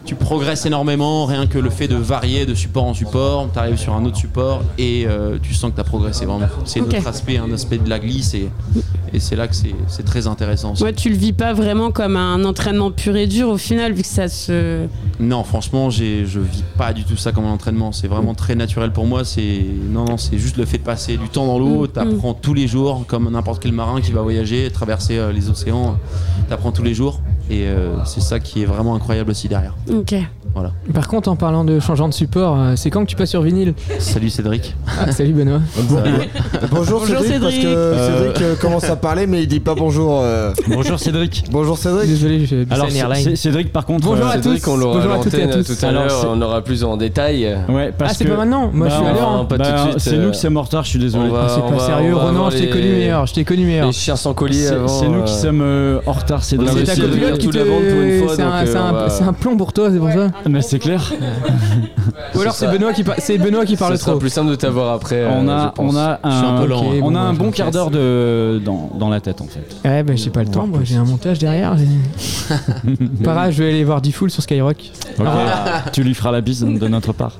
Q: tu progresses énormément. Rien que le fait de varier de support en support, tu arrives sur un autre support et euh, tu sens que tu as progressé vraiment. C'est
B: Ok.
Q: notre aspect, un aspect de la glisse et, et c'est là que c'est très intéressant.
B: Ouais, tu le vis pas vraiment comme un entraînement pur et dur au final, vu que ça se.
Q: Non, franchement, j'ai, je vis pas du tout ça comme un entraînement. C'est vraiment très naturel pour moi. C'est non, non, c'est juste le fait de passer du temps dans l'eau.
B: Mm,
Q: T'apprends tous les jours, comme n'importe quel marin qui va voyager, traverser euh, les océans. T'apprends tous les jours, et euh, c'est ça qui est vraiment incroyable aussi derrière.
B: Ok.
Q: Voilà.
R: Par contre, en parlant de changeant de support, euh, c'est quand que tu passes sur vinyle
Q: Salut Cédric.
R: Ah, salut Benoît. [LAUGHS]
F: Bon- bonjour, Cédric, parce que
A: Euh,
F: Cédric euh, commence à parler mais il dit pas bonjour. euh.
A: Bonjour Cédric.
F: Bonjour Cédric.
R: Désolé, j'ai
A: Alors Cédric par contre.
R: Bonjour à
D: Cédric,
R: tous.
D: on l'aura
R: Bonjour
D: à
R: à toutes et à
D: l'antenne
R: tous.
D: tout à
A: Alors,
D: l'heure, on aura plus en détail.
A: Ouais, parce
R: Ah, c'est
A: que-
R: pas maintenant Moi, je suis
A: Bah,
R: à l'heure.
A: bah, C'est
D: euh,
A: nous qui sommes en retard, je suis désolé.
D: on va-
R: Ah, c'est pas sérieux, Ronan, je t'ai connu meilleur, je t'ai connu meilleur.
D: Les chiens sans collier
A: C'est nous qui sommes en retard, Cédric.
R: C'est ta copilote qui te... c'est un plomb pour toi, c'est pour ça
A: Mais c'est clair.
R: Ou alors c'est. Benoît qui, c'est Benoît qui parle
D: Ce sera
R: trop.
D: plus simple de t'avoir après.
A: on
D: euh,
A: a, on a
Q: Je suis un lent, hein.
A: on
R: bon,
A: a un bon quart d'heure de dans, dans la tête en fait.
R: Ouais, bah j'ai pas le temps, moi j'ai un montage derrière. grave, [LAUGHS] je vais aller voir D-Full sur Skyrock.
A: Ok. tu lui feras la bise de notre part.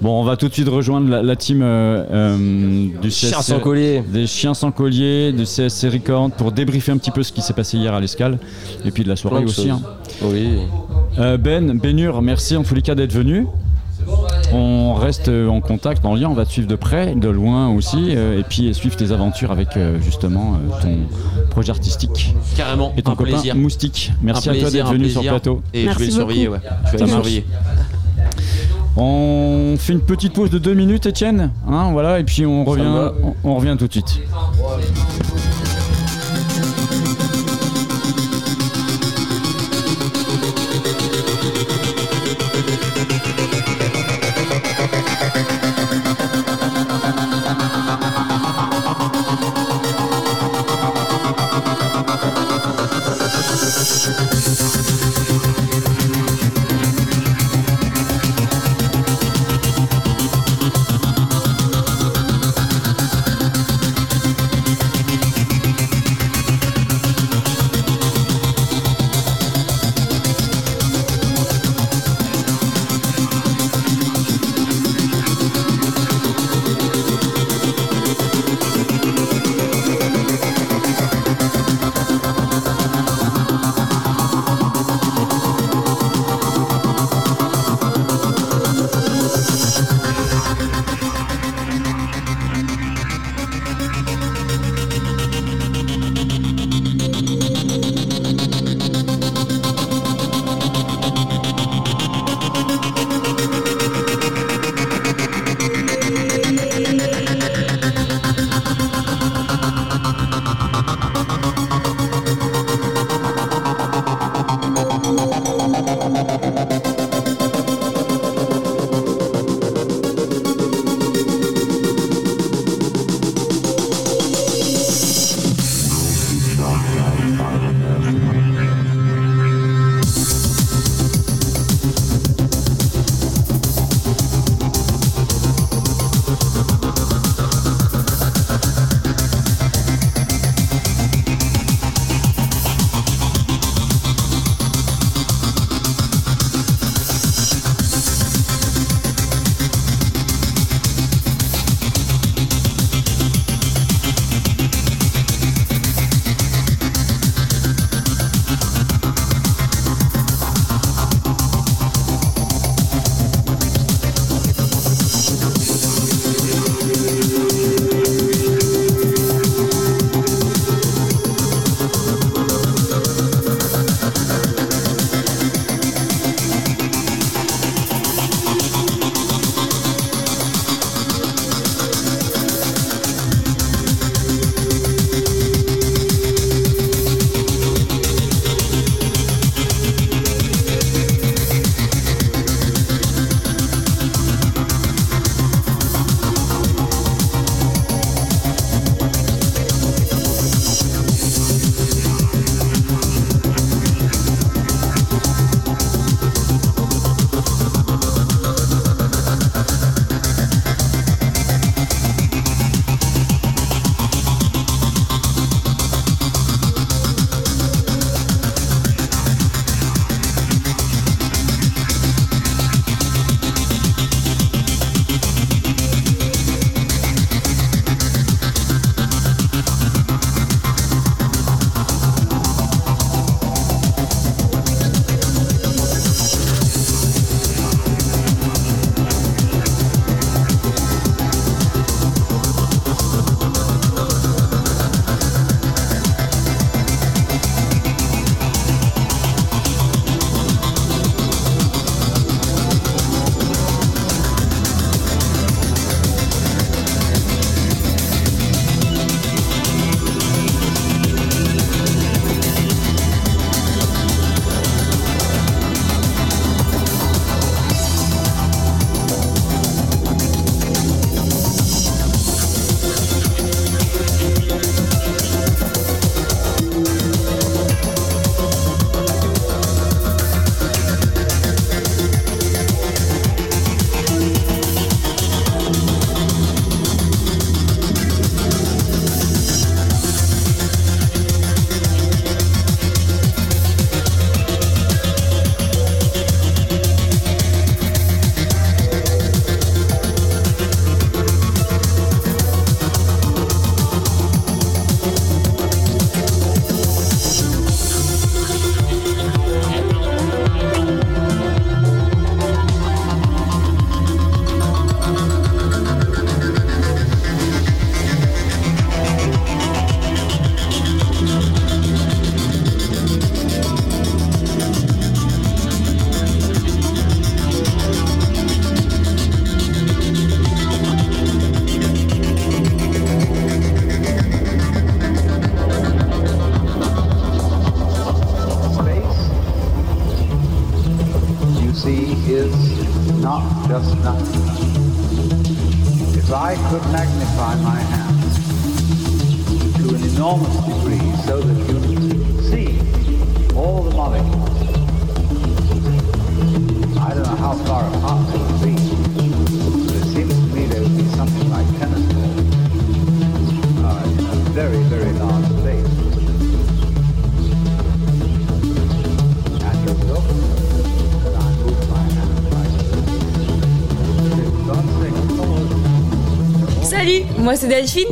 A: Bon, on va tout de suite rejoindre la, la team euh, euh, du
D: Chiens
A: CSC
D: sans collier.
A: des chiens sans collier, du CSC Record pour débriefer un petit peu ce qui s'est passé hier à l'escale et puis de la soirée
D: Plein
A: aussi. hein.
D: Oui.
A: Euh, ben, Benur, merci en tous les cas d'être venu. On reste en contact, en lien, on va te suivre de près, de loin aussi, euh, et puis suivre tes aventures avec euh, justement euh, ton projet artistique
Q: Carrément.
A: et ton
Q: un
A: copain
Q: plaisir.
A: Moustique. Merci
Q: Un
A: à toi d'être venu sur le plateau.
Q: Et je vais le surveiller, ouais. Je vais
A: marche.
Q: surveiller.
A: On fait une petite pause de deux minutes, Étienne, hein, voilà, et puis on revient, on revient tout de suite.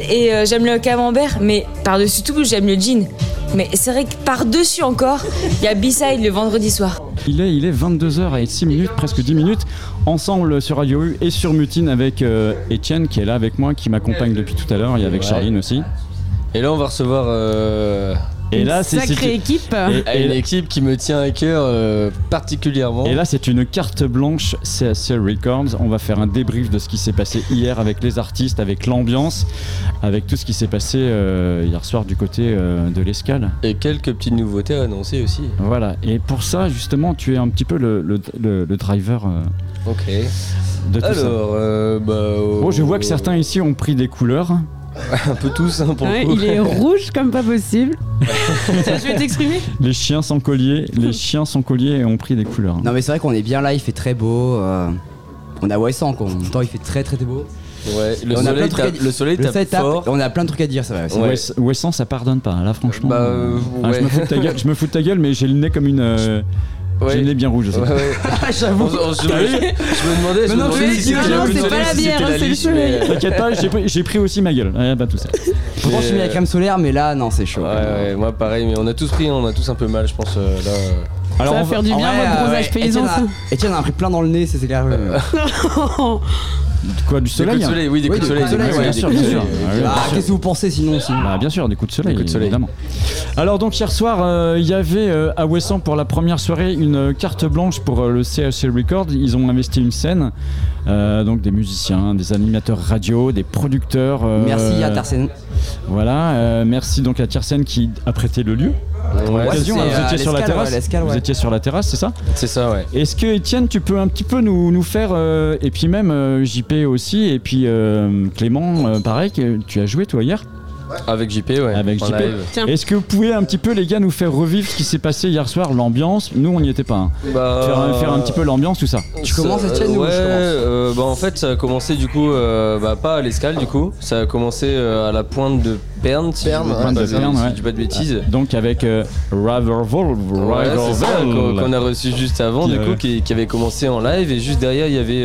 M: Et euh, j'aime le camembert, mais par-dessus tout, j'aime le jean. Mais c'est vrai que par-dessus encore, il y a B-Side le vendredi soir.
A: Il est, il est 22h et 6 minutes, presque 10 minutes, ensemble sur Radio U et sur Mutine avec euh, Étienne qui est là avec moi, qui m'accompagne depuis tout à l'heure, et avec
D: Ouais.
A: Charline aussi.
D: Et là, on va recevoir. euh,
A: Et là, c'est
B: Sacrée équipe.
A: Et- et-
D: une équipe qui me tient à cœur euh, particulièrement.
A: Et là, c'est une carte blanche CAC Records. On va faire un débrief de ce qui s'est passé hier avec les artistes, avec l'ambiance, avec tout ce qui s'est passé euh, hier soir du côté euh, de l'escale.
D: Et quelques petites nouveautés à annoncer aussi.
A: Voilà. Et pour ça, justement, tu es un petit peu le, le- le- le driver euh,
D: Ok.
A: de tout ça.
D: Alors, euh, bah.
A: Bon, je vois que certains ici ont pris des couleurs. [LAUGHS]
D: un peu tous, hein, pour
B: Ouais,
D: le coup.
B: il est [LAUGHS] rouge comme pas possible. Tu veux t'exprimer
A: Les chiens sans collier, les [LAUGHS] chiens sans collier ont pris des couleurs.
I: Non mais c'est vrai qu'on est bien là, il fait très beau. euh, on a Wesson quoi, en même temps il fait très très très beau.
D: Ouais, le
I: Et on a plein
D: soleil
I: de trucs à
D: tape-
I: di-
D: le soleil tape fort.
I: et on a plein de trucs à dire, ça va.
D: Ouais.
A: Wes- Wesson, ça pardonne pas, là, franchement.
D: Bah, euh,
A: Ah, je,
D: ouais.
A: me fous de ta gueule, je me fous de ta gueule, mais j'ai le nez comme une. euh,
D: Ouais.
A: J'ai le nez bien rouge aussi.
D: Ouais, ouais. [LAUGHS]
A: J'avoue.
D: On- on- je, me demandais, je
B: Mais
D: me
B: non, c'est pas la bière, hein, c'est le soleil.
A: T'inquiète pas, j'ai pris, aussi ma gueule. Ouais, pas tout ça.
I: Pourtant je suis mis la crème solaire mais là non c'est chaud.
D: Ouais, ouais, moi pareil, mais on a tous pris, on a tous un peu mal, je pense. euh, là, euh.
A: Alors,
B: Ça va
A: on
B: faire du
I: En
B: bien votre
I: euh,
B: bronzage paysan.
I: Etienne a- pris plein dans le nez, c'est c'est clair. [LAUGHS]
A: Quoi, du soleil
D: oui, des coups de soleil. des
A: bien sûr, bien. Ah.
I: Qu'est-ce que vous pensez sinon sinon
A: Bah, bien sûr, des coups de soleil,
D: Des coups de soleil.
A: évidemment. Alors donc hier soir, euh, il y avait euh, à Wesson pour la première soirée une euh, carte blanche pour euh, le CHC Records. Ils ont investi une scène, euh, donc des musiciens, des animateurs radio, des producteurs. euh,
I: Merci à Tarsen.
A: Voilà, euh, merci donc à Tiersen qui a prêté le lieu.
D: Ouais,
A: hein, vous
I: euh,
A: étiez sur la terrasse.
I: ouais, l'escale,
A: Vous
I: ouais.
A: étiez sur la terrasse, c'est ça?
D: C'est ça, ouais.
A: Est-ce que Étienne, tu peux un petit peu nous, nous faire, euh, et puis même euh, JP aussi, et puis euh, Clément, euh, pareil, que tu as joué toi hier?
D: Avec JP, ouais.
A: avec JP. Est-ce que vous pouvez un petit peu les gars nous faire revivre ce qui s'est passé hier soir, l'ambiance Nous on n'y était pas. hein.
D: Bah,
A: Faire, faire un petit peu l'ambiance, tout ça.
I: Tu commences,
D: Ça-
I: Etienne, ou
D: Ouais,
I: je commence
D: euh, bah en fait ça a commencé du coup, euh, bah pas à l'escale du coup, ça a commencé euh, à la pointe de Perne, si
F: ouais,
D: pas de- si
A: ouais.
D: pas de bêtises.
A: Donc avec euh,
D: ça, qu'on a reçu juste avant,
A: Qui,
D: du
A: euh,
D: coup, qui, qui avait commencé en live, et juste derrière, il y avait.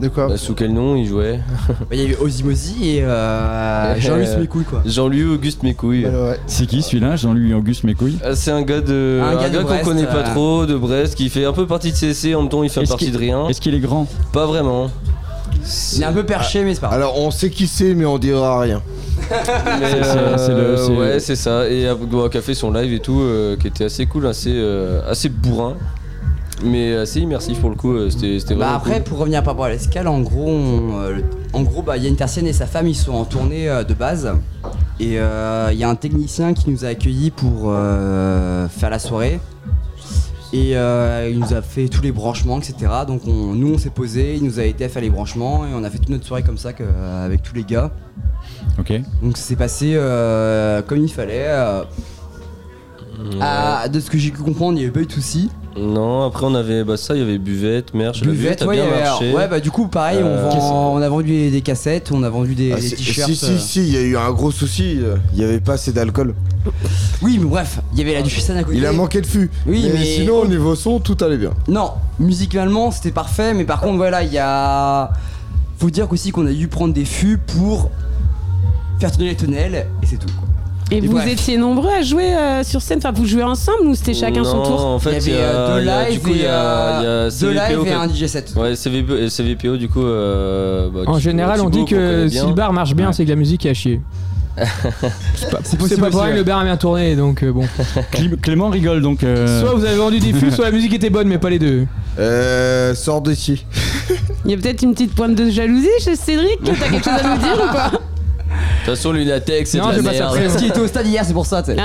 D: Euh, euh,
F: De quoi
D: bah, sous quel nom il jouait
I: Bah, Il y avait Ozimozi et euh, Jean-Louis [LAUGHS] Smecouille quoi.
D: Jean-Louis Auguste Mécouille.
F: Ouais, ouais.
A: C'est qui celui-là Jean-Louis Auguste Mécouille
D: Ah, C'est un gars de
I: Un
D: un
I: gars
D: qu'on connaît pas
I: euh.
D: trop de Brest qui fait un peu partie de CC en même temps il fait partie
A: qu'il-
D: de rien
A: Est-ce qu'il est grand
D: pas vraiment
I: Il est un peu perché mais c'est pas grave.
F: Alors on sait qui c'est, mais on dira rien. [LAUGHS]
D: Mais,
A: C'est- c'est- c'est le-
D: euh,
A: c'est-
D: ouais c'est ça et euh, a fait son live et tout euh, qui était assez cool assez euh, assez bourrin mais assez immersif pour le coup euh, c'était c'était
I: Bah
D: vraiment
I: après
D: cool.
I: pour revenir par rapport à l'escale en gros on, euh, en gros bah Yann Tersienne et sa femme ils sont en tournée euh, de base. Et euh, il y a un technicien qui nous a accueillis pour euh, faire la soirée. Et euh, il nous a fait tous les branchements etc donc on- nous on s'est posé il nous a aidé à faire les branchements et on a fait toute notre soirée comme ça que- euh, avec tous les gars.
A: Ok.
I: donc ça s'est passé euh, comme il fallait euh, ah, de ce que j'ai pu comprendre il y avait pas eu de soucis
D: non après on avait bah ça il y avait buvette merch la
I: Buvette,
D: buvette a
I: ouais,
D: bien
I: il y avait-
D: marché
I: ouais, bah du coup, pareil, on,
D: Euh,
I: vend- on a vendu des, des cassettes, on a vendu des,
F: Ah,
I: des t-shirts.
F: si, si,
I: euh.
F: si, il y a eu un gros souci. Il y avait pas assez d'alcool.
I: Oui, mais bref, il y avait la Duchesse à côté.
F: Il a manqué de fût.
I: Oui, mais,
F: sinon, au niveau son, tout allait bien.
I: Non, musicalement, c'était parfait, mais par contre, voilà, il y a. Faut dire qu'aussi qu'on a dû prendre des fûts pour faire tourner les tonnelles, et c'est tout.
B: Et
I: Et
B: vous
I: bref.
B: étiez nombreux à jouer euh, sur scène Enfin, vous jouez ensemble ou c'était chacun son
D: Non,
B: tour
D: en fait,
I: Il y avait,
D: a-
I: euh, deux lives
D: du coup, il y a,
I: et, euh,
D: il y a
I: deux
D: CVPO
I: lives et un DJ set.
D: Ouais, CVPO, et CVPO du coup. euh, bah,
R: En général, on dit que si le bar marche bien, c'est que la musique est à chier. [LAUGHS] C'est pas, c'est
I: possible
R: pas le bar a bien tourné, donc euh, bon.
A: Clé- Clément rigole donc. euh,
R: Soit vous avez vendu des fûts, soit la musique était bonne, mais pas les deux.
F: Euh. Sors d'ici.
B: Il y a peut-être une petite pointe de jalousie chez Cédric T'as quelque chose à nous dire ou pas?
D: Toute façon, Lunatex, c'est de
R: Non,
D: la
R: j'ai pas ça
D: merde.
R: après.
I: Parce qu'il était au stade hier, c'est pour ça, tu sais.
B: Ah.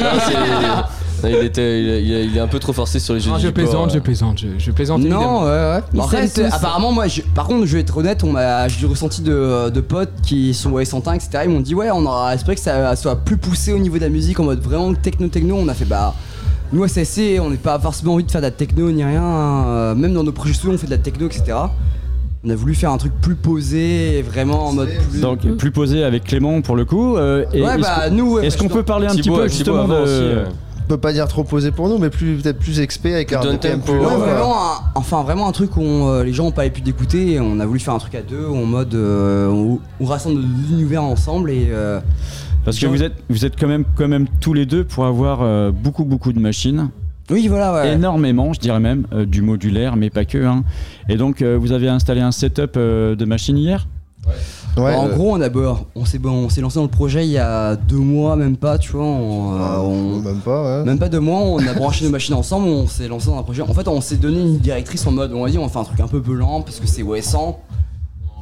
D: Non, c'est- il, était, il, il- il est un peu trop forcé sur les jeux de
R: je plaisante, je plaisante, je, je plaisante évidemment.
I: Non, ouais, ouais.
R: Ils s'aiment tous.
I: apparemment, moi, je- par contre, je vais être honnête, on m'a, j'ai du ressenti de, de potes qui sont ouais, Santin, etc. Ils m'ont dit, ouais, on aura espéré que ça soit plus poussé au niveau de la musique, en mode vraiment techno-techno. On a fait, bah, nous, à CSC, on n'est pas forcément envie de faire de la techno ni rien. euh, même dans nos projets solo, on fait de la techno, etc. On a voulu faire un truc plus posé, vraiment en mode plus.
A: Donc plus posé avec Clément pour le coup. euh, et
I: Ouais,
A: est-ce
I: bah, nous,
A: Est-ce
I: bah,
A: qu'on
I: je-
A: peut parler un petit peu
I: Thibaut
A: justement de.
I: aussi, euh.
S: On peut pas dire trop posé pour nous, mais plus peut-être plus expé avec un
D: tempo,
S: plus
I: Ouais, vraiment, un- enfin vraiment un truc où on, euh, les gens ont pas pu d'écouter. On a voulu faire un truc à deux, en mode euh, on, on rassemble deux univers ensemble et. euh,
A: Parce que vous êtes, vous êtes quand même, quand même tous les deux pour avoir euh, beaucoup, beaucoup de machines.
I: Oui, voilà, ouais.
A: Énormément, je dirais même, euh, du modulaire, mais pas que. hein. Et donc, euh, vous avez installé un setup euh, de machines hier
I: en gros, on a on s'est bon, on s'est lancé dans le projet il y a deux mois, même pas, tu vois. on, euh, on-
S: même pas, ouais.
I: Même pas deux mois, on a branché nos machines ensemble, on s'est lancé dans un projet. En fait, on s'est donné une directrice en mode, on va dire, on va faire un truc un peu lent parce que c'est OS100.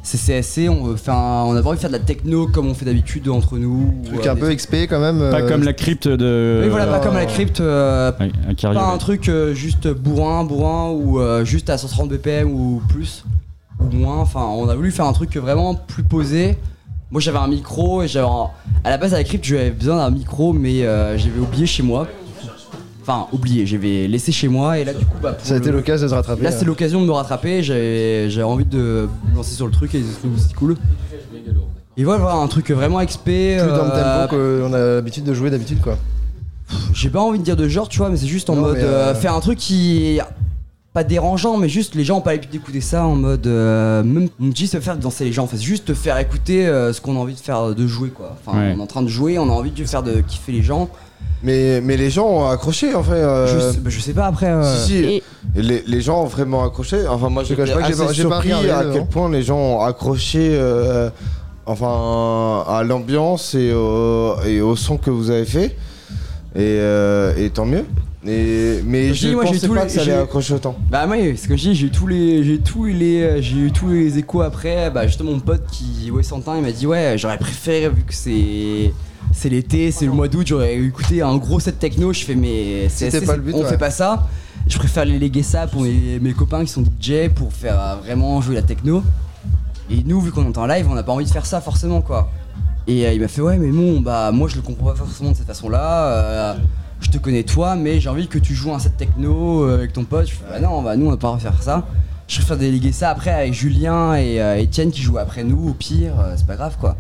I: C'est CSC, on veut faire un- on a pas envie de faire de la techno comme on fait d'habitude entre nous.
S: Truc
I: ou, euh,
S: un
I: des
S: peu XP quand même.
A: Pas
S: euh,
A: comme la crypte de.
I: oui, voilà, pas comme la crypte. euh,
A: Ouais, un carrière.
I: pas un truc euh, juste bourrin, bourrin ou euh, juste à 130 BPM ou plus ou moins. Enfin, on a voulu faire un truc vraiment plus posé. Moi, j'avais un micro et j'avais un- à la base à la crypte, j'avais besoin d'un micro, mais euh, j'avais oublié chez moi. Enfin, oublié, j'avais laissé chez moi et là, du coup, bah, pour
S: Ça a été
I: le-
S: l'occasion de se rattraper.
I: Là, c'est l'occasion de me rattraper. J'avais j'avais envie de me lancer sur le truc et c'est cool. Et voilà, voilà, un truc vraiment XP.
S: Plus dans le
I: euh,
S: tempo qu'on a l'habitude de jouer d'habitude quoi.
I: j'ai pas envie de dire de genre, tu vois, mais c'est juste en
S: Non,
I: mode
S: mais, euh,
I: euh, faire un truc qui est pas dérangeant, mais juste les gens ont pas l'habitude d'écouter ça en mode euh, même on me dit se faire danser les gens, enfin c'est juste te faire écouter euh, ce qu'on a envie de faire de jouer quoi. Enfin
F: Ouais.
I: on est en train de jouer, on a envie de faire de kiffer les gens.
F: Mais, mais les gens ont accroché en fait. euh,
I: Je sais- bah, je sais pas après. euh,
F: Si, si.
I: et-
F: Les, les gens ont vraiment accroché. Enfin, moi,
S: Je cache pas que j'ai pas- regardé,
F: à
S: non.
F: quel point les gens ont accroché euh, enfin, à l'ambiance et au, et au son que vous avez fait. Et, euh, et tant mieux. Et, mais
I: Je
F: je
I: dis, moi,
F: pensais pas
I: les-
F: que ça allait accrocher autant.
I: Bah oui, ce que je dis, j'ai eu tous les, j'ai tous les, euh, j'ai eu tous les échos après. Bah justement mon pote qui, ouais, Santin, il m'a dit ouais, j'aurais préféré vu que c'est, c'est l'été, c'est le mois d'août, j'aurais écouté un gros set techno. Je fais mais c'est
S: pas le but,
I: on
S: ouais.
I: fait pas ça. Je préfère les léguer ça pour mes, mes copains qui sont DJ pour faire euh, vraiment jouer la techno. Et nous, vu qu'on est en live, on n'a pas envie de faire ça forcément quoi. Et euh, il m'a fait ouais, mais bon, bah moi je le comprends pas forcément de cette façon-là. euh, je te connais toi, mais j'ai envie que tu joues un set techno avec ton pote. Je fais bah non, bah nous on va pas faire ça. Je préfère déléguer ça après avec Julien et euh, Etienne qui jouent après nous. Au pire, euh, c'est pas grave quoi.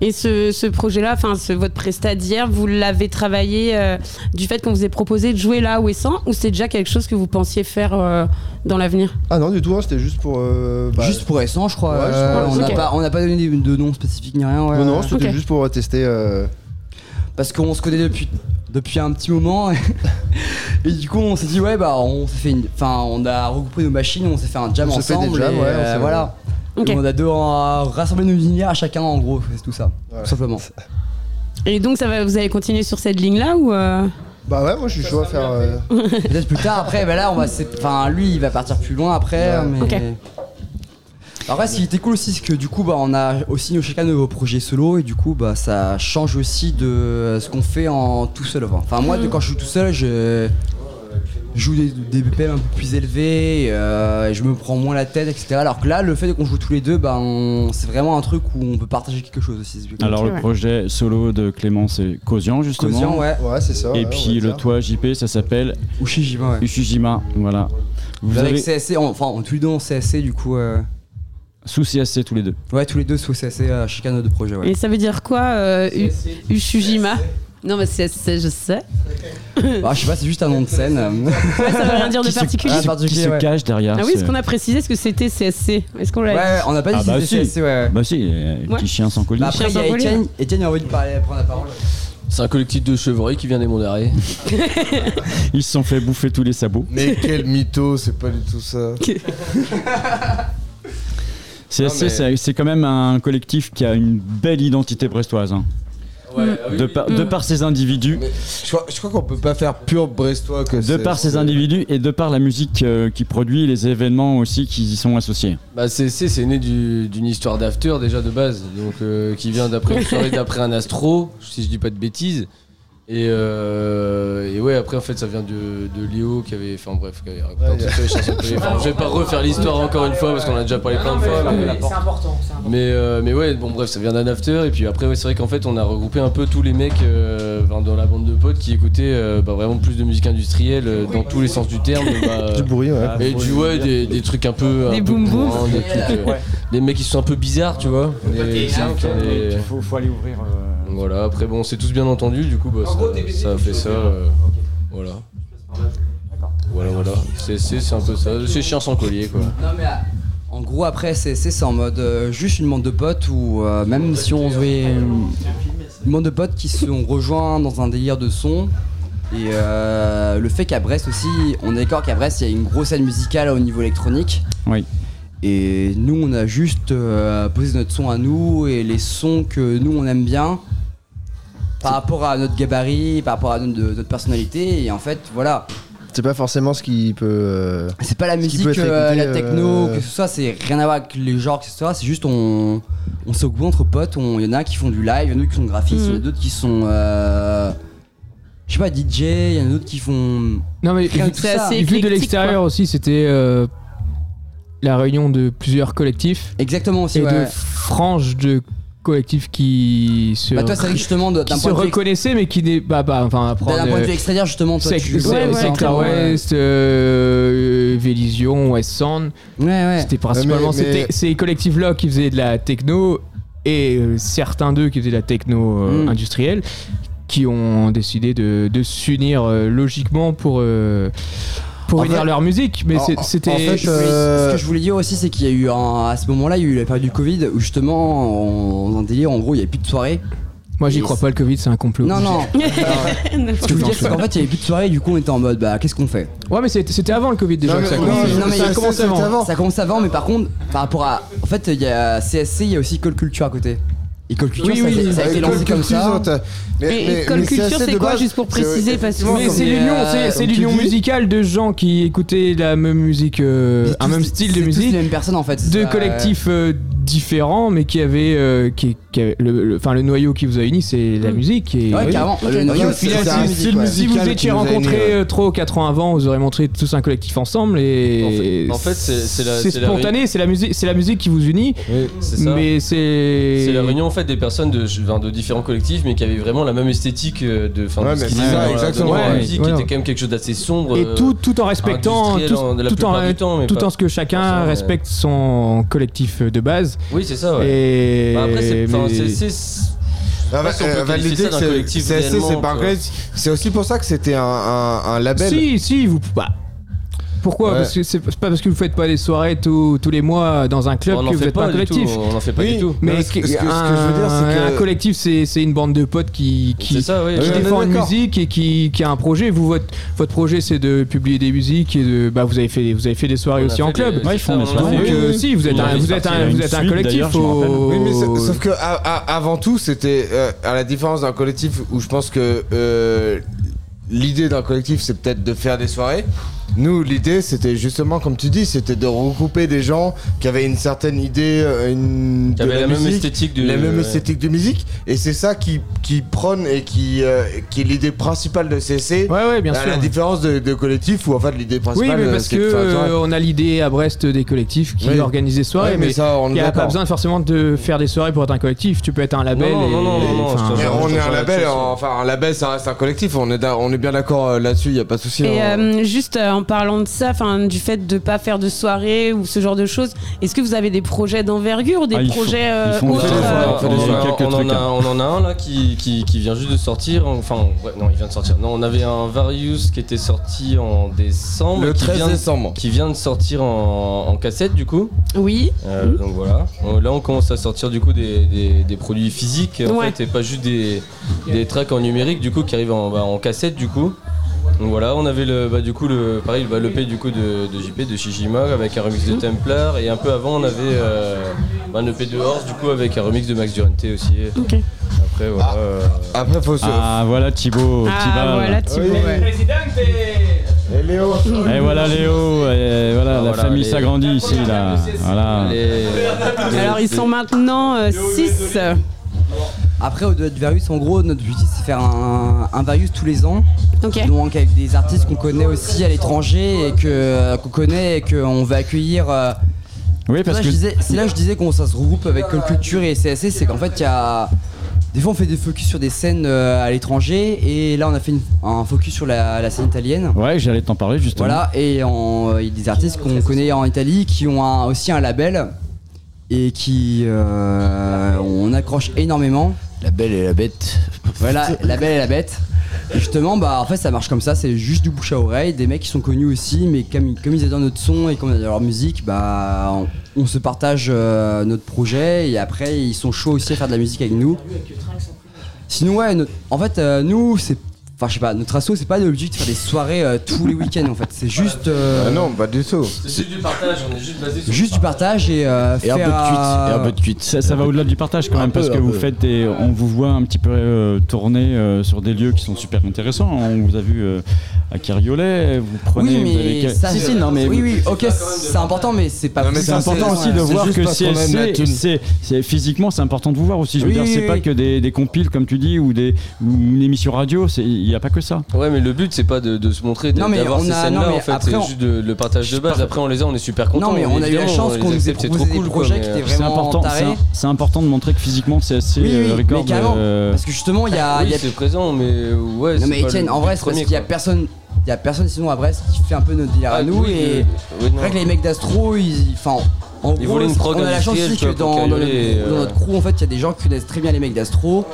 B: Et ce, ce projet-là, enfin ce- votre prestat d'hier, vous l'avez travaillé euh, du fait qu'on vous ait proposé de jouer là où est 100 ou c'est déjà quelque chose que vous pensiez faire euh, dans l'avenir?
S: Ah non du tout, hein, c'était juste pour. euh, bah,
I: Juste pour Essence, je crois.
S: Ouais,
I: euh, on n'a pas, donné de de nom spécifique ni rien. Ouais,
S: Non, non, c'était juste pour tester. euh,
I: Parce qu'on se connaît depuis, depuis un petit moment. [LAUGHS] et du coup, on s'est dit, ouais, bah, on s'est fait une. Enfin, on a regroupé nos machines, on s'est fait un jam
S: On s'est fait des
I: ensemble.
S: jams,
I: et,
S: ouais, on
I: euh,
S: s'est-
I: voilà. Et on a deux, rassemblé nos univers à chacun, en gros, c'est tout ça. Tout simplement.
B: Et donc ça va, vous allez continuer sur cette ligne-là ou euh,
S: Bah ouais, moi je suis chaud à faire. euh,
I: Peut-être plus tard, après, bah là, on va. s'é- Enfin, lui, il va partir plus loin après.
S: Ouais.
I: Mais...
B: Ok.
I: Après, ce qui était cool aussi, c'est que du coup, bah, on a aussi nos- chacun nos projets solo et du coup, bah, ça change aussi de ce qu'on fait en tout seul. Enfin, moi, de quand je joue tout seul, je joue des, des BPM un peu plus élevés, euh, et je me prends moins la tête, etc. Alors que là, le fait qu'on joue tous les deux, bah, on- c'est vraiment un truc où on peut partager quelque chose aussi.
A: Alors le projet solo de Clément c'est Causian justement.
I: Causian, ouais.
S: Ouais, c'est ça.
A: Et
S: ouais, on
A: puis le toit JP ça s'appelle
I: Ushijima, ouais.
A: Ushijima, voilà. Vous
I: Avec
A: avez
I: CSC, on- enfin, tous les deux en CSC, du coup. euh,
A: sous CSC tous les deux.
I: Ouais, tous les deux sous CSC, euh, chacun de projets, ouais.
B: Et ça veut dire quoi euh, U- Ushujima Non mais c'est, je sais.
I: Bah, [LAUGHS] je sais pas, c'est juste un nom de scène.
B: Ouais, ça veut rien dire de
A: Qui se-
B: particulier.
A: qui se- qui se cache derrière
B: Ah oui,
A: ce-
B: est-ce qu'on a précisé ce que c'était CSC Est-ce qu'on l'a
I: Ouais, on n'a pas dit
A: Ah
I: que
A: bah
I: c'était
A: si.
I: CSC, ouais.
A: Bah si,
B: Ouais.
A: petit chien sans colis.
I: Bah, après, il y a
B: Chien sans
I: Etienne,
B: collier.
I: Etienne a envie de parler, prendre la parole.
D: C'est un collectif de chevreuils qui vient des Monts d'Arrêt. [LAUGHS]
A: Ils se sont fait bouffer tous les sabots.
F: Mais quel mytho, c'est pas du tout ça. [LAUGHS]
A: CSC, c'est- quand même un collectif qui a une belle identité brestoise. hein. de, par, de par ses individus,
F: Mais je crois, je crois qu'on peut pas faire pur brestois que
A: de par ses
F: c'est-
A: individus et de par la musique euh, qui produit, les événements aussi qui y sont associés.
D: Bah c'est né du- d'une histoire d'after déjà de base, donc euh, qui vient d'après une soirée d'après un astro, si je dis pas de bêtises. Et, euh, et ouais, après en fait ça vient de, de Léo qui avait. Enfin bref, qui avait raconté chansons. Enfin, je vais pas refaire l'histoire encore une fois parce qu'on a déjà parlé plein de fois. mais-
T: C'est important, c'est important.
D: mais, euh, mais ouais, bon bref, ça vient d'un after. Et puis après, ouais, c'est vrai qu'en fait, on a regroupé un peu tous les mecs euh, dans la bande de potes qui écoutaient euh, bah, vraiment plus de musique industrielle euh, dans tous les sens du terme. Bah, [LAUGHS]
S: Du bruit, ouais.
D: Et du ouais, des, des trucs un peu.
B: Des
D: un peu
B: boum boum.
D: des, euh, des mecs qui sont un peu bizarres, tu vois.
U: Il faut, faut aller ouvrir.
D: Voilà, après, bon, c'est tous bien entendu, du coup, bah, ça, ça a fait ça. euh, voilà. Voilà, voilà. C'est un peu ça. C'est chien sans collier, quoi.
I: Non, mais euh, en gros, après, c'est c'est ça en mode euh, juste une bande de potes ou même si on se voyait une, bande de potes qui se sont rejoints dans un délire de son. Et euh, le fait qu'à Brest aussi, on est d'accord qu'à Brest, il y a une grosse scène musicale au niveau électronique.
A: Oui.
I: Et nous, on a juste euh, posé notre son à nous et les sons que nous, on aime bien par rapport à notre gabarit, par rapport à notre, notre personnalité. Et en fait, voilà.
S: C'est pas forcément ce qui peut. euh,
I: C'est pas la musique, euh, la techno,
S: euh,
I: que ce soit, c'est rien à voir avec les genres, que ce soit, c'est juste on, on entre potes, il y en a qui font du live, il y en a d'autres qui sont graphistes, il y en a
R: Mhm.
I: d'autres qui sont. euh, je sais pas, DJ, il y en a d'autres qui font.
R: Non mais
I: rien
R: vu,
I: ça.
R: vu de l'extérieur aussi, c'était euh, la réunion de plusieurs collectifs.
I: Exactement aussi,
R: Et de franges de collectifs qui se,
I: Bah, toi, c'est vrai que justement, de-
R: qui
I: d'un
R: se
I: de
R: reconnaissaient, mais qui n'est bah, bah, enfin,
I: D'un point de vue extérieur, justement, toi, tu- Ouais, ouais.
R: West, euh, Vélision, West Sound. C'était principalement
S: mais- mais-
R: c'était- ces collectifs-là qui faisaient de la techno et euh, certains d'eux qui faisaient de la techno euh,
I: Mm.
R: industrielle qui ont décidé de, de s'unir euh, logiquement pour, euh, pour
I: En
R: unir
I: fait-
R: leur musique. Mais c'est-
I: en-
R: c'était.
I: en fait,
S: euh,
I: Ce que je voulais dire aussi, c'est qu'il y a eu un- à ce moment-là, il y a eu la période du Covid où justement, en- dans un délire, en gros, il n'y avait plus de soirée.
R: Moi, j'y crois pas, le Covid, c'est un complot.
I: Non, non. [LAUGHS] [LAUGHS] Ce que je veux dire, c'est qu'en fait, il n'y avait plus de soirée, du coup, on était en mode, bah, qu'est-ce qu'on fait?
R: Ouais, mais c'était avant le Covid déjà.
I: Non,
R: que ça a
I: non,
R: commencé.
I: mais- non, mais
R: ça a
I: ça-
R: commencé
I: ça-
R: avant.
I: avant. Ça commence avant, mais par contre, par rapport à. En fait, il y a CSC, il y a aussi Call Culture à côté. Et Call Culture,
R: Oui,
I: ça,
R: oui,
I: ça a été
S: avec
I: lancé
S: Call
I: comme
S: Culture,
I: ça.
S: t'as- mais-
B: Et-
S: mais-
B: et Call
S: mais
B: Culture,
S: assez
B: c'est
S: de
B: quoi,
S: base,
B: juste pour
S: c'est-
B: préciser, parce que-
R: c'est l'union,
I: euh,
R: c'est- l'union musicale de gens qui écoutaient la même musique, euh, un même style de musique.
I: les mêmes personnes en fait. ça,
R: collectifs euh, différents, mais qui avaient, euh, qui, le, le- enfin le noyau qui vous a uni, c'est la musique. Et,
I: Ouais, carrément. Le noyau,
S: c'est un
R: si- vous étiez rencontrés euh, trois ou quatre ans avant, vous aurez montré tous un collectif ensemble et
D: En fait- c'est-
R: spontané, c'est la musique, c'est la musique qui vous unit.
D: c'est ça.
R: Mais c'est
D: C'est la réunion en fait des personnes de, enfin, de différents collectifs mais qui avaient vraiment la même esthétique euh, de,
S: Ouais, exactement.
D: la musique
R: ouais.
D: qui était quand même quelque chose d'assez sombre.
R: Et
D: euh,
R: tout, tout en respectant, tout,
D: en-
R: tout en, tout ce que chacun respecte son collectif de base.
D: Oui, c'est ça. Ouais.
R: Et
D: Bah, après, c'est,
R: mais-
D: c'est- c'est-
F: Ah bah,
D: si on peut
F: euh,
D: d'un
F: c'est- vrai. C'est aussi pour ça que c'était un, un- un label.
R: Si, si, vous. Bah, pourquoi
F: Ouais.
R: Parce que c'est pas parce que vous faites pas des soirées tous, tous les mois dans un club
D: On
R: que
D: en
R: vous
D: fait
R: êtes pas
D: pas
R: un collectif.
D: tout, on en fait pas
F: Oui,
D: du tout.
R: Mais
F: ce que-
R: que-
F: ce que- ce que
R: un,
F: je veux dire, c'est que-
R: un collectif, c'est c'est une bande de potes qui, qui,
D: ça, oui.
R: qui défend une musique et qui, qui a un projet. Vous, votre, votre projet, c'est de publier des musiques et de. Bah, vous avez fait, vous avez fait des soirées
D: On
R: aussi en club.
A: Ouais, ils font des soirées.
R: Donc, euh, si, vous êtes un, vous êtes un, vous êtes collectif.
F: Oui, mais sa- sauf que avant tout, c'était euh, à la différence d'un collectif où je pense que euh, l'idée d'un collectif, c'est peut-être de faire des soirées. Nous, l'idée, c'était justement, comme tu dis, c'était de regrouper des gens qui avaient une certaine idée, euh, une,
D: Qui
F: de
D: avaient la même esthétique de-
F: la même
D: ouais.
F: esthétique de musique, et c'est ça qui, qui prône et qui, euh, qui est l'idée principale de CC.
R: Ouais, ouais, bien
F: à
R: sûr.
F: la différence de, de collectif où en fait l'idée
R: Oui,
F: principale.
R: mais
F: euh,
R: parce que euh, on a l'idée à Brest des collectifs qui
F: Oui.
R: organisent des soirées,
F: Ouais, mais
R: mais
F: ça, on
R: n'y a pas besoin forcément de faire des soirées pour être un collectif. Tu peux être un label.
D: Non, non,
R: et-
D: non, non,
R: enfin,
F: Mais on est un label, enfin un label ça reste un collectif, on est, on est bien d'accord là-dessus, il y a pas de souci.
B: Et
F: hein.
B: juste en parlant de ça, enfin du fait de pas faire de soirée ou ce genre de choses, est-ce que vous avez des projets d'envergure, des
A: Ah,
B: projets euh, autres euh,
D: on, en a-
A: quelques
D: on en
A: trucs,
D: a,
A: hein.
D: on en a un là qui, qui, qui vient juste de sortir. Enfin, ouais, non, il vient de sortir. Non, on avait un Varius qui était sorti en décembre.
F: Le
D: qui
F: 13
D: vient de-
F: décembre.
D: Qui vient de sortir en, en cassette du coup.
B: Oui.
D: Euh, Donc voilà. Là, on commence à sortir du coup des, des- des produits physiques en
B: Ouais.
D: fait, et pas juste des, des tracks en numérique du coup qui arrivent en, bah, en cassette du coup. Donc voilà, on avait le, bah, du coup le, pareil, bah, l'EP du coup de, de JP, de Shijima avec un remix de Templar et un peu avant on avait euh, bah, un EP de Horse du coup avec un remix de Max Durante aussi.
B: Ok.
D: Après voilà. euh,
F: Après faut se.
A: Ah, voilà Thibaut.
B: Ah
A: Thibaut.
B: voilà Thibaut.
F: Oui.
B: ouais.
F: Et Léo
A: Et voilà Léo, et voilà, la
D: voilà,
A: famille
D: les-
A: s'agrandit ici là. Voilà.
D: les-
B: Alors ils sont maintenant 6.
I: Après, au-delà du Varius, en gros, notre objectif c'est faire un, un Varius tous les ans.
B: Ok.
I: Donc avec des artistes qu'on connaît aussi à l'étranger et que qu'on connaît et qu'on veut accueillir. euh,
A: Oui,
I: c'est
A: parce
I: là
A: que-
I: je disais- c'est là que je disais qu'on ça se regroupe avec Cult Culture et CSC, c'est qu'en fait il y a des fois on fait des focus sur des scènes euh, à l'étranger et là on a fait une- un focus sur la, la scène italienne.
A: Ouais, j'allais t'en parler justement.
I: Voilà, et euh, il y a des artistes qu'on connaît en Italie qui ont un- aussi un label et qui euh, on accroche énormément.
V: La belle et la bête.
I: Voilà, [LAUGHS] la belle et la bête. Et justement, bah en fait ça marche comme ça, c'est juste du bouche à oreille, des mecs qui sont connus aussi, mais comme, comme ils adorent notre son et comme ils adorent leur musique, bah on, on se partage euh, notre projet et après ils sont chauds aussi à faire de la musique avec nous. Sinon ouais, notre- en fait euh, nous c'est, enfin je sais pas, notre asso c'est pas l'objectif de faire des soirées euh, tous les week-ends en fait, c'est juste. euh,
F: Ah non, pas du tout.
D: C'est juste du partage, on est juste basé sur
I: Juste du partage et, euh,
A: Et un peu
I: faire,
A: de cuite,
I: euh,
A: et un peu de cuite. Ça, ça va au-delà du partage quand
I: Un
A: même,
I: peu,
A: parce que
I: un
A: vous
I: peu.
A: faites des, on vous voit un petit peu euh, tourner euh, sur des lieux qui sont super intéressants. On vous a vu euh, à Carriolet, vous prenez.
I: Oui,
A: vous
I: mais
A: avez-
I: ça,
A: si, si, non, mais
I: oui, oui, ok, c'est important, mais c'est pas.
A: c'est important aussi de voir que CSC, c'est, c'est- physiquement, c'est important de vous voir aussi. Je veux
I: Oui,
A: dire,
I: oui,
A: c'est
I: oui,
A: pas que des, des compiles, comme tu dis, ou, des, ou une émission radio, c'est- il n'y a pas que ça.
D: Ouais, mais le but c'est pas de, de se montrer, de-
I: Non, mais
D: d'avoir
I: on
D: ces
I: a-
D: scènes-là
I: non, mais
D: en fait,
I: après,
D: c'est
I: on-
D: juste de- le partage de base. Après, on les a, on est super contents.
I: Non, mais on a eu la
D: évidemment,
I: chance
D: les
I: qu'on nous ait
D: accepte, c'est
I: proposé
D: trop
I: des
D: cool, quoi,
I: projets
D: mais,
I: qui étaient
D: euh,
A: C'est
I: vraiment
A: important, c'est,
I: tarés.
A: un- c'est important de montrer que physiquement,
I: Oui, oui,
A: euh,
I: oui,
A: record.
I: mais carrément,
A: euh,
I: parce que justement, il y a.
D: Oui,
I: il y a-
D: c'est présent, mais ouais.
I: Non
D: c'est
I: mais
D: pas
I: Etienne,
D: le
I: en vrai, c'est parce
D: premier,
I: qu'il y a
D: quoi.
I: personne, il y a personne sinon à Brest qui fait un peu notre délire à
D: Ah,
I: nous
D: oui,
I: et
D: oui, oui, non.
I: c'est vrai que les mecs d'Astro, ils, enfin, en
D: Ils
I: gros,
D: voulaient une prog
I: on a la chance
D: industrielle,
I: aussi
D: tu
I: que
D: pour
I: dans, dans
D: euh,
I: notre crew, en fait, il y a des gens qui connaissent très bien les mecs d'Astro.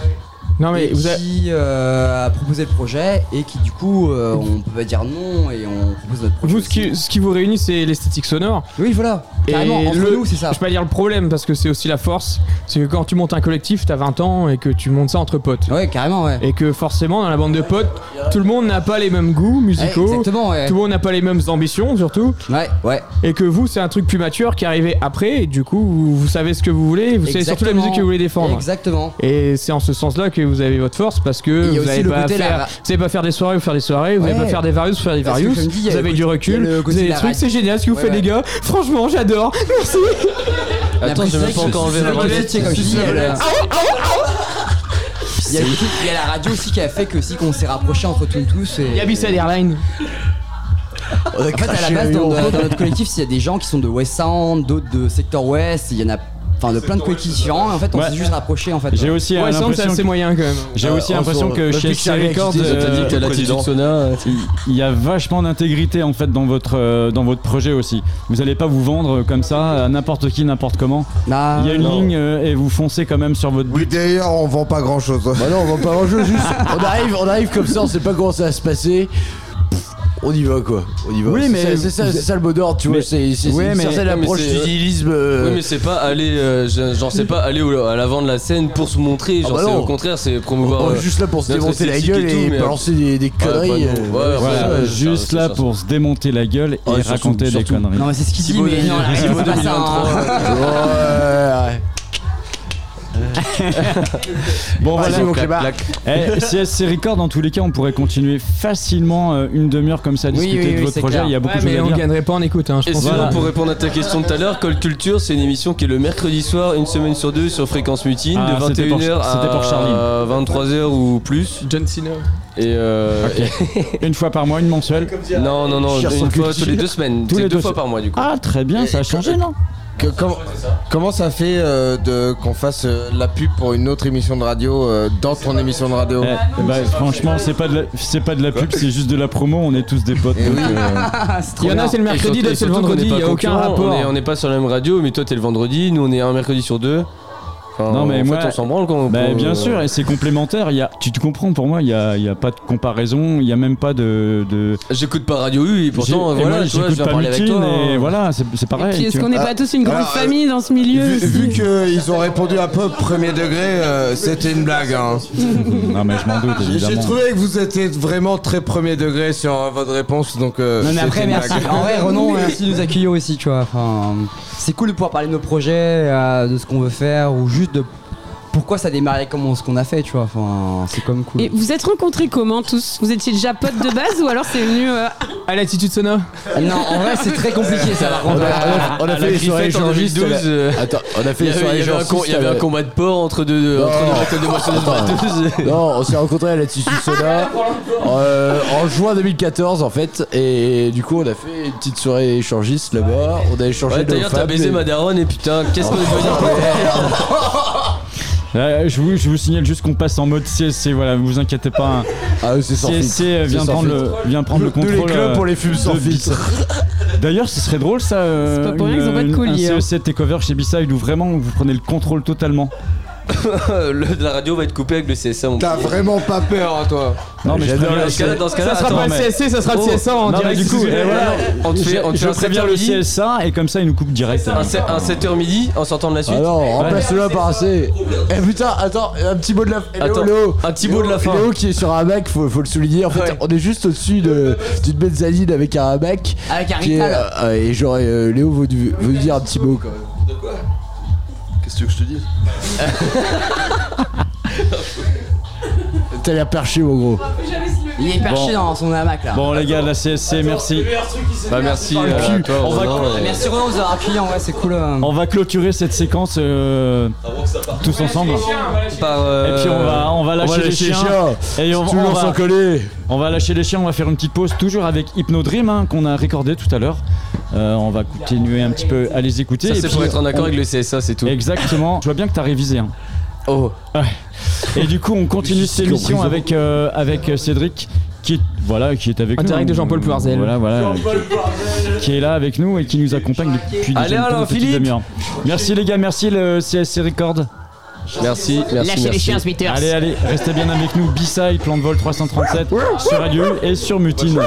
R: Non, mais
I: et
R: vous avez-
I: qui euh, a proposé le projet et qui du coup euh, on peut pas dire non et on propose notre projet.
R: Vous, ce qui, ce qui vous réunit, c'est l'esthétique sonore.
I: Oui, voilà. Carrément,
R: Et
I: entre
R: le-
I: nous, c'est ça.
R: Je peux pas dire le problème parce que c'est aussi la force. C'est que quand tu montes un collectif, t'as 20 ans et que tu montes ça entre potes.
I: Ouais, carrément, ouais.
R: Et que forcément, dans la bande de potes, tout le monde n'a pas les mêmes goûts musicaux.
I: Ouais, exactement, ouais.
R: Tout le monde n'a pas les mêmes ambitions, surtout.
I: Ouais, ouais.
R: Et que vous, c'est un truc plus mature qui est arrivé après. Et du coup, vous, vous savez ce que vous voulez. Vous savez surtout la musique que vous voulez défendre.
I: Exactement.
R: Et c'est en ce sens-là que vous avez votre force parce que vous n'allez
I: le
R: pas, faire,
I: la-
R: pas faire des soirées ou faire des soirées, vous n'allez
I: Ouais.
R: pas faire des various ou faire des various. Vous avez du recul, vous avez
I: de
R: des trucs, c'est génial ce que vous
I: Ouais,
R: faites
I: ouais.
R: les gars. Franchement, j'adore. [LAUGHS] Merci.
D: Attends, même pas encore enlevé la
I: comme je dis, Il y, a,
R: C'est-
I: il y a la radio aussi qui a fait que aussi qu'on s'est rapproché entre tous tous et
R: Il y a Bissell Airlines.
I: En fait, à la base, dans, dans notre collectif, il y a des gens qui sont de West Sound, d'autres de Sector West, il y en a enfin de plein de collectifs différents. Et en fait, on
A: Ouais.
I: s'est juste rapprochés en fait.
A: J'ai aussi
R: Ouais,
A: l'impression
R: c'est assez
A: que-
R: moyen quand même.
A: J'ai
V: Euh,
A: aussi l'impression que
V: le
A: chez SC Records,
D: dit que
A: euh,
D: la
A: président,
D: Titanic Sona.
A: il- il y a vachement d'intégrité en fait dans votre euh, dans votre projet aussi. Vous n'allez pas vous vendre comme ça à n'importe qui, n'importe comment. Il y a une
F: non.
A: ligne euh, et vous foncez quand même sur votre
F: Oui,
A: but.
F: d'ailleurs, on vend pas grand chose.
V: Bah non, on va pas en jeu, juste. On arrive, on arrive comme ça, on sait pas comment ça va se passer. On y va quoi, on y va.
A: Oui, mais
V: c'est ça, ça le mot d'ordre, tu
A: Mais-
V: vois. C'est
A: Ouais,
V: c'est une
A: mais-
V: certaine
D: Ouais, mais
V: approche
D: c'est-
V: du nihilisme. euh,
D: Oui, mais c'est pas aller, euh, genre c'est pas aller au- à l'avant de la scène pour se montrer.
V: Ah
D: Genre
V: bah
D: c'est
V: non.
D: au contraire, c'est promouvoir. euh,
V: juste là pour se démonter la gueule
D: et
V: et,
D: tout, mais,
V: balancer des, conneries. euh,
A: juste là pour se démonter la gueule et raconter des conneries.
I: Non, mais c'est ce qu'il dit, mais non, c'est pas ça. [LAUGHS]
A: Bon
V: Vas-y,
A: voilà.
V: mon.
A: Eh, CSC Records, dans tous les cas, on pourrait continuer facilement euh, une demi-heure comme ça à
I: Oui,
A: discuter
I: oui,
A: de votre projet.
I: clair.
A: Il y a beaucoup
R: Ouais,
A: de choses
R: mais
A: à
R: on
A: dire.
R: gagnerait pas en écoute. Hein, je
D: Et
R: pense.
D: sinon,
A: Voilà.
D: pour répondre à ta question de tout à l'heure, Call Culture, c'est une émission qui est le mercredi soir, une semaine sur deux, sur Fréquence Mutine,
A: Ah,
D: de
A: c'était
D: 21h
A: pour- c'était pour Charline.
D: à 23h ou plus.
R: John Cena.
D: Et euh, [LAUGHS]
A: Une fois par mois, une mensuelle.
D: non, non, non, une fois
V: culture.
D: tous les deux semaines.
A: Tous les
D: deux
A: deux
D: fois par mois du coup.
A: Ah, très bien, ça a changé, non?
F: Que- comment, comment ça fait euh, de qu'on fasse euh, la pub pour une autre émission de radio euh, dans ton émission de radio?
A: Eh, bah, franchement, c'est pas de la, c'est pas de la pub, c'est juste de la promo. On est tous des potes.
F: Eh
A: donc,
F: oui.
A: euh,
I: C'est trop
R: Il y en a, c'est le mercredi, d'autres, c'est le vendredi. Il
D: pas
R: y a aucun rapport.
D: On est- on n'est pas sur la même radio, mais toi t'es le vendredi, nous on est un mercredi sur deux. Enfin,
A: Non, mais
D: en
A: moi-
D: fait, on s'en branle quand on
A: Bah,
D: peut-
A: bien sûr, et c'est complémentaire. Il y a, tu te comprends, pour moi, il n'y a, il y a pas de comparaison, il n'y a même pas de. de...
D: J'écoute pas Radio U et pourtant, voilà,
A: moi,
D: tu vois, je
A: j'écoute pas
D: parler avec toi.
A: et
D: hein.
A: voilà, c'est
B: Et
A: pareil.
B: puis, est-ce
A: tu
B: qu'on n'est pas tous une grande
F: alors,
B: famille dans ce milieu
F: Vu, vu qu'ils ont répondu un peu premier degré, euh, c'était une blague. Hein. [LAUGHS]
A: Non, mais je m'en doute,
F: J'ai trouvé que vous étiez vraiment très premier degré sur euh, votre réponse, donc euh,
I: Non mais après
F: une
I: merci.
F: blague.
I: En vrai [LAUGHS] Renan merci de nous accueillir aussi tu vois. Enfin, c'est cool de pouvoir parler de nos projets, euh, de ce qu'on veut faire ou juste de
S: pourquoi ça démarrait comme ce qu'on a fait, tu vois. Enfin, c'est comme cool.
B: Et vous êtes rencontrés comment tous? Vous étiez déjà potes de base ou alors c'est venu euh,
R: À l'attitude Sono
S: Non, en vrai, c'est très compliqué ça. Par
V: On
S: contre,
V: a, on a- on a fait les soirées
D: en
V: échangistes.
D: 2012,
V: là.
D: euh,
V: Attends, on a fait les soirées
D: il y avait un,
V: échangistes.
D: com- il y avait un combat de porc entre deux,
V: Non.
D: entre deux battles de moissonneuses batteuses.
V: Non, on s'est rencontrés à la Tissu Soda euh, en juin 2014 en fait, et du coup on a fait une petite soirée échangiste là-bas. On a échangé
D: Ouais, D'ailleurs, t'as baisé
V: et-
D: ma daronne et putain, qu'est-ce qu'on est devenu
A: Euh, je, vous, je vous signale juste qu'on passe en mode CSC, voilà, vous inquiétez pas.
V: Ah, c'est sans
A: CSC euh, vient
V: sans
A: prendre, le,
V: filtre.
A: vient prendre le
V: Nous, les
A: contrôle.
V: clubs,
A: euh,
V: on les fume sans
A: de
V: filtre.
A: D'ailleurs, ce serait drôle ça. euh,
B: C'est pas pour rien qu'ils ont pas de colis,
A: Un
B: hein.
A: CEC Takeover chez B-Side où vraiment vous prenez le contrôle totalement. [LAUGHS]
D: Le- La radio va être coupée avec le CSA. mon
F: T'as
D: petit.
F: vraiment pas peur, hein, toi
A: Non, mais je
V: J'adore
D: Dans ce cas-là, dans ce cas-là,
R: Ça sera
D: attends,
R: pas le
D: mais-
R: CSC, ça sera le
D: Oh.
R: CSA en
A: Non, mais
R: direct.
A: du coup, voilà,
D: On te fait, on te
A: je
D: fait un
A: préviens
D: 7h
A: le
D: midi.
A: CSA et comme ça il nous coupe direct.
D: Un, se- un 7h midi en sortant de la suite.
V: Alors, remplace-le par un C. Eh putain, attends, un petit mot de la fin.
D: Attends, un petit mot de la fin.
V: Léo qui est sur un hamac, faut, faut le souligner. En fait,
D: Ouais.
V: on est juste au-dessus de- d'une mezzanine avec un hamac.
S: Avec un
V: qui est,
S: rital.
V: euh, et genre, euh, Léo veut, du- veut dire un petit mot quand même.
F: Qu'est-ce que tu veux que je te dise
V: T'as l'air perché, mon gros.
S: Il est perché
A: Bon.
S: dans son hamac là.
A: Bon les gars, la CSC, merci.
D: Bah, merci. Euh, toi,
A: On va-
S: Ah,
D: et-
S: Merci Ronan, vous avoir en vrai, c'est cool. euh.
A: On va clôturer cette séquence euh, tous ensemble.
D: Par, euh,
A: Et puis on va, on va lâcher, les chiens. Et on, on
V: Toujours
A: va,
V: sans coller.
A: on va lâcher les chiens, on va faire une petite pause toujours avec Hypno Dream hein, qu'on a recordé tout à l'heure. Euh, on va continuer un petit peu à les écouter.
D: Ça,
A: Et
D: c'est pour être en accord
A: on-
D: avec le CSA, c'est tout.
A: Exactement. Je vois bien que t'as révisé. hein.
D: Oh.
A: Ouais. Et du coup, on continue cette émission avec, euh, avec euh, Cédric qui est, voilà, qui est avec
R: En
A: nous.
R: direct de Jean-Paul Poirzel.
A: Voilà, voilà. Qui, est là avec nous et qui nous accompagne depuis
D: Allez,
A: déjà
D: alors, Philippe.
A: demi-heure. Merci les gars, merci le CSC Record.
D: Merci, merci.
B: Lâchez les chiens, Smithers.
A: Allez, allez, restez bien avec nous. B-Side, Plan de vol 337 sur Radio et sur Mutine.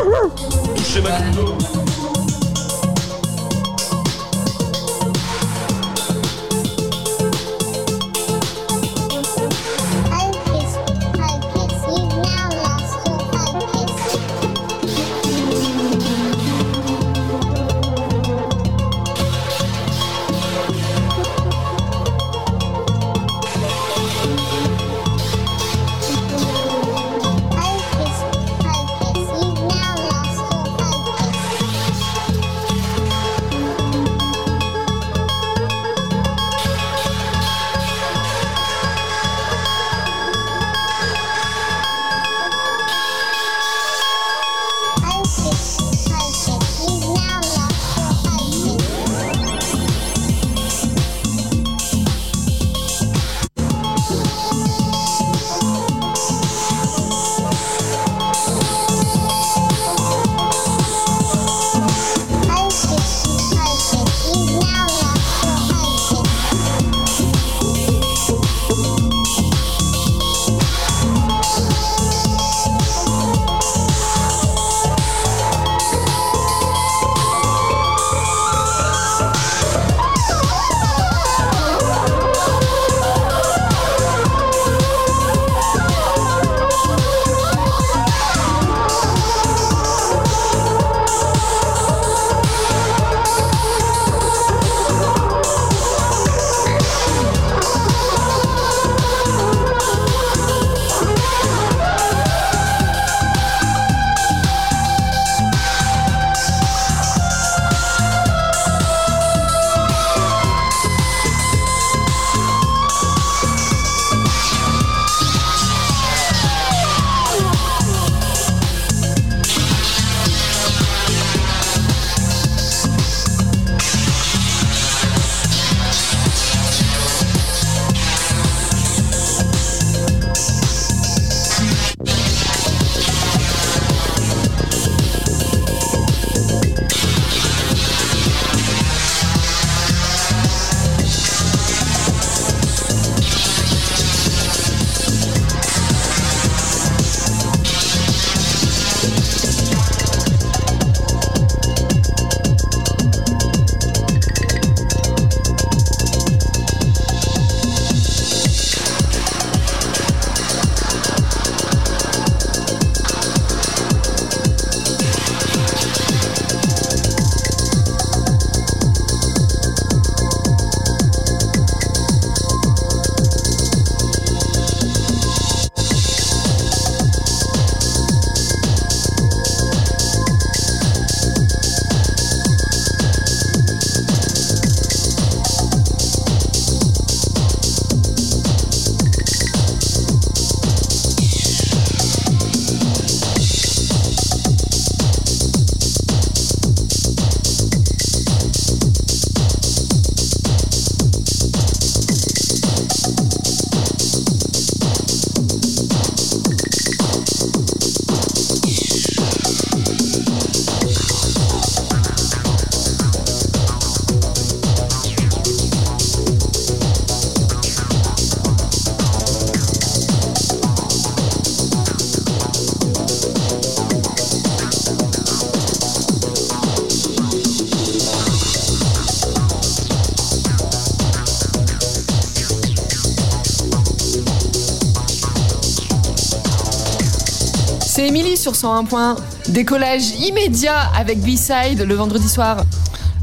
H: Sur 101 points. Décollage immédiat avec B-Side le vendredi soir.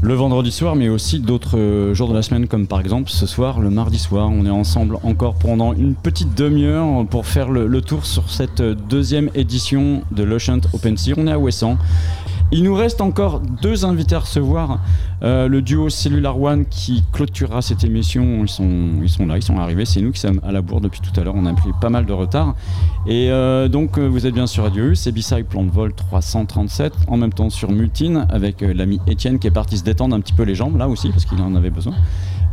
A: Le vendredi soir, mais aussi d'autres euh, jours de la semaine, comme par exemple ce soir, le mardi soir. On est ensemble encore pendant une petite demi-heure pour faire le, tour sur cette euh, deuxième édition de l'Ocean Open Sea. On est à Ouessant. Il nous reste encore deux invités à recevoir. Euh, le duo Cellular One qui clôturera cette émission. Ils sont, ils sont là, ils sont arrivés. C'est nous qui sommes à la bourre depuis tout à l'heure. On a pris pas mal de retard. Et euh, donc, euh, vous êtes bien sur Radio U. C'est B-Side Plan de Vol 337. En même temps sur Multine avec euh, l'ami Étienne qui est parti se détendre un petit peu les jambes là aussi parce qu'il en avait besoin.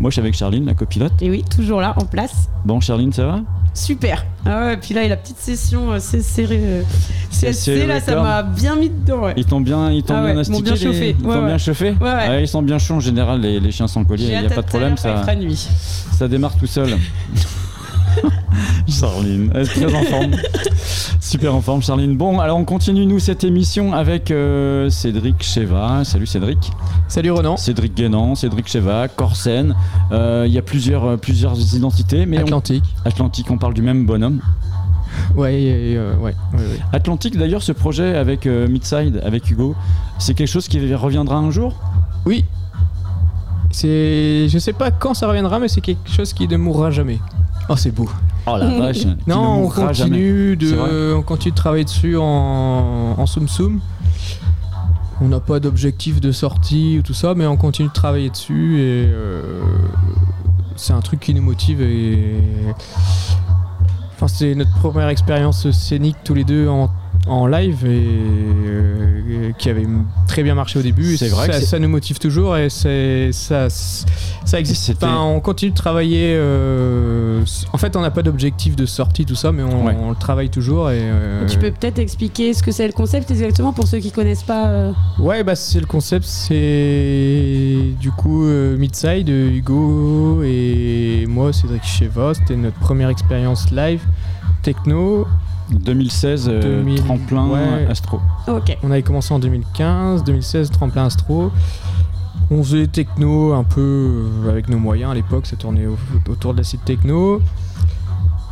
A: Moi, je suis avec Charline, la copilote.
B: Et oui, toujours là, en place.
A: Bon, Charline, ça va?
B: Super. Ah ouais, puis là, il y a la petite session euh, c'est serré. euh,
A: C'est
B: CSC, là, ça m'a bien mis dedans. Ouais.
A: Ils t'ont bien, ils t'ont
B: Ah
A: bien
B: ouais, ils m'ont
A: astiqué,
B: bien
A: les-
B: chauffé.
A: Ils t'ont bien chauffé?
B: Ouais, ouais.
A: Ils sont bien chauds en général, les, les chiens sans collier. Il n'y a pas de problème, ça,
B: nuit.
A: ça démarre tout seul. [LAUGHS] Charline, elle est très en forme. [LAUGHS] Super en forme, Charline. Bon, alors on continue, nous, cette émission avec euh, Cédric Cheva. Salut Cédric.
R: Salut Renan.
A: Cédric Guénan, Cédric Cheva, Corsen. Euh, Il y a plusieurs, euh, plusieurs identités. mais on-
R: Atlantique.
A: Atlantique, on parle du même bonhomme.
R: Ouais, euh, ouais, ouais, ouais.
A: Atlantique, d'ailleurs, ce projet avec euh, Midside, avec Hugo, c'est quelque chose qui reviendra un jour?
R: Oui. C'est, je sais pas quand ça reviendra, mais c'est quelque chose qui ne mourra jamais. Oh, c'est beau.
A: Oh la [LAUGHS] vache.
R: Non, on continue de, on continue de travailler dessus en, en soum soum. On n'a pas d'objectif de sortie ou tout ça, mais on continue de travailler dessus et euh, c'est un truc qui nous motive et enfin c'est notre première expérience scénique tous les deux en, en live et qui avait très bien marché au début. Et
A: C'est vrai
R: ça, nous motive toujours et c'est ça ça existe. Enfin, on continue de travailler. euh, en fait, on n'a pas d'objectif de sortie tout ça, mais on,
A: Ouais.
R: on le travaille toujours et. euh,
B: Tu peux peut-être expliquer ce que c'est le concept exactement pour ceux qui connaissent pas. euh,
R: Ouais, bah c'est le concept, c'est du coup euh, Midside, Hugo et moi, Cédric Cheva. C'était notre première expérience live techno.
A: 2016, euh,
R: 2000,
A: tremplin
R: ouais.
A: Astro.
B: Ok.
R: On avait commencé en 2015, 2016, tremplin Astro. On faisait techno un peu euh, avec nos moyens à l'époque, ça tournait au- autour de la site techno.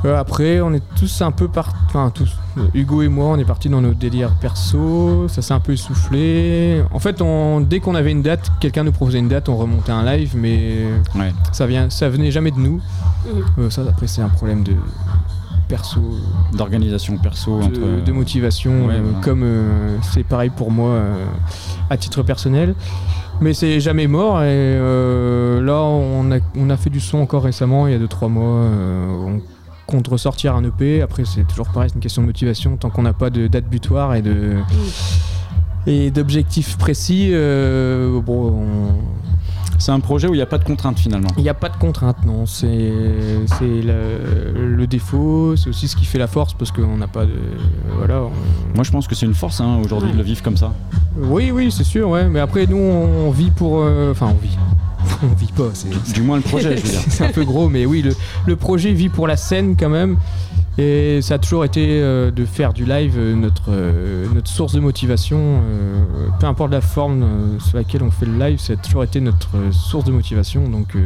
R: Euh, après, on est tous un peu partis. Enfin, tous. Hugo et moi, on est partis dans nos délires perso. Ça s'est un peu essoufflé. En fait, on, dès qu'on avait une date, quelqu'un nous proposait une date, on remontait un live, mais
A: Ouais.
R: ça, vient, ça venait jamais de nous. Euh, ça, après, c'est un problème de perso,
A: D'organisation perso
R: de,
A: entre.
R: de motivation,
A: Ouais,
R: euh,
A: voilà.
R: comme euh, c'est pareil pour moi euh, à titre personnel. Mais c'est jamais mort et euh, là on a, on a fait du son encore récemment, il y a 2-3 mois. euh, on compte ressortir un EP. Après c'est toujours pareil, c'est une question de motivation. Tant qu'on n'a pas de date butoir et de et d'objectifs précis, euh, bon, on-
A: C'est un projet où il n'y a pas de contrainte finalement.
R: il n'y a pas de contrainte, non. C'est c'est le, le défaut, c'est aussi ce qui fait la force parce qu'on n'a pas de. Voilà. on-
A: Moi je pense que c'est une force hein, aujourd'hui de le vivre comme ça.
R: Oui, oui, c'est sûr, ouais. Mais après, nous, on vit pour. euh, Enfin, on vit. [LAUGHS] on vit pas, c'est.
A: Du moins le projet, je veux dire.
R: c'est un peu gros, mais oui, le, le projet vit pour la scène quand même. Et ça a toujours été euh, de faire du live euh, notre, euh, notre source de motivation. peu importe la forme sur laquelle on fait le live, ça a toujours été notre source de motivation. Donc.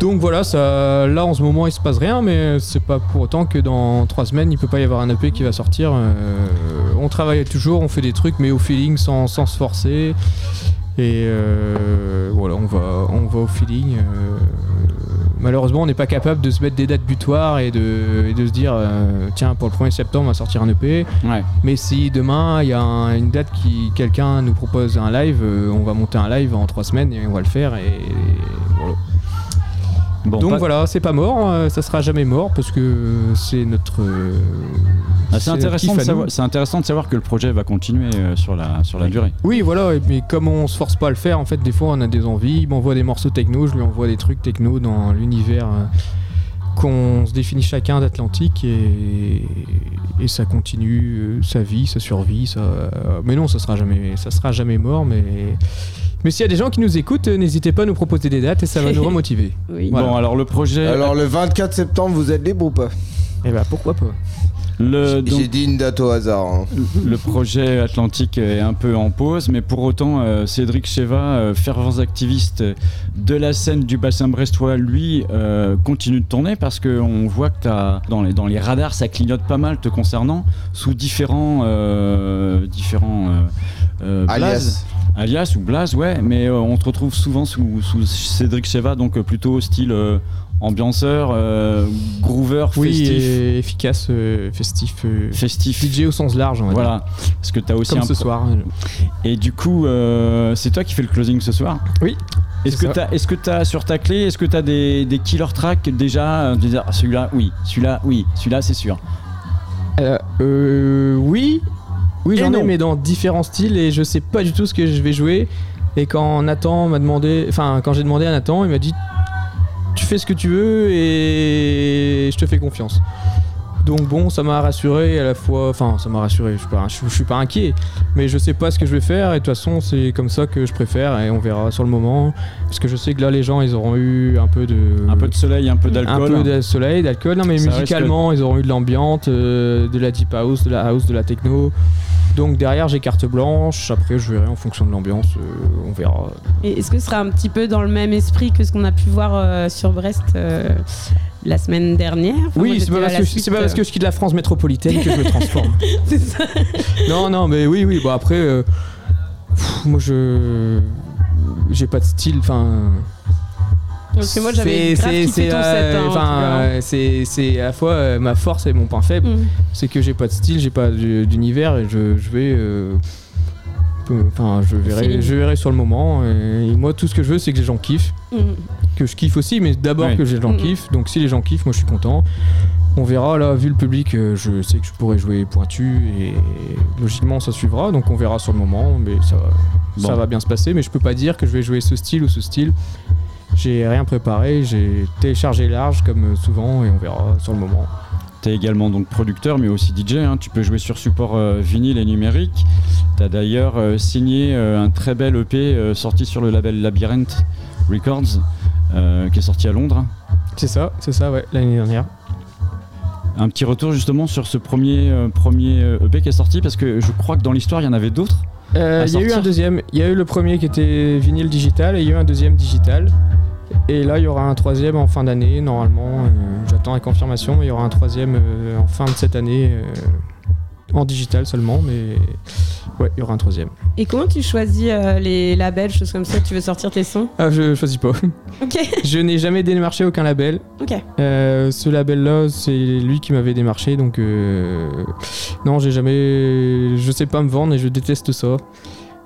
R: donc voilà, ça, là en ce moment il se passe rien, mais c'est pas pour autant que dans trois semaines il peut pas y avoir un EP qui va sortir. On travaille toujours, on fait des trucs, mais au feeling sans, sans se forcer. Et euh, voilà, on va, on va au feeling. euh, malheureusement, on n'est pas capable de se mettre des dates butoirs et de, et de se dire euh, tiens, pour le 1er septembre, on va sortir un EP. Mais si demain il y a un- une date qui quelqu'un nous propose un live, euh, on va monter un live en trois semaines et on va le faire. Et, voilà.
A: Bon,
R: Donc
A: pas-
R: voilà, c'est pas mort, euh, ça sera jamais mort parce que c'est notre. euh,
A: Ah, c'est intéressant, de savoir-
R: nous.
A: c'est intéressant de savoir que le projet va continuer euh, sur la, sur la durée.
R: Oui, voilà, et- mais comme on se force pas à le faire, en fait, des fois on a des envies. Il m'envoie des morceaux techno, je lui envoie des trucs techno dans l'univers euh, qu'on se définit chacun d'Atlantique et, et ça continue sa vie, sa survie. Ça, mais non, ça sera jamais, ça sera jamais mort. Mais, mais s'il y a des gens qui nous écoutent, euh, n'hésitez pas à nous proposer des dates et ça va nous [LAUGHS] remotiver.
B: Oui.
R: Voilà.
A: Bon, alors le projet.
F: Alors le 24 septembre, vous êtes libre ou pas?
R: Eh ben pourquoi pas
A: Le, donc-
F: J'ai dit une date au hasard. hein.
A: Le projet Atlantique est un peu en pause, mais pour autant, euh, Cédric Cheva, euh, fervent activiste de la scène du bassin brestois, lui, euh, continue de tourner parce qu'on voit que as, dans, les, dans les radars, ça clignote pas mal te concernant, sous différents, euh, différents euh, euh,
F: Alias.
A: Alias ou Blaze, ouais, mais euh, on te retrouve souvent sous, sous Cédric Cheva, donc euh, plutôt style euh, ambianceur, euh, groover,
R: Oui,
A: festif.
R: et efficace, euh, festif. euh,
A: Festif.
R: DJ au sens large, on va
A: Voilà,
R: dire.
A: parce que tu as aussi
R: Comme
A: un
R: ce
A: pro-
R: soir.
A: Et du coup, euh, c'est toi qui fais le closing ce soir?
R: Oui.
A: Est-ce
R: c'est
A: que
R: ça.
A: tu as, est-ce que t'as sur ta clé, est-ce que tu as des, des killer tracks déjà euh, ah, celui-là, oui, celui-là, oui, celui-là, c'est sûr?
R: Euh, euh, oui, oui j'en ai, mais dans différents styles et je sais pas du tout ce que je vais jouer. Et quand Nathan m'a demandé, enfin quand j'ai demandé à Nathan, il m'a dit tu fais ce que tu veux et je te fais confiance. Donc bon, ça m'a rassuré à la fois, enfin ça m'a rassuré, je suis, pas, je, je suis pas inquiet, mais je sais pas ce que je vais faire et de toute façon c'est comme ça que je préfère et on verra sur le moment. Parce que je sais que là les gens ils auront eu un peu de...
A: Un peu de soleil, un peu
R: Un
A: d'alcool.
R: peu de soleil, d'alcool, non mais
A: Ça
R: musicalement ils auront eu de l'ambiance, euh, de la deep house, de la house, de la techno. Donc derrière j'ai carte blanche, après je verrai en fonction de l'ambiance, euh, on verra.
B: Et est-ce que ce sera un petit peu dans le même esprit que ce qu'on a pu voir euh, sur Brest euh, la semaine dernière Enfin,
R: oui, c'est pas, parce que,
B: suite,
R: pas parce
B: euh,
R: que je quitte la France métropolitaine que je me transforme. [LAUGHS]
B: c'est ça.
R: non, non, mais oui, oui, bon après, euh, pff, moi je. J'ai pas de style, enfin.
B: Parce que moi, j'avais
R: C'est- euh,
B: hein,
R: enfin,
B: hein.
R: euh, c'est c'est à la fois euh, ma force et mon point faible.
B: Mm.
R: C'est que j'ai pas de style, j'ai pas d'univers et je, je vais. Enfin, je verrai, je verrai sur le moment. Et moi, tout ce que je veux, c'est que les gens kiffent.
B: Mm.
R: Que je kiffe aussi, mais d'abord
A: Ouais.
R: que les gens
B: Mm.
R: kiffent. Donc, si les gens kiffent, moi, je suis content. On verra, là, vu le public, euh, je sais que je pourrais jouer pointu et logiquement, ça suivra. Donc, on verra sur le moment, mais ça, ça
A: Bon.
R: va bien se passer. Mais je peux pas dire que je vais jouer ce style ou ce style. J'ai rien préparé, j'ai téléchargé large comme souvent et on verra sur le moment.
A: Tu es également donc producteur, mais aussi DJ. hein. Tu peux jouer sur support euh, vinyle et numérique. Tu as d'ailleurs euh, signé euh, un très bel EP sorti sur le label Labyrinth Records, qui est sorti à Londres.
R: C'est ça, c'est ça, ouais, l'année dernière.
A: Un petit retour justement sur ce premier, premier EP qui est sorti, parce que je crois que dans l'histoire, il y en avait d'autres.
R: Il y a eu un deuxième. Il y a eu le premier qui était vinyle digital et il y a eu un deuxième digital. Et là, il y aura un troisième en fin d'année, normalement. euh, J'attends la confirmation, mais il y aura un troisième euh, en fin de cette année, euh, en digital seulement. Mais ouais, il y aura un troisième.
B: Et comment tu choisis les labels, choses comme ça? Tu veux sortir tes sons?
R: Ah, je choisis pas.
B: Ok. [LAUGHS]
R: je n'ai jamais démarché aucun label.
B: Ok.
R: Euh, ce label-là, c'est lui qui m'avait démarché, donc euh, non, j'ai jamais, je sais pas me vendre et je déteste ça.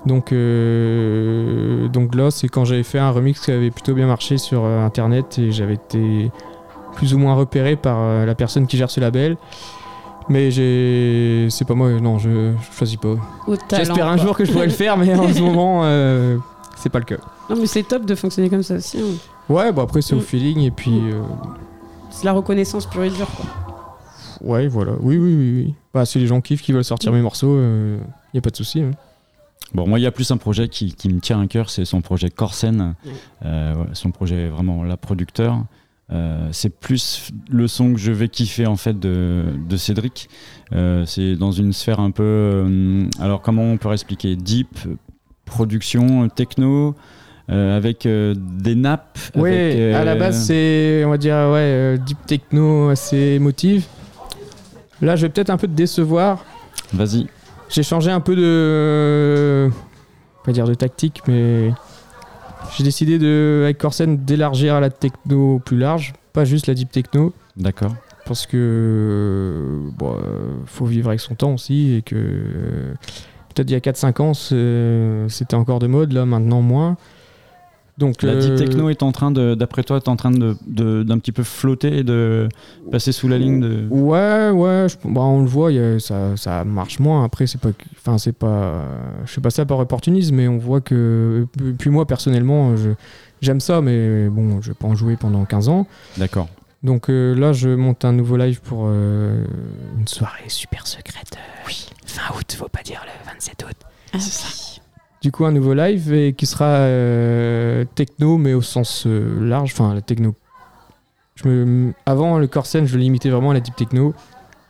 R: Donc, euh, donc là, c'est quand j'avais fait un remix qui avait plutôt bien marché sur euh, internet et j'avais été plus ou moins repéré par euh, la personne qui gère ce label. Mais j'ai, c'est pas moi, non, je, je choisis pas. J'espère un jour que je pourrais le faire, mais en ce [LAUGHS] moment, euh, c'est pas le cas.
B: Non, mais c'est top de fonctionner comme ça aussi. hein.
R: Ouais, bon après c'est au
B: Mm.
R: feeling et puis. euh,
B: C'est la reconnaissance pure et dure. Quoi.
R: Ouais, voilà. Oui, oui, oui. oui. Bah, si les gens kiffent, qui veulent sortir mes morceaux, il y a pas de souci. hein.
A: Bon, moi, il y a plus un projet qui, qui me tient à cœur, c'est son projet Corsen. Euh, voilà, son projet vraiment la producteur. Euh, c'est plus le son que je vais kiffer en fait de, de Cédric. Euh, c'est dans une sphère un peu. euh, alors, comment on peut expliquer? Deep, production, techno, euh, avec euh, des nappes. Avec,
R: à la
A: euh,
R: base, c'est, on va dire, ouais, euh, deep techno assez émotive. Là, je vais peut-être un peu te décevoir.
A: Vas-y.
R: J'ai changé un peu de. Pas dire de tactique, mais. J'ai décidé de, avec Corsen d'élargir à la techno plus large, pas juste la deep techno.
A: D'accord.
R: Parce que. euh, Bon, euh, faut vivre avec son temps aussi, et que. euh, Peut-être il y a 4-5 ans, c'était encore de mode, là, maintenant moins. Donc,
A: La deep
R: euh,
A: techno est en train de, d'après toi, est en train de, de- d'un petit peu flotter et de passer sous la ligne de.
R: Ouais, ouais, je- bah, on le voit, y a- ça, ça marche moins. Après, c'est pas, enfin, c'est pas, je fais pas ça par opportunisme, mais on voit que, puis moi personnellement, je- j'aime ça, mais bon, je vais pas en jouer pendant 15 ans.
A: D'accord.
R: Donc euh, là, je monte un nouveau live pour euh, une soirée super secrète. oui. Fin août, faut pas dire le 27 août.
B: c'est ça.
R: Du coup, un nouveau live et qui sera euh, techno, mais au sens euh, large. Enfin, la techno. Je me... Avant, le Corsen, je limitais vraiment à la deep techno.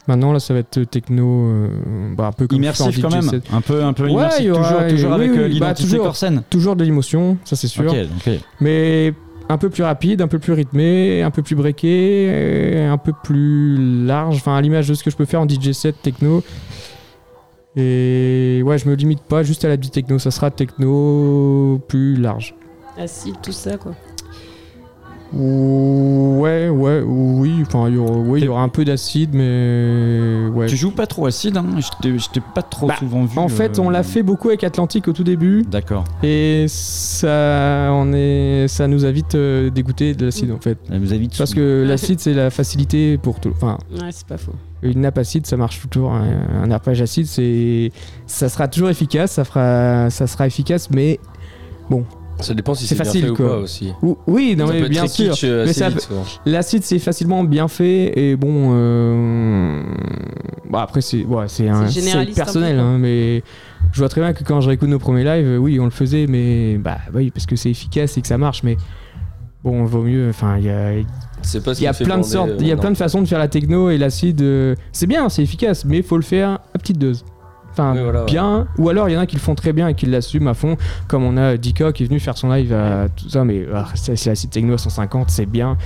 R: Maintenant, là, ça va être techno, euh, bah, un peu comme
A: Immersif quand même,
R: set.
A: un peu, un peu
R: Ouais,
A: immersif,
R: il y aura-
A: toujours, toujours
R: oui,
A: avec
R: oui, bah,
A: Corsen.
R: Toujours de l'émotion, ça c'est sûr. Mais un peu plus rapide, un peu plus rythmé, un peu plus breaké, un peu plus large, enfin à l'image de ce que je peux faire en DJ set techno. Et ouais, je me limite pas juste à la beat techno, ça sera techno plus large.
B: Acide, tout ça, quoi.
R: Ouais, ouais, oui, enfin il y aura, oui, il y aura un peu d'acide, mais ouais.
A: Tu joues pas trop acide, hein? Je t'ai- pas trop
R: Bah,
A: souvent vu.
R: En fait, on l'a fait beaucoup avec Atlantique au tout début.
A: D'accord.
R: Et ça, on est, ça nous a vite euh, dégoûté de l'acide en fait.
A: vous a vite
R: Parce que l'acide, c'est la facilité pour tout. Enfin,
B: Ouais, c'est pas faux.
R: une nappe acide, ça marche toujours. Un, un arpège acide, c'est, ça sera toujours efficace. Ça fera, ça sera efficace, mais bon.
D: Ça dépend si
R: c'est
D: c'est bien
R: facile
D: fait ou
R: quoi.
D: pas aussi.
R: Ou- oui, non
D: Ça
R: mais
D: peut
R: bien sûr.
D: kitsch, euh,
R: mais
D: assez
R: ça
D: vite,
R: peut-
D: quoi.
R: l'acide, c'est facilement bien fait et bon. euh, Bon après c'est, ouais, c'est un,
B: C'est
R: personnel,
B: quoi.
R: hein, mais je vois très bien que quand je réécoute nos premiers lives, euh, oui, on le faisait, mais bah oui, parce que c'est efficace et que ça marche, mais bon, vaut mieux. Enfin, il y a,
D: C'est pas ce
R: il y a plein de sortes,
D: euh,
R: il y a
D: non.
R: plein de façons de faire la techno et l'acide. euh, c'est bien, c'est efficace, mais il faut le faire à petite dose. Enfin,
D: Oui, voilà, ouais.
R: bien. Ou alors il y en a qui le font très bien et qui l'assument à fond, comme on a Dika qui est venu faire son live à tout ça, mais ah, c'est l'acide techno à 150, c'est bien.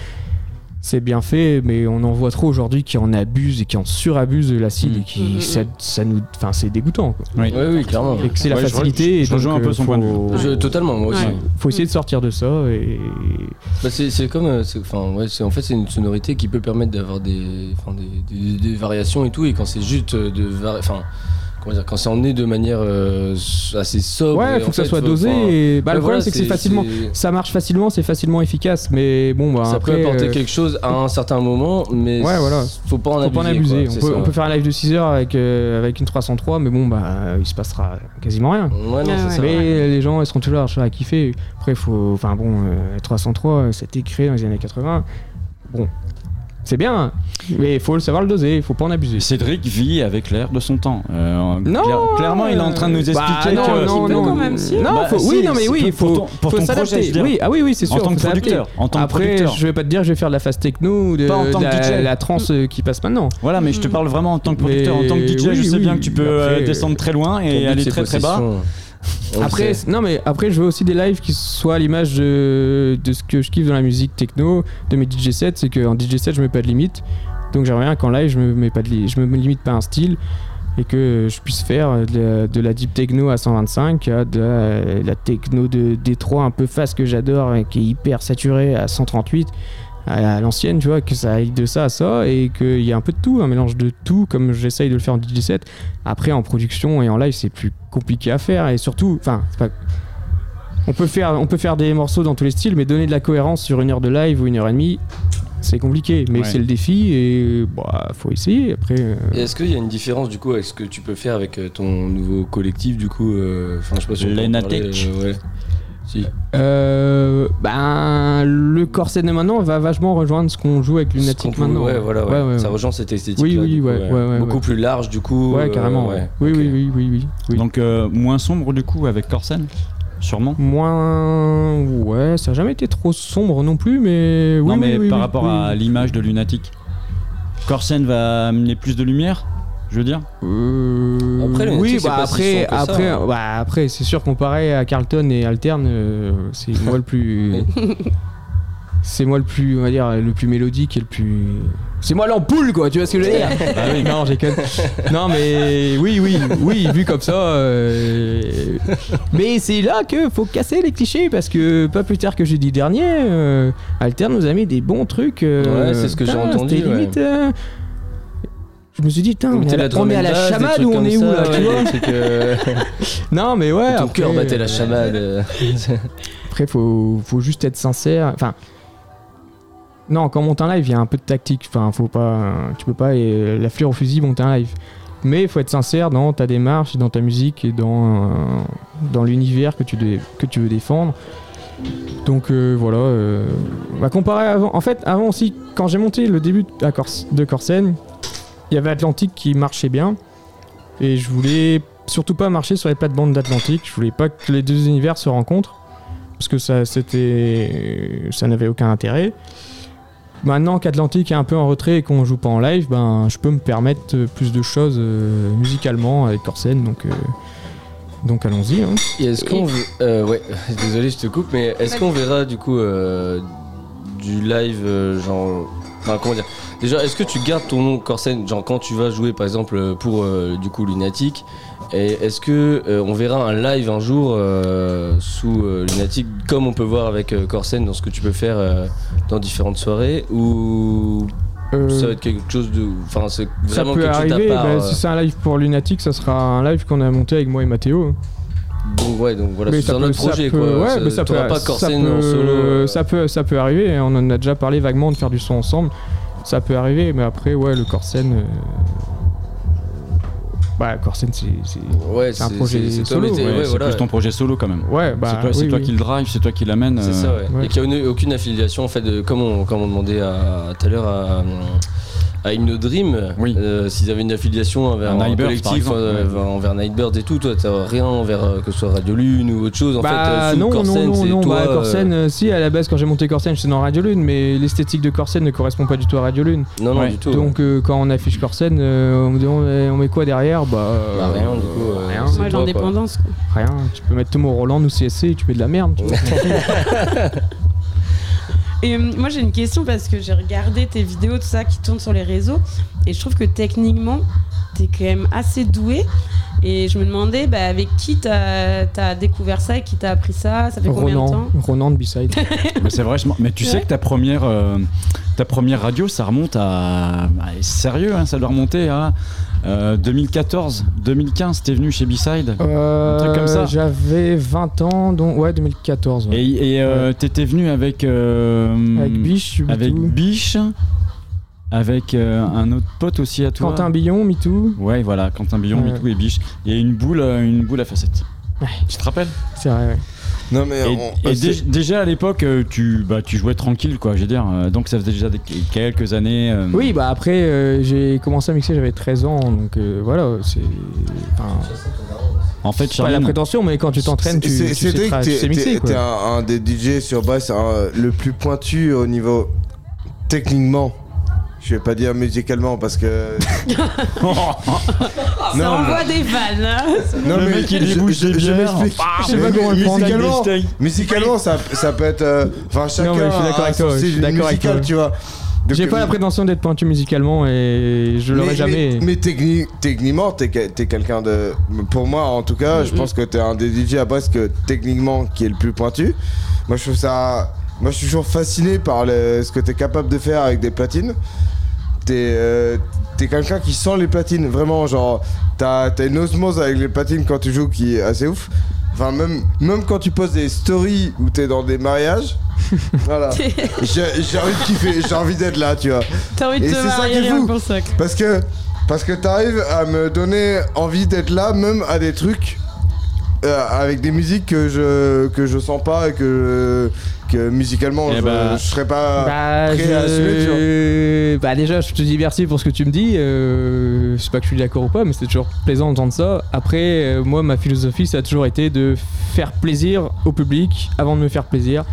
R: C'est bien fait, mais on en voit trop aujourd'hui qui en abusent et qui en surabusent de l'acide et qui ça, ça nous, enfin c'est dégoûtant. Quoi.
A: Oui.
D: Oui, oui, clairement.
R: Et que c'est la
D: Ouais, je
R: facilité. et
D: je rejoins
R: donc,
D: un peu
R: euh,
D: son
R: faut-
D: point de vue. Je- totalement, moi aussi.
R: Ouais. Faut essayer de sortir de ça et
D: Bah, c'est comme euh, enfin ouais en fait c'est une sonorité qui peut permettre d'avoir des, enfin, des, des- des variations et tout et quand c'est juste euh, de enfin comment dire quand c'est emmené de manière euh, assez sobre
R: Ouais,
D: et
R: faut que ça soit dosé.
D: enfin,
R: et... bah,
D: ouais,
R: le problème,
D: voilà,
R: c'est que c'est facilement. Ça marche facilement, c'est facilement efficace. Mais bon, bah,
D: ça
R: après.
D: peut apporter
R: euh,
D: quelque chose à un certain moment mais
R: Ouais, voilà.
D: faut pas en
R: Faut
D: abuser,
R: pas en abuser.
D: quoi,
R: On peut,
D: ça,
R: on
D: ouais.
R: peut faire un live de 6 heures avec, euh, avec une 303, mais bon, bah, il se passera quasiment rien.
D: Ouais, non, c'est ça.
R: mais les gens, ils seront toujours là à kiffer. Après, faut. Enfin, bon, euh, 303, c'était créé dans les années 80. Bon. C'est bien, mais il faut le savoir le doser, il faut pas en abuser.
A: Cédric vit avec l'air de son temps. Euh,
R: Non,
A: clair- clairement, il est en train de nous
R: bah,
A: expliquer
R: non,
A: que.
R: non, non, non,
A: Bah,
R: faut- oui,
A: si,
R: non, mais oui, il faut,
A: ton- pour
R: faut
A: ton
R: s'adapter.
A: veux dire.
R: oui, ah oui, oui, c'est
A: En
R: sûr.
A: tant
R: faut
A: que
R: s'adapter.
A: producteur, en tant que
R: Après,
A: producteur.
R: je vais pas te dire, je vais faire de la phase techno de,
A: Pas en tant
R: de la, la trance euh, qui passe maintenant.
A: Voilà, mais je te parle vraiment en tant que producteur.
R: Mais
A: en tant que DJ,
R: oui,
A: je sais
R: oui,
A: bien que tu peux euh, descendre très loin et aller très très bas.
R: Après, non mais après je veux aussi des lives qui soient à l'image de, de ce que je kiffe dans la musique techno, de mes DJ sets, c'est qu'en DJ set je mets pas de limite. Donc j'aimerais bien qu'en live je me mets pas de je me limite pas à un style et que je puisse faire de la, de la deep techno à 125, à de la, la techno de Détroit un peu fast que j'adore et qui est hyper saturée à 138 à, à l'ancienne, tu vois, que ça aille de ça à ça et qu'il y a un peu de tout, un mélange de tout comme j'essaye de le faire en DJ set. Après en production et en live c'est plus compliqué à faire et surtout, enfin, c'est pas on peut, faire, on peut faire des morceaux dans tous les styles, mais donner de la cohérence sur une heure de live ou une heure et demie, c'est compliqué. Mais
D: Ouais.
R: c'est le défi et bah, faut essayer. Après, euh,
D: est-ce qu'il y a une différence du coup avec ce que tu peux faire avec euh, ton nouveau collectif du coup euh, Enfin je sais pas si euh, ouais. Si.
R: euh, ben, le corset de maintenant va vachement rejoindre ce qu'on joue avec Lunatic maintenant.
D: ouais, voilà, ouais. Ça rejoint cette esthétique
R: Oui,
D: là,
R: oui,
D: coup,
R: ouais, ouais, ouais,
D: Beaucoup
R: ouais.
D: plus large du coup.
R: Ouais,
D: euh,
R: carrément.
D: ouais.
R: Oui, oui, oui, oui, oui, oui.
A: Donc euh, moins sombre du coup avec Corsen Sûrement
R: Moins. Ouais, ça n'a jamais été trop sombre non plus, mais. Oui,
A: Non, mais
R: oui, oui,
A: par
R: oui,
A: rapport
R: oui.
A: à l'image de Lunatic. Corsen va amener plus de lumière, je veux dire
D: Après, Lunatic,
R: oui, bah
D: pas si
R: après,
D: sombre que ça,
R: après,
D: hein.
R: bah après, c'est sûr comparé à Carlton et Alterne, euh, c'est moi le plus, [LAUGHS] c'est moi le plus, on va dire, le plus mélodique et le plus, c'est moi l'ampoule quoi, tu vois ce que je veux dire?
A: Bah [LAUGHS] oui.
R: Non, j'ai Non, mais oui, oui, oui, vu comme ça. euh, Mais c'est là que faut casser les clichés parce que pas plus tard que jeudi dernier, euh, Alterne nous a mis des bons trucs. euh,
D: Ouais, c'est ce que j'ai entendu,
R: C'était
D: ouais.
R: limite. Je me suis dit, putain, on est à la, on est à la chamade ou on est où là, tu vois
D: euh, [LAUGHS]
R: Non, mais ouais.
D: Ton cœur battait la
R: euh,
D: chamade. [LAUGHS]
R: Après, faut, faut juste être sincère. Enfin. Non, quand on monte un live, il y a un peu de tactique. Enfin, faut pas. Tu peux pas euh, la fleur au fusil monter un live. Mais il faut être sincère dans ta démarche, dans ta musique et dans, euh, dans l'univers que tu, dé- que tu veux défendre. Donc euh, voilà. Euh, bah, comparé à avant. En fait, avant aussi, quand j'ai monté le début de, Cors- de Corsen, il y avait Atlantique qui marchait bien. Et je voulais surtout pas marcher sur les plates-bandes d'Atlantique. Je voulais pas que les deux univers se rencontrent. Parce que ça, c'était, ça n'avait aucun intérêt. maintenant qu'Atlantique est un peu en retrait et qu'on joue pas en live, ben je peux me permettre plus de choses euh, musicalement avec Corsen, donc euh, donc allons-y. hein.
D: Et est-ce qu'on. euh, ouais, [LAUGHS] désolé, je te coupe, mais est-ce qu'on verra du coup euh, du live, euh, genre. Enfin, comment dire Déjà, est-ce que tu gardes ton nom Corsen, genre quand tu vas jouer par exemple euh, pour euh, du coup Lunatic Et est-ce que euh, on verra un live un jour euh, sous Lunatic, comme on peut voir avec Corsen dans ce que tu peux faire dans différentes soirées Ou ça va être quelque chose de. Enfin, c'est
R: Ça
D: vraiment
R: peut
D: quelque chose
R: arriver,
D: part.
R: bah, si c'est un live pour Lunatic, ça sera un live qu'on a monté avec moi et Mathéo.
D: Donc, ouais, donc voilà, c'est
R: ça
D: un
R: peut-
D: autre
R: ça
D: projet
R: peut-
D: quoi.
R: Ouais,
D: Ça-
R: mais ça peut,
D: pas
R: ça
D: Corsen
R: peut-
D: en solo.
R: Ça peut, ça peut arriver. On en a déjà parlé vaguement de faire du son ensemble. Ça peut arriver, mais après, ouais, le Corsen. euh, Bah, Corsen, c'est c'est-
D: Ouais,
R: c'est un projet
D: c'est- c'est toi,
R: solo. ouais.
D: ouais,
A: c'est
D: voilà.
A: plus ton projet solo quand même.
R: Ouais, bah,
A: c'est toi, c'est
R: oui,
A: toi
R: oui.
A: qui le drive, c'est toi qui l'amène.
D: C'est ça,
A: euh,
D: ouais. Et qu'il n'y a aucune- aucune affiliation, en fait, de, comme, on, comme on demandait à- tout à l'heure à, à Hymno Dream, euh, s'ils avaient une affiliation envers
A: Un
D: collectif,
A: exemple,
D: euh,
A: ouais.
D: envers Nightbirds et tout, toi, t'as rien envers euh, que ce soit Radio Lune ou autre chose. En
R: bah,
D: fait,
R: non,
D: Corsen,
R: non, non, non,
D: toi.
R: bah, Corsen, euh, si, à la base, quand j'ai monté Corsen, j'étais dans Radio Lune, mais l'esthétique de Corsen ne correspond pas du tout à Radio Lune.
D: Non, non, du tout,
R: Donc, euh, quand on affiche Corsen, euh, on me demande, on met quoi derrière? Bah, euh,
D: Bah, rien, du coup, euh,
R: rien.
D: l'indépendance,
R: Rien, tu peux mettre Tomo Roland ou CSC et tu mets de la merde. tu vois. [LAUGHS]
B: Et euh, moi j'ai une question parce que j'ai regardé tes vidéos, tout ça qui tournent sur les réseaux, et je trouve que techniquement t'es quand même assez doué. Et je me demandais bah, avec qui t'as as découvert ça et qui t'a appris ça, ça fait combien de
R: Ronan,
B: temps?
R: Ronan de B-Side. [LAUGHS]
A: Mais c'est vrai, je mais tu sais que ta première, euh, ta première radio, ça remonte à. à- sérieux, hein, ça doit remonter à euh, 2014, 2015. T'es venu chez B-Side
R: Euh,
A: Un truc comme ça
R: J'avais 20 ans, donc ouais, 2014. ouais.
A: Et, et, euh, t'étais venu avec. euh,
R: Avec Biche.
A: Avec Biche. Avec euh, un autre pote aussi à toi.
R: Quentin Billon, MeToo.
A: Ouais, voilà, Quentin Billon. MeToo et Biche. A une boule, euh, une boule à facettes. Tu te rappelles?
R: C'est vrai, ouais.
F: Non, mais
A: Et,
F: on-
A: et dé- déjà à l'époque, euh, tu, bah, tu jouais tranquille, quoi, je veux dire. euh, Donc ça faisait déjà des- quelques années. euh,
R: Oui, bah après, euh, j'ai commencé à mixer, j'avais 13 ans, donc euh, voilà, c'est. enfin,
A: En fait,
R: pas la
A: Charline-
R: prétention, mais quand tu t'entraînes, tu,
F: C'est-
R: tu sais,
F: t'es
R: sais mixer.
F: t'es- un, un des DJ sur basse un- le plus pointu au niveau techniquement. Je vais pas dire musicalement parce que. [LAUGHS] [LAUGHS] [LAUGHS]
B: Ça
F: Non,
B: envoie des vannes hein.
F: Non,
A: Le mec, il
F: je,
A: débouche
F: je-
A: des
F: je
A: bières.
F: m'explique.
A: Je sais
F: Mais
A: pas comment le prendre.
F: musicalement, ça, ça peut être. euh, Enfin, chacun
R: mais je suis d'accord
F: a
R: avec
F: son
R: toi, je suis
F: style
R: d'accord avec
F: musical,
R: toi.
F: tu vois. Donc,
R: J'ai pas
F: euh,
R: la prétention d'être pointu musicalement et je l'aurais
F: mais,
R: jamais.
F: Mais, mais techni- techniquement, t'es que- t'es quelqu'un de. Pour moi, en tout cas, je pense que t'es un des DJ à Brest que techniquement qui est le plus pointu. Moi, je trouve ça. Moi, je suis toujours fasciné par le- ce que t'es capable de faire avec des platines. T'es euh, t'es quelqu'un qui sent les platines, vraiment. Genre, t'as une osmose avec les platines quand tu joues qui est assez ouf. Enfin, même, même quand tu poses des stories où t'es dans des mariages. [LAUGHS] voilà. J'ai envie de kiffer, j'ai envie d'être là, tu vois.
B: T'as envie de te marier rien
F: fou.
B: pour ça.
F: Parce que, parce que t'arrives à me donner envie d'être là, même à des trucs euh, avec des musiques que je, que je sens pas et que, que musicalement
A: Eh
F: je,
A: bah,
F: je serais pas
R: Bah,
F: prêt à assumer, tu vois.
R: je... bah déjà, je te dis merci pour ce que tu me dis. Euh, je sais pas que je suis d'accord ou pas, mais c'est toujours plaisant d'entendre ça. Après, euh, moi, ma philosophie, ça a toujours été de faire plaisir au public avant de me faire plaisir.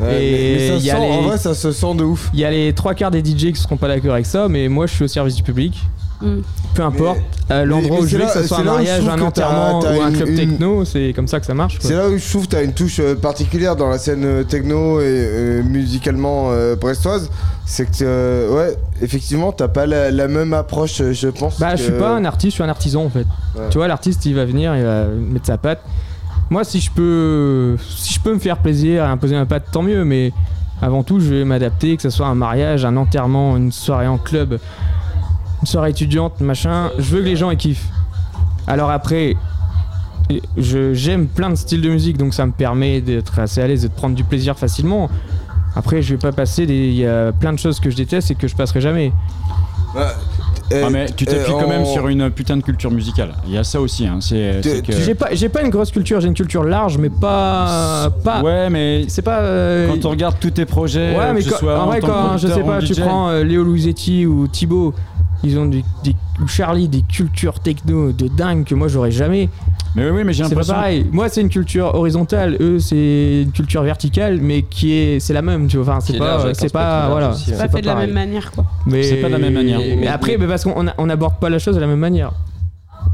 F: Ouais, mais- mais ça
R: il y a
F: sent-
R: les-
F: En vrai, ça se sent de ouf.
R: Il y a les trois quarts des DJ qui seront pas d'accord avec ça, mais moi, je suis au service du public.
B: Mm.
R: Peu importe euh, l'endroit où je vais, que ce soit un mariage, un enterrement ou un club techno, c'est comme ça que ça marche.
F: C'est là où je trouve que t'as une touche euh, particulière dans la scène euh, techno et musicalement brestoise. C'est que, ouais, effectivement, t'as pas la, la même approche, je pense.
R: Bah,
F: que-
R: je suis pas un artiste, je suis un artisan en fait.
F: Ouais.
R: Tu vois, l'artiste, il va venir, il va mettre sa patte. Moi, si je peux, si je peux me faire plaisir et imposer ma patte, tant mieux. Mais avant tout, je vais m'adapter, que ce soit un mariage, un enterrement, une soirée en club, soirée étudiante, machin. Je veux que les gens ils kiffent. Alors après, je- j'aime plein de styles de musique, donc ça me permet d'être assez à l'aise et de prendre du plaisir facilement. Après, je vais pas passer des. Il y a plein de choses que je déteste et que je passerai jamais.
A: Ah, mais tu t'appuies
R: euh,
A: quand même
R: on-
A: sur une putain de culture musicale. Il y a ça aussi. Hein. C'est, c'est que-
R: J'ai pas, j'ai pas une grosse culture, j'ai une culture large, mais pas. pas
A: Ouais, mais
R: c'est pas. euh,
A: Quand on regarde tous tes projets,
R: Ouais,
A: euh,
R: mais
A: que ce
R: quand-
A: soit
R: en vrai, quand je sais pas, tu prends euh, Léo Louisetti ou Thibaut, ils ont des, Charlie des cultures techno de dingue que moi j'aurais jamais.
A: Mais oui, mais j'ai
R: C'est pas
A: l'impression.
R: pareil. Moi, c'est une culture horizontale. Eux, c'est une culture verticale, mais qui est, c'est la même. Tu vois. Enfin, c'est pas, c'est pas, voilà.
B: C'est pas fait de la même manière, quoi.
R: Mais
A: C'est pas de la même manière.
R: Mais, après, mais parce qu'on a- on n'aborde pas la chose de la même manière.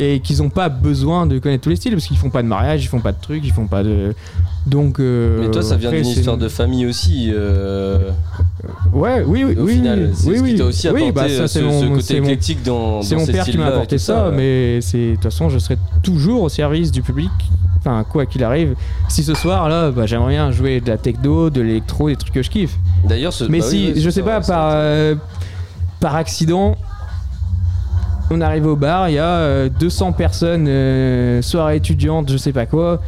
R: Et qu'ils n'ont pas besoin de connaître tous les styles, parce qu'ils font pas de mariage, ils font pas de trucs, ils font pas de. Donc. euh,
D: Mais toi, ça vient d'une histoire de famille aussi. euh,
R: Ouais, oui, oui,
D: Au
R: oui.
D: final, c'est
R: oui,
D: ce qui
R: oui.
D: t'a aussi
R: Oui,
D: apporté,
R: bah, ça,
D: euh,
R: c'est
D: ce-
R: mon-
D: ce côté
R: c'est mon-
D: éclectique dans-
R: C'est mon père qui m'a apporté ça, mais c'est de toute façon, je serai toujours au service du public. Enfin, quoi qu'il arrive. Si ce soir, là, bah, j'aimerais bien jouer de la techno, de l'électro, des trucs que je kiffe.
D: D'ailleurs, ce-
R: Mais
D: bah
R: si,
D: oui, oui,
R: je sais pas, par, euh, par accident, on arrive au bar, il y a euh, 200 personnes, euh, soirée étudiante, je sais pas quoi,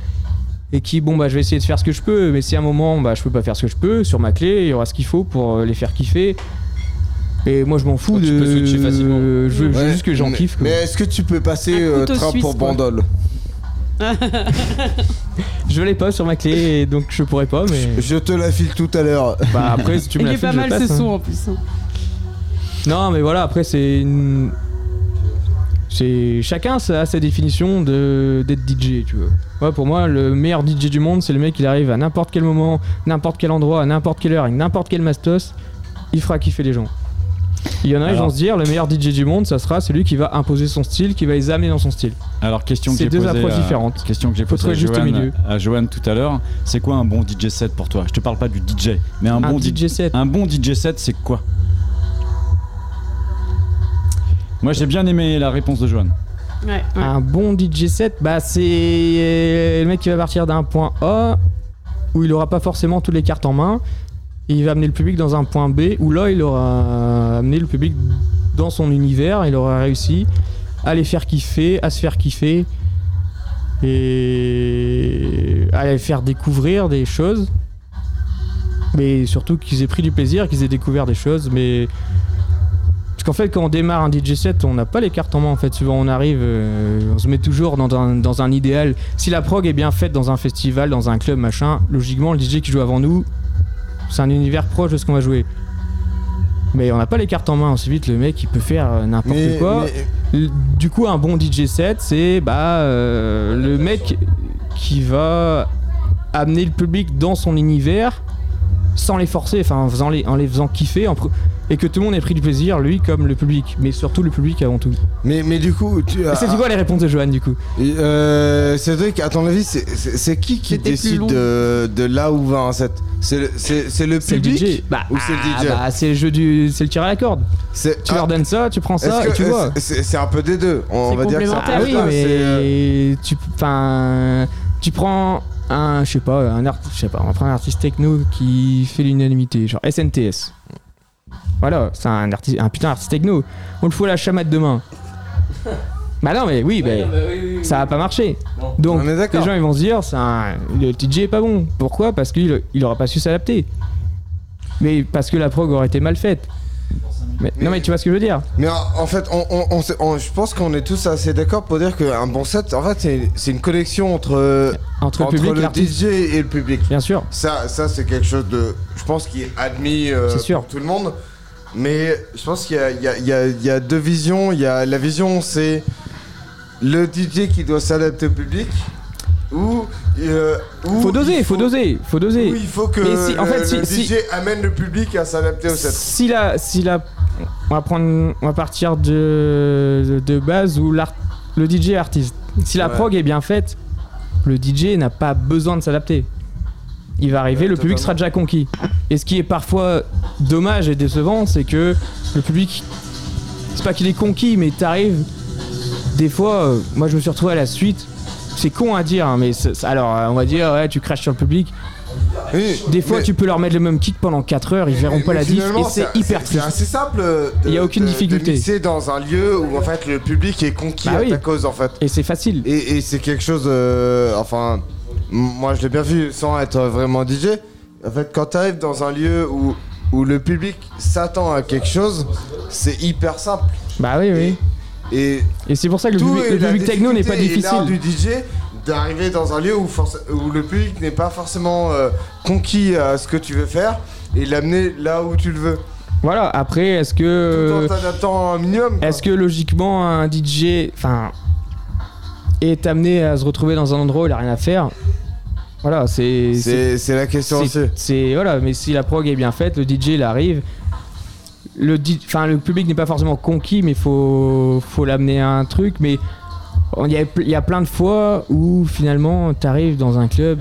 R: et qui, bon, bah, je vais essayer de faire ce que je peux, mais si à un moment, bah, je peux pas faire ce que je peux, sur ma clé, il y aura ce qu'il faut pour euh, les faire kiffer. Et moi, je m'en fous de.
D: peux switcher facilement.
R: Je veux
F: Ouais,
R: juste que j'en kiffe. quoi.
F: Mais est-ce que tu peux passer euh, train
B: suisse,
F: pour
B: quoi.
F: Bandol [LAUGHS]
R: Je l'ai pas sur ma clé, donc je pourrais pas, mais.
F: Je te la file tout à l'heure. [LAUGHS]
R: Bah, après, si tu me
B: Il
R: la
B: est pas mal
R: passe,
B: ce
R: hein.
B: son en plus. hein.
R: Non, mais voilà, après, c'est une. C'est chacun a sa définition de d'être DJ, tu vois. Ouais, pour moi, le meilleur DJ du monde, c'est le mec qui arrive à n'importe quel moment, n'importe quel endroit, à n'importe quelle heure, avec n'importe quel mastos, il fera kiffer les gens. Il y en a,
A: Alors-
R: vont se dire, le meilleur DJ du monde, ça sera celui qui va imposer son style, qui va les amener dans son style.
A: Alors, question que
R: C'est
A: j'ai
R: deux
A: posée,
R: approches
A: à-
R: différentes.
A: Question que j'ai posée à
R: juste
A: à Johan tout à l'heure. C'est quoi un bon DJ set pour toi? Je te parle pas du DJ, mais un,
R: Un
A: bon
R: DJ set.
A: Un bon DJ set, c'est quoi? Moi, j'ai bien aimé la réponse de Johan.
B: Ouais, ouais.
R: Un bon DJ set, bah c'est euh, le mec qui va partir d'un point A où il aura pas forcément toutes les cartes en main. Et il va amener le public dans un point B où là il aura amené le public dans son univers, il aura réussi à les faire kiffer, à se faire kiffer et à les faire découvrir des choses. Mais surtout qu'ils aient pris du plaisir, qu'ils aient découvert des choses. Mais qu'en fait, quand on démarre un DJ set, on n'a pas les cartes en main. En fait, souvent on arrive, euh, on se met toujours dans un, dans un idéal. Si la prog est bien faite dans un festival, dans un club, machin, logiquement, le DJ qui joue avant nous, c'est un univers proche de ce qu'on va jouer. Mais on n'a pas les cartes en main. Ensuite, vite, le mec, il peut faire euh, n'importe quoi.
F: mais-
R: L- Du coup, un bon DJ set, c'est bah euh, le mec qui va amener le public dans son univers sans les forcer, enfin en, faisant les, en les faisant kiffer, en et que tout le monde ait pris du plaisir, lui comme le public, mais surtout le public avant tout.
F: Mais, mais du coup, tu
R: Et c'est quoi les réponses de Johan du coup?
F: Euh, Cédric, à ton avis, c'est- qui qui décide de, de là où va un set? C'est le, public
R: DJ. Bah,
F: ou c'est le
R: ah,
F: DJ
R: bah, c'est le jeu du, c'est le tir à la corde. Tu
F: ah,
R: leur donnes ça, tu prends ça et tu vois.
F: c'est- un peu des deux. On va dire que c'est un peu
R: Ah
F: des
R: oui,
F: deux.
R: mais
F: C'est, euh,
R: tu prends un, je sais pas, un art, je sais pas, on va prendre un artiste techno qui fait l'unanimité, genre SNTS. Voilà, c'est un artiste, un putain d'artiste techno. On le fout à la chamade demain. [LAUGHS] bah non, mais oui, bah, ça va pas marcher. Donc les gens ils vont se dire, c'est un, le DJ est pas bon. Pourquoi? Parce qu'il il aura pas su s'adapter. Mais parce que la prog aurait été mal faite. Mais- non mais tu vois ce que je veux dire
F: Mais en, en fait, on, on- on sait- on- je pense qu'on est tous assez d'accord pour dire qu'un bon set, en fait, c'est- une connexion entre,
R: Entre le public l'artiste.
F: DJ et le public.
R: Bien sûr.
F: Ça, ça c'est quelque chose de, je pense, qui est admis euh,
R: C'est sûr.
F: pour tout le monde. Mais je pense qu'il y a, il y a- il y a- il y a deux visions. Il y a la vision, c'est le DJ qui doit s'adapter au public. Ou, euh, ou
R: Faut doser, faut doser, faut doser.
F: ou il faut que
R: si- en
F: le-
R: fait, si-
F: le
R: si-
F: DJ amène le public à s'adapter au set.
R: si la, si la, on va prendre, on va partir de, de base où l'art, le DJ est artiste. Si la
F: Ouais.
R: prog est bien faite, le DJ n'a pas besoin de s'adapter. Il va arriver,
F: Ouais,
R: le public sera déjà conquis. Et ce qui est parfois dommage et décevant, c'est que le public, c'est pas qu'il est conquis, mais t'arrives. Des fois, euh, moi je me suis retrouvé à la suite. C'est con à dire, hein, mais alors euh, on va dire, ouais, tu craches sur le public. Des fois,
F: mais-
R: tu peux leur mettre le même kick pendant 4 heures, ils verront pas la diff et c'est hyper
F: C'est
R: triste.
F: assez simple. de-
R: Il y a aucune
F: de-
R: difficulté.
F: Mixer dans un lieu où en fait le public est conquis
R: Bah
F: à
R: oui.
F: ta cause en fait.
R: Et c'est facile.
F: Et, et c'est quelque chose. euh, enfin, moi je l'ai bien vu sans être vraiment DJ. En fait, quand tu arrives dans un lieu où, où le public s'attend à quelque chose, c'est hyper simple.
R: Bah oui, oui.
F: Et,
R: Et c'est pour ça que le public, le public techno n'est pas
F: l'art du
R: difficile.
F: DJ d'arriver dans un lieu où, le public n'est pas forcément euh, conquis à ce que tu veux faire et l'amener là où tu le veux.
R: Voilà, après, est-ce
F: Tout
R: que.
F: en t'adaptant un minimum.
R: Est-ce que logiquement un DJ. Enfin. et t'amener à se retrouver dans un endroit où il a rien à faire? Voilà, c'est.
F: C'est- la question aussi.
R: C'est voilà, mais si la prog est bien faite, le DJ il arrive. Le, enfin, le public n'est pas forcément conquis, mais faut, faut l'amener à un truc. Mais il y, a, plein de fois où finalement t'arrives dans un club,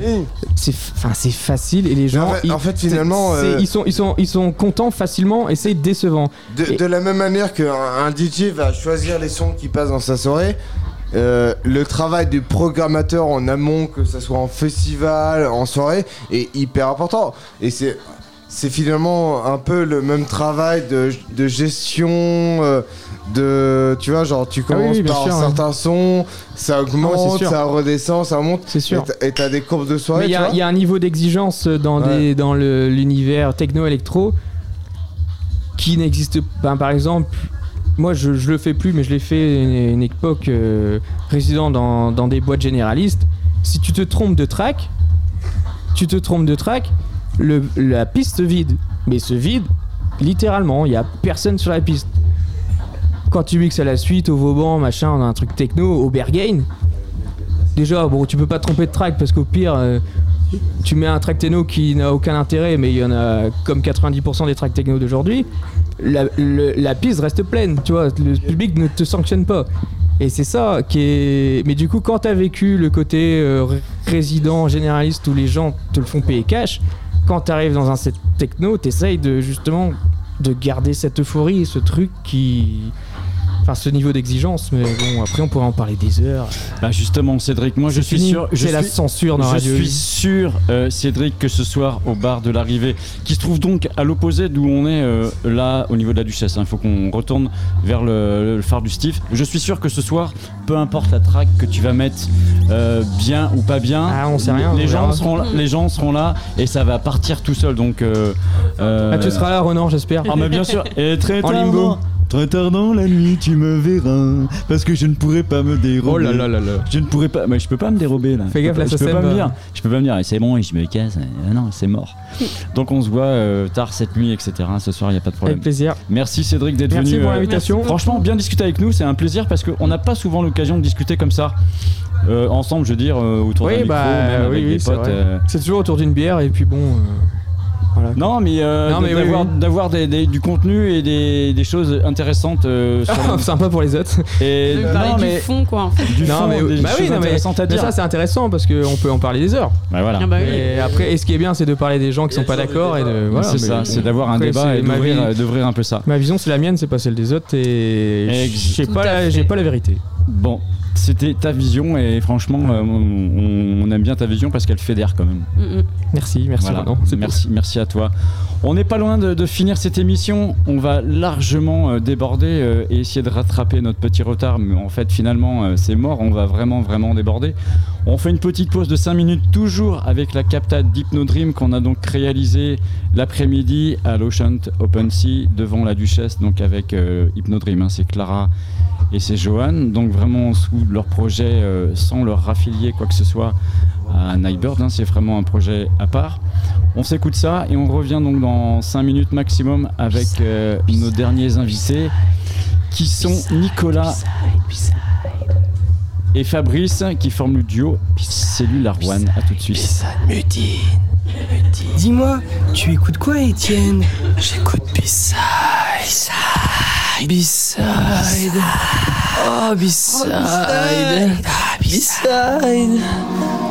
R: c'est f- enfin c'est facile et les gens.
F: en fait-
R: ils-
F: en fait, finalement,
R: c'est-
F: euh,
R: ils sont ils sont ils sont contents facilement et c'est décevant.
F: De,
R: Et-
F: de la même manière qu'un un DJ va choisir les sons qui passent dans sa soirée, euh, le travail du programmateur en amont, que ce soit en festival, en soirée, est hyper important. Et c'est. C'est finalement un peu le même travail de, de gestion, euh, de tu vois genre tu
R: Ah oui,
F: commences
R: oui,
F: par
R: sûr,
F: un
R: ouais.
F: certain son, ça
R: Ah ouais,
F: augmente, ça redescend, ça monte,
R: c'est sûr.
F: Et t'as- des courbes de soirée.
R: Il y, a- y un niveau d'exigence dans,
F: Ouais.
R: des- dans l'univers techno-électro qui n'existe pas. Par exemple, moi je, je le fais plus, mais je l'ai fait une, une époque euh, résident dans, dans des boîtes généralistes. Si tu te trompes de track, tu te trompes de track, le, la piste se vide. Mais se vide, littéralement, il n'y a personne sur la piste. Quand tu mixes à la suite, au Vauban, machin, on a un truc techno, au Berghain, déjà, bon, tu peux pas tromper de track parce qu'au pire, euh, tu mets un track techno qui n'a aucun intérêt, mais il y en a comme 90% des tracks techno d'aujourd'hui. La, piste reste pleine, tu vois, le public ne te sanctionne pas. Et c'est ça qui est. Mais du coup, quand t'as vécu le côté euh, ré- résident, généraliste, où les gens te le font payer cash, quand t'arrives dans un set techno, t'essayes de justement de garder cette euphorie, ce truc qui. Enfin, ce niveau d'exigence, mais bon, après on pourrait en parler des heures.
A: Bah justement, Cédric, moi je suis
R: fini.
A: sûr. je
R: C'est la
A: suis-
R: censure dans
A: Je
R: Radio
A: suis sûr, euh, Cédric, que ce soir au bar de l'arrivée, qui se trouve donc à l'opposé d'où on est euh, là au niveau de la Duchesse. hein. Il faut qu'on retourne vers le, le phare du Steve. Je suis sûr que ce soir, peu importe la track que tu vas mettre, euh, bien ou pas bien,
R: Ah, on sait rien,
A: les
R: on
A: gens seront là, les gens seront là et ça va partir tout seul. Donc,
R: Ah, tu seras là, Renan, j'espère.
A: Ah, mais bien sûr. Et [LAUGHS] très
R: En limbo.
A: Très tard dans la nuit, tu me verras. Parce que je ne pourrai pas me dérober.
R: Oh là là là là.
A: Je ne pourrai pas. Mais je peux pas me dérober là.
R: Fais gaffe, là, ça
A: Je peux pas me
R: euh.
A: dire. Je peux pas me dire. Et c'est bon, et je me casse. Ah non, c'est mort. Donc on se voit euh, tard cette nuit, etc. Ce soir, il n'y a pas de problème.
R: Avec plaisir.
A: Merci Cédric d'être venu.
R: Merci pour
A: euh,
R: l'invitation.
A: Franchement, bien discuter avec nous, c'est un plaisir parce qu'on n'a pas souvent l'occasion de discuter comme ça. Euh, ensemble, je veux dire, euh, autour d'un
R: Oui,
A: micro,
R: bah
A: même
R: oui,
A: avec
R: oui,
A: des potes. euh,
R: C'est toujours autour d'une bière et puis bon. Euh, voilà.
A: Non, mais, euh,
R: Non, mais
A: d'avoir
R: oui.
A: d'avoir des- des- du contenu et des, des choses intéressantes euh, sur [LAUGHS]
R: Sympa pour les autres.
A: Et
B: De parler
A: non,
B: du
A: mais
B: fond, quoi, en fait.
A: du
R: non,
A: fond,
R: mais,
A: des
R: bah oui, mais,
A: à
R: mais
A: dire.
R: ça c'est intéressant parce qu'on peut en parler des heures.
A: Bah voilà.
B: Ah bah oui.
R: Et après, et ce qui est bien, c'est de parler des gens qui sont pas d'accord et de. Voilà,
A: c'est
R: mais
A: ça, c'est d'avoir un
R: Après,
A: débat et d'ouvrir
R: vie-
A: euh, d'ouvrir un peu ça.
R: Ma vision, c'est la mienne, c'est pas celle des autres et pas, j'ai pas la vérité.
A: Bon, c'était ta vision et franchement, euh, on, on aime bien ta vision parce qu'elle fédère quand même.
B: Mm, mm.
R: Merci, merci
A: Voilà. Merci, merci à toi. On n'est pas loin de, de finir cette émission. On va largement euh, déborder euh, et essayer de rattraper notre petit retard. Mais en fait, finalement, euh, c'est mort. On va vraiment, vraiment déborder. On fait une petite pause de 5 minutes, toujours avec la captade d'Hypnodream qu'on a donc réalisée l'après-midi à l'Ocean Open Sea devant la Duchesse, donc avec euh, Hypnodream. hein. c'est Clara et c'est Johan. Donc vraiment sous leur projet, euh, sans leur raffilier quoi que ce soit à Nightbird. hein. c'est vraiment un projet à part. On s'écoute ça et on revient donc dans 5 minutes maximum avec euh, nos derniers invités qui sont Nicolas et Fabrice qui forment le duo Cellulaire One. À tout de suite.
K: Mutine. Dis-moi, tu écoutes quoi, Étienne? J'écoute B-Side. B-Side. Oh, B-Side. B-Side.
N: Thank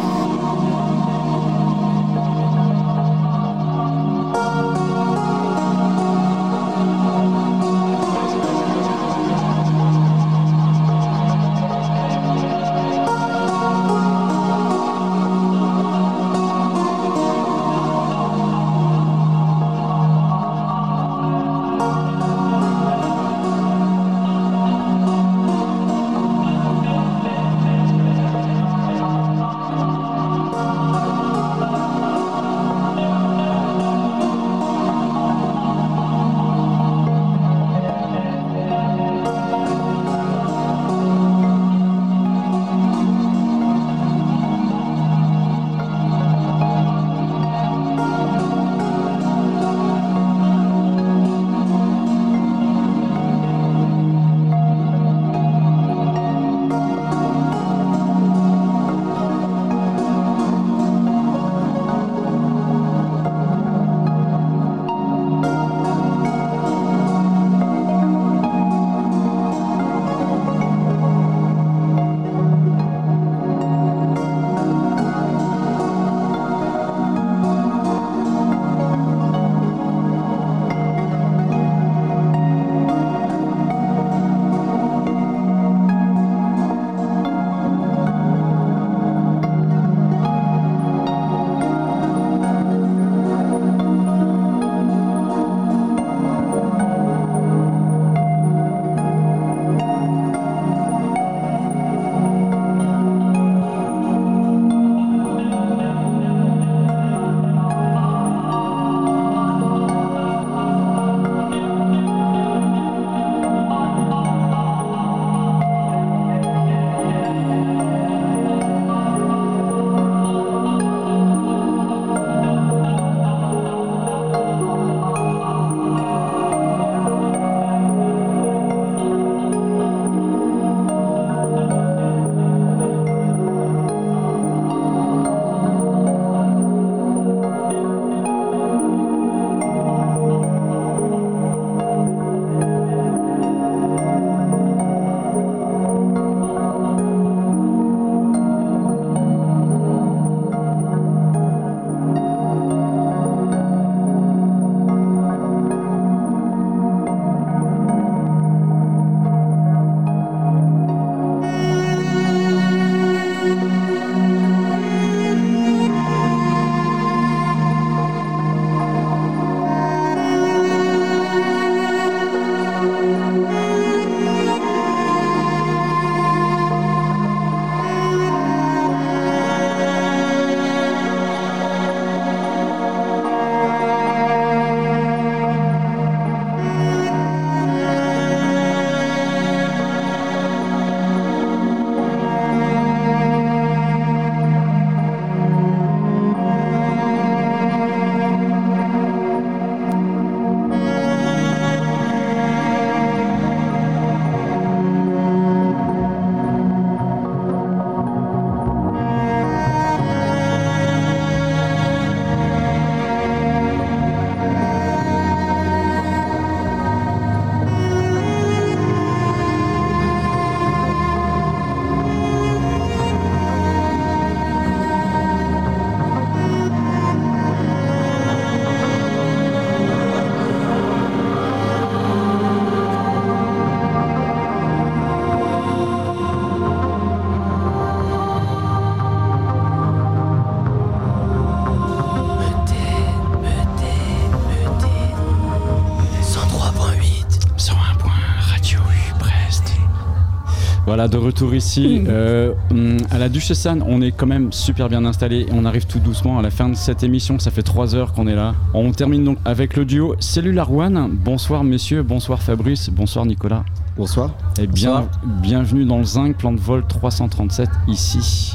A: Voilà, de retour ici [LAUGHS] euh, hum, à la Duchessane. On est quand même super bien installé et on arrive tout doucement à la fin de cette émission. Ça fait trois heures qu'on est là. On termine donc avec le duo Cellular One. Bonsoir messieurs, bonsoir Fabrice, bonsoir Nicolas.
W: Bonsoir.
A: Et bien, bienvenue dans le Zinc, plan de vol 337 ici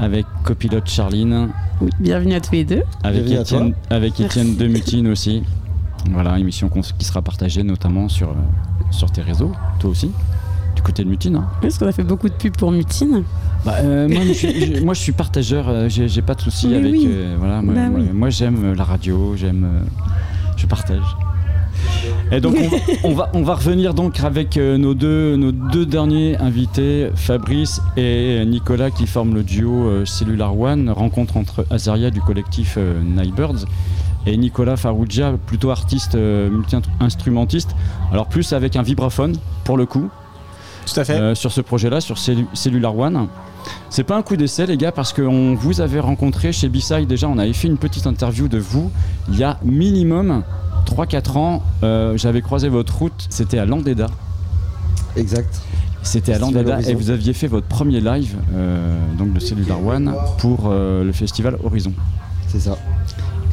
A: avec copilote Charline.
B: Oui, bienvenue à tous les deux.
A: Avec
W: Bienvenue
A: Étienne, avec. Étienne de Mutine aussi. Voilà, émission qui sera partagée notamment sur, euh, sur tes réseaux, toi aussi, côté de Mutine. hein.
B: Parce qu'on a fait beaucoup de pubs pour Mutine.
A: Bah, euh, moi, je suis, je- moi, je suis partageur, euh, j'ai j'ai pas de souci avec.
B: oui.
A: euh, voilà, moi,
B: Bah
A: moi-
B: oui.
A: moi, j'aime la radio, j'aime. je partage. Et donc on va, on va, on va revenir donc avec nos, deux, nos deux derniers invités, Fabrice et Nicolas qui forment le duo Cellular One, rencontre entre Azaria du collectif Nightbirds et Nicolas Farougia, plutôt artiste multi-instrumentiste, alors plus avec un vibraphone pour le coup.
W: Tout à fait.
A: Euh, sur ce projet-là, sur Cellu- Cellular One. C'est pas un coup d'essai, les gars, parce qu'on vous avait rencontré chez B-Side déjà. On avait fait une petite interview de vous il y a minimum 3-4 ans. Euh, J'avais croisé votre route, c'était à Landeda.
W: Exact.
A: C'était à Landeda et vous aviez fait votre premier live euh, donc de Cellular One pour euh, le festival Horizon.
W: C'est ça.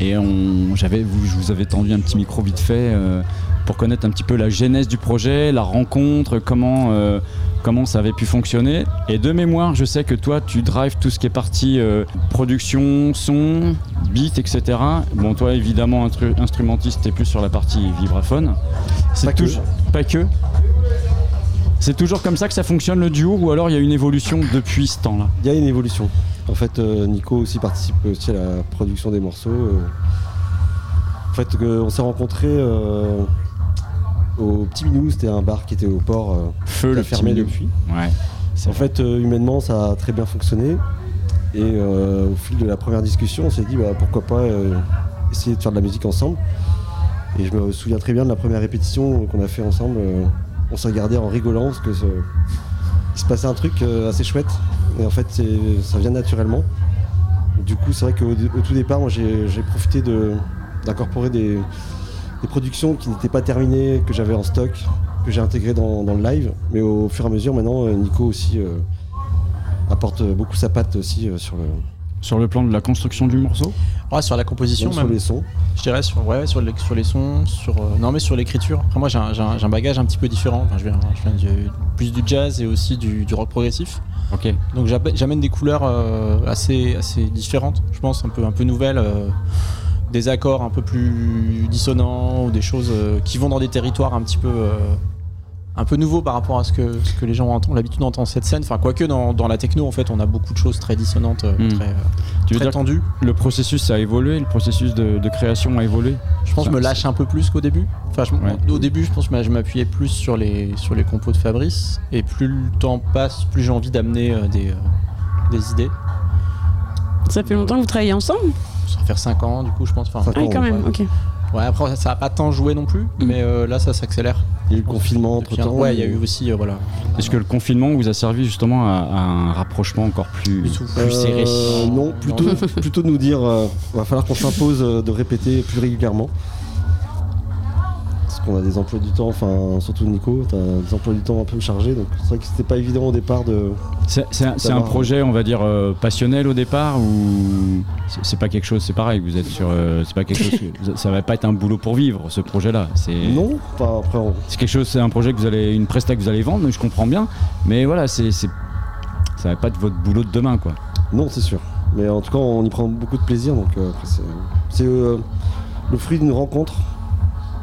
A: Et on, j'avais, vous, je vous avais tendu un petit micro vite fait euh, pour connaître un petit peu la genèse du projet, la rencontre, comment, euh, comment ça avait pu fonctionner. Et de mémoire, je sais que toi, tu drives tout ce qui est partie euh, production, son, beat, etc. Bon, toi, évidemment, instru- instrumentiste, t'es plus sur la partie vibraphone. C'est
W: pas que.
A: C'est toujours comme ça que ça fonctionne le duo ou alors il y a une évolution depuis ce temps-là?
W: Il y a une évolution. En fait, euh, Nico aussi participe aussi à la production des morceaux. euh. En fait, euh, on s'est rencontrés au Petit Minou, c'était un bar qui était au port,
A: Feu, le
W: fermé depuis.
A: Ouais.
W: En fait, humainement, ça a très bien fonctionné. Et euh, au fil de la première discussion, on s'est dit bah, pourquoi pas euh, essayer de faire de la musique ensemble. Et je me souviens très bien de la première répétition qu'on a fait ensemble. euh, on s'est regardé en rigolant parce que il se passait un truc euh, assez chouette. Et en fait, ça vient naturellement. Du coup, c'est vrai qu'au au tout départ, moi, j'ai profité d'incorporer des, des productions qui n'étaient pas terminées, que j'avais en stock, que j'ai intégrées dans, dans le live. Mais au fur et à mesure, maintenant, euh, Nico aussi euh, apporte beaucoup sa patte aussi euh, sur le.
A: Sur le plan de la construction du morceau
P: Ouais, sur la composition
W: Même sur les sons.
P: Je dirais sur, ouais, sur, les, sur les sons, sur, euh, non mais sur l'écriture. Après moi j'ai un, j'ai un- j'ai un bagage un petit peu différent. Enfin, je viens, je viens du- plus du jazz et aussi du, du rock progressif.
A: Ok.
P: Donc j'amène des couleurs euh, assez, assez différentes, je pense, un peu, un peu nouvelles. euh, des accords un peu plus dissonants ou des choses euh, qui vont dans des territoires un petit peu euh, un peu nouveaux par rapport à ce que, ce que les gens ont l'habitude d'entendre cette scène. Enfin, quoique dans, dans la techno, en fait, on a beaucoup de choses très dissonantes, euh,
A: Hmm.
P: très, euh,
A: Tu veux
P: très
A: dire
P: tendues.
A: que Le processus a évolué, le processus de, de création a évolué.
P: Je pense que je me lâche un peu plus qu'au début. Enfin, je-
A: Ouais.
P: Au début, je pense que je m'appuyais plus sur les, sur les compos de Fabrice. Et plus le temps passe, plus j'ai envie d'amener euh, des, euh, des idées.
B: Ça fait longtemps que vous travaillez ensemble?
P: Ça va faire 5 ans, du coup, je pense. Enfin,
B: Ah oui, quand même,
P: ouais.
B: ok.
P: Ouais, après, ça, ça a pas tant joué non plus. Mais euh, là, ça s'accélère.
W: Il y a eu le confinement entre temps.
P: Ouais, il y a eu aussi, euh, voilà.
A: Est-ce que le confinement vous a servi justement à, à un rapprochement encore plus, plus
W: Euh,
A: serré
W: Non, plutôt, plutôt de nous dire euh, va falloir qu'on s'impose euh, de répéter plus régulièrement. Qu'on a des emplois du temps, enfin surtout Nico, t'as des emplois du temps un peu chargés, donc c'est vrai que c'était pas évident au départ de.
A: C'est un,
W: d'avoir-
A: projet, on va dire, euh, passionnel au départ ou c'est- pas quelque chose, c'est pareil, vous êtes sur. euh, c'est pas quelque chose. que- ça va pas être un boulot pour vivre, ce projet-là. C'est.
W: Non, pas après. on-
A: C'est quelque chose, c'est un projet que vous allez, une presta que vous allez vendre, je comprends bien. Mais voilà, c'est, c'est- ça va pas être votre boulot de demain, quoi.
W: Non, c'est sûr. Mais en tout cas, on y prend beaucoup de plaisir, donc euh, c'est, c'est euh, le fruit d'une rencontre.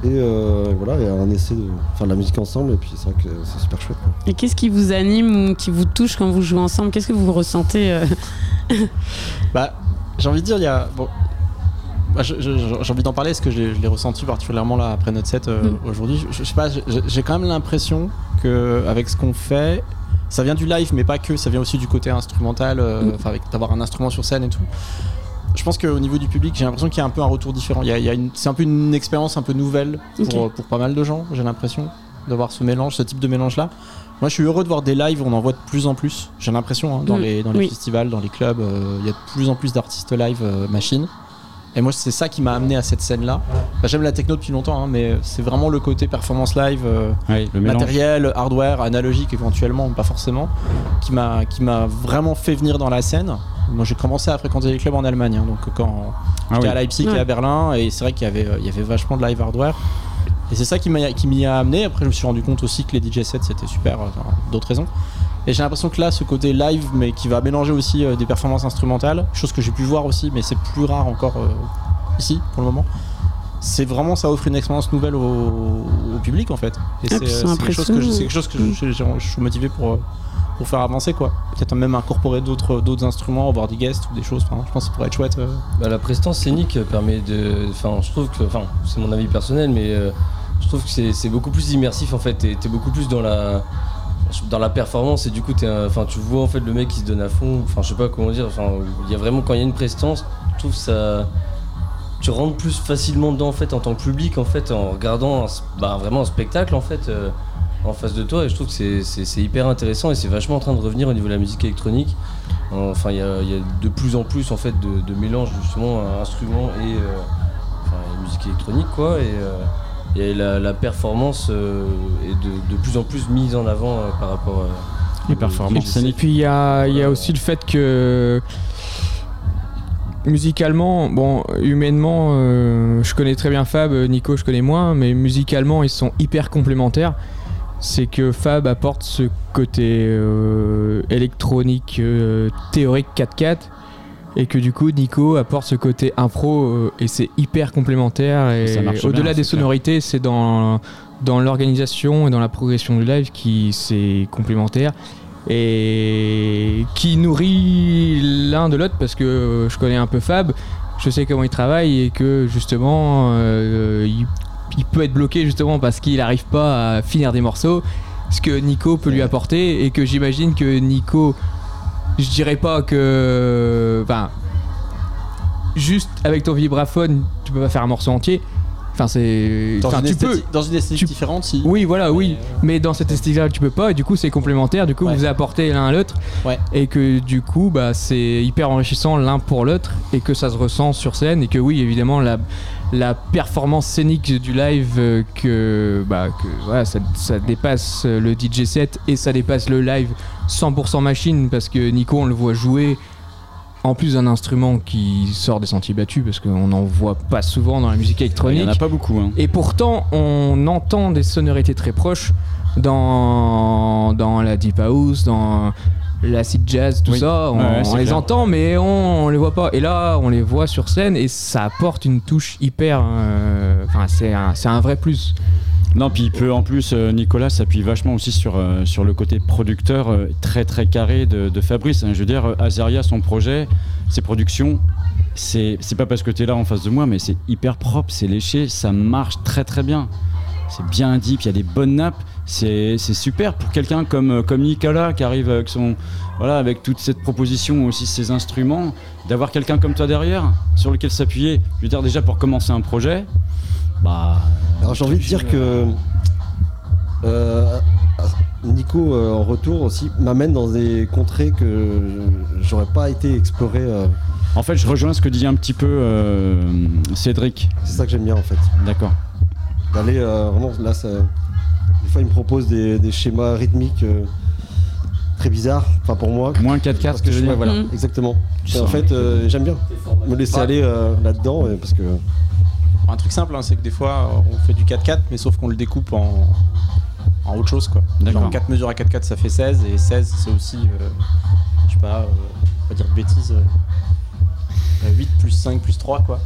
W: Et euh, voilà, et un essai de faire de la musique ensemble, et puis c'est vrai que c'est super chouette. quoi.
B: Et qu'est-ce qui vous anime ou qui vous touche quand vous jouez ensemble? Qu'est-ce que vous ressentez euh? [LAUGHS]
P: Bah, j'ai envie de dire, il y a. Bon, bah, j'ai envie d'en parler parce que je l'ai je l'ai ressenti particulièrement là après notre set euh,
B: Mm.
P: aujourd'hui. Je, je sais pas, j'ai- quand même l'impression que avec ce qu'on fait, ça vient du live, mais pas que, ça vient aussi du côté instrumental, euh,
B: Mm.
P: enfin avec d'avoir un instrument sur scène et tout. Je pense qu'au niveau du public, j'ai l'impression qu'il y a un peu un retour différent. Il y a- il y a une- c'est un peu une expérience un peu nouvelle pour, pas mal de gens, j'ai l'impression, d'avoir ce mélange, ce type de mélange-là. Moi, je suis heureux de voir des lives, on en voit de plus en plus, j'ai l'impression, hein, dans
B: Mm,
P: les, dans les
B: oui.
P: festivals, dans les clubs, euh, il y a de plus en plus d'artistes live euh, machines. Et moi, c'est ça qui m'a amené à cette scène-là. Bah, J'aime la techno depuis longtemps, hein, mais c'est vraiment le côté performance live, euh,
A: Oui, le mélange.
P: matériel, hardware, analogique éventuellement, pas forcément, qui m'a qui m'a vraiment fait venir dans la scène. Moi, j'ai commencé à fréquenter les clubs en Allemagne, hein, donc quand
A: Ah
P: j'étais
A: oui.
P: à Leipzig et à Berlin, et c'est vrai qu'il y avait euh, il y avait vachement de live hardware. Et c'est ça qui m'a- qui m'y a amené. Après, je me suis rendu compte aussi que les DJ sets c'était super, euh, d'autres raisons. Et j'ai l'impression que là, ce côté live, mais qui va mélanger aussi euh, des performances instrumentales, chose que j'ai pu voir aussi, mais c'est plus rare encore euh, ici pour le moment. C'est vraiment, ça offre une expérience nouvelle au, au public en fait. Et
B: Ah,
P: c'est quelque chose que je,
B: impressionnant.
P: c'est quelque chose que je, je- je- je suis motivé pour, euh, pour faire avancer quoi. Peut-être même incorporer d'autres d'autres instruments, avoir des ou des choses. Enfin, je pense que ça pourrait être chouette. euh.
D: Bah, la prestance scénique permet de. Enfin, je trouve que. Enfin, c'est mon avis personnel, mais euh, je trouve que c'est beaucoup plus immersif en fait. T'es t'es beaucoup plus dans la. Dans la performance et du coup un- enfin tu vois en fait le mec qui se donne à fond enfin je sais pas comment dire enfin il y a vraiment quand il y a une prestance je trouve ça tu rentres plus facilement dedans en fait en tant que public en fait en regardant bah, vraiment un spectacle en fait euh, en face de toi et je trouve que c'est- hyper intéressant et c'est vachement en train de revenir au niveau de la musique électronique. Enfin il y a, il y a de plus en plus en fait de, de mélange justement instruments et euh, enfin, et musique électronique quoi. Et, euh, et la, la performance euh, est de, de plus en plus mise en avant euh, par rapport euh,
A: Les performances.
P: Et
R: puis il y y a aussi le fait que musicalement, bon, humainement, euh, je connais très bien Fab, Nico, je connais moins, mais musicalement, ils sont hyper complémentaires. C'est que Fab apporte ce côté euh, électronique, euh, théorique 4-4, et que du coup, Nico apporte ce côté impro, euh, et c'est hyper complémentaire. Et au-delà des sonorités, c'est dans, dans l'organisation et dans la progression du live qui c'est complémentaire et qui nourrit l'un de l'autre parce que je connais un peu Fab, je sais comment il travaille et que justement euh, il, il peut être bloqué justement parce qu'il n'arrive pas à finir des morceaux, ce que Nico peut lui apporter et que j'imagine que Nico, je dirais pas que, enfin, juste avec ton vibraphone, tu peux pas faire un morceau entier. Enfin, c'est.
P: Dans
R: enfin,
P: une
R: tu peux.
P: esthétique- dans une esthétique différente, si.
R: Oui, voilà, oui. Mais dans cette esthétique-là, tu peux pas. Et du coup, c'est complémentaire. Du coup, vous apportez l'un à l'autre. Et que du coup, bah, c'est hyper enrichissant l'un pour l'autre. Et que ça se ressent sur scène. Et que oui, évidemment, la, la performance scénique du live, euh, que, bah, que voilà, ça, ça dépasse le DJ set et ça dépasse le live 100% machine. Parce que Nico, on le voit jouer. En plus d'un instrument qui sort des sentiers battus, parce qu'on n'en voit pas souvent dans la musique électronique.
A: Il y en a pas beaucoup. hein.
R: Et pourtant, on entend des sonorités très proches dans, dans la deep house, dans l'acid jazz, tout
A: Oui.
R: ça. On,
A: Ouais,
R: les entend, mais on, on les voit pas. Et là, on les voit sur scène et ça apporte une touche hyper. euh, Enfin, c'est un, vrai plus.
A: Non, puis il peut en plus, euh, Nicolas s'appuie vachement aussi sur, euh, sur le côté producteur très très carré de, de Fabrice. hein. Je veux dire, Azaria, son projet, ses productions, c'est pas parce que tu es là en face de moi, mais c'est hyper propre, c'est léché, ça marche très très bien. C'est bien dit, puis il y a des bonnes nappes, c'est super pour quelqu'un comme, comme Nicolas qui arrive avec son. Voilà, avec toute cette proposition, aussi ses instruments, d'avoir quelqu'un comme toi derrière sur lequel s'appuyer. Je veux dire, déjà pour commencer un projet, bah.
W: Alors j'ai envie de dire que euh, Nico euh, en retour aussi m'amène dans des contrées que j'aurais pas été explorer. euh.
A: En fait, je rejoins ce que dit un petit peu Cédric.
W: C'est ça que j'aime bien en fait.
A: D'accord.
W: D'aller vraiment là, ça, des fois il me propose des, des schémas rythmiques euh, très bizarres. Enfin pour moi.
A: Moins 4-4,
W: Parce que
A: tu veux
W: je,
A: dire
W: voilà,
A: Mhm.
W: exactement. Et en fait, euh, j'aime bien me laisser
P: Ouais.
W: aller euh, là-dedans parce que.
P: Un truc simple, hein, c'est que des fois on fait du 4-4, mais sauf qu'on le découpe en, en autre chose quoi.
A: D'accord.
P: Genre 4 mesures à 4-4 ça fait 16, et 16 c'est aussi, euh, je sais pas, euh, on va dire de bêtises, euh, 8 plus 5 plus 3 quoi.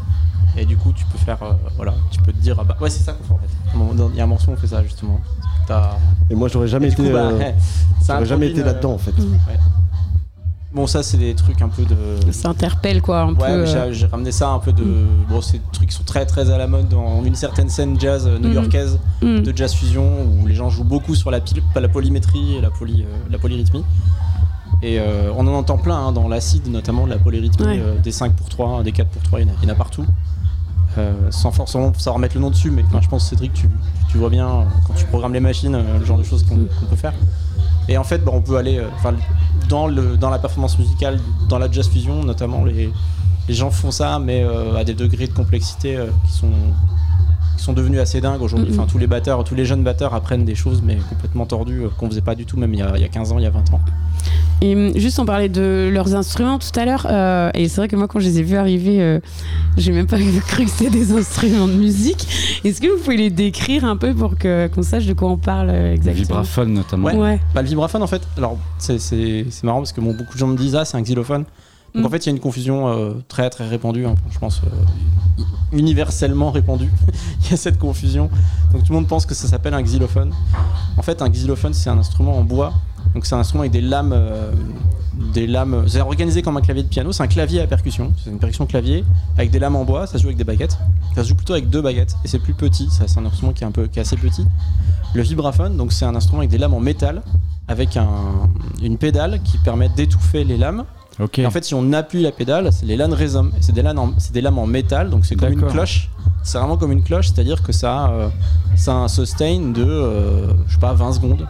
P: Et du coup tu peux faire, euh, voilà, tu peux te dire, ah bah ouais c'est ça qu'on fait en fait. Il y a un morceau où on fait ça justement. T'as-
W: Et moi j'aurais jamais été.
P: coup, bah,
W: euh,
P: ouais, ça
W: j'aurais jamais été là-dedans en fait.
P: Ouais. Bon ça c'est des trucs un peu de...
B: Ça interpelle quoi un peu.
P: Ouais, mais
B: euh.
P: j'ai- j'ai ramené ça un peu de. Bon, c'est des trucs qui sont très très à la mode dans une certaine scène jazz new-yorkaise
B: Mhm.
P: de jazz fusion où les gens jouent beaucoup sur la, pile- la polymétrie et la, poly, euh, la polyrythmie. Et euh, on en entend plein hein, dans l'acide, notamment de la polyrythmie,
B: Ouais.
P: euh, des 5 pour 3, des 4 pour 3, il y en a, il y en a partout. Euh, sans forcément savoir mettre le nom dessus, mais je pense Cédric, tu, vois bien euh, quand tu programmes les machines, euh, le genre de choses qu'on peut faire. Et en fait, bah, on peut aller dans, la performance musicale, dans la jazz fusion, notamment les, gens font ça, mais à des degrés de complexité qui sont qui sont devenus assez dingues aujourd'hui. Enfin, tous les batteurs, tous les jeunes batteurs apprennent des choses, mais complètement tordues euh, qu'on faisait pas du tout, même il y, a, il y a 15 ans, il y a 20 ans.
B: Et hum, juste on parlait de leurs instruments tout à l'heure, euh, et c'est vrai que moi quand je les ai vus arriver, euh, j'ai même pas [LAUGHS] cru que c'était des instruments de musique. Est-ce que vous pouvez les décrire un peu pour que qu'on sache de quoi on parle euh, exactement?
A: vibraphone notamment.
P: Ouais.
B: Ouais.
P: Bah, le vibraphone, en fait, alors c'est- c'est c'est marrant parce que bon, beaucoup de gens me disent ah c'est un xylophone. Donc
B: Mm.
P: en fait, il y a une confusion euh, très très répandue, hein, je pense euh, universellement répandue. [LAUGHS] il y a cette confusion. Donc tout le monde pense que ça s'appelle un xylophone. En fait, un xylophone c'est un instrument en bois. Donc c'est un instrument avec des lames, euh, des lames. C'est organisé comme un clavier de piano. C'est un clavier à percussion. C'est une percussion clavier avec des lames en bois. Ça se joue avec des baguettes. Ça se joue plutôt avec deux baguettes et c'est plus petit. C'est un instrument qui est un peu, qui est assez petit. Le vibraphone, donc c'est un instrument avec des lames en métal, avec un- une pédale qui permet d'étouffer les lames. Et en fait, si on appuie la pédale, c'est les lames résonnent. Et C'est des lames, en, c'est des lames en métal, donc c'est comme une cloche. C'est vraiment comme une cloche, c'est-à-dire que ça, a, euh, ça a un sustain de, euh, je sais pas, 20 secondes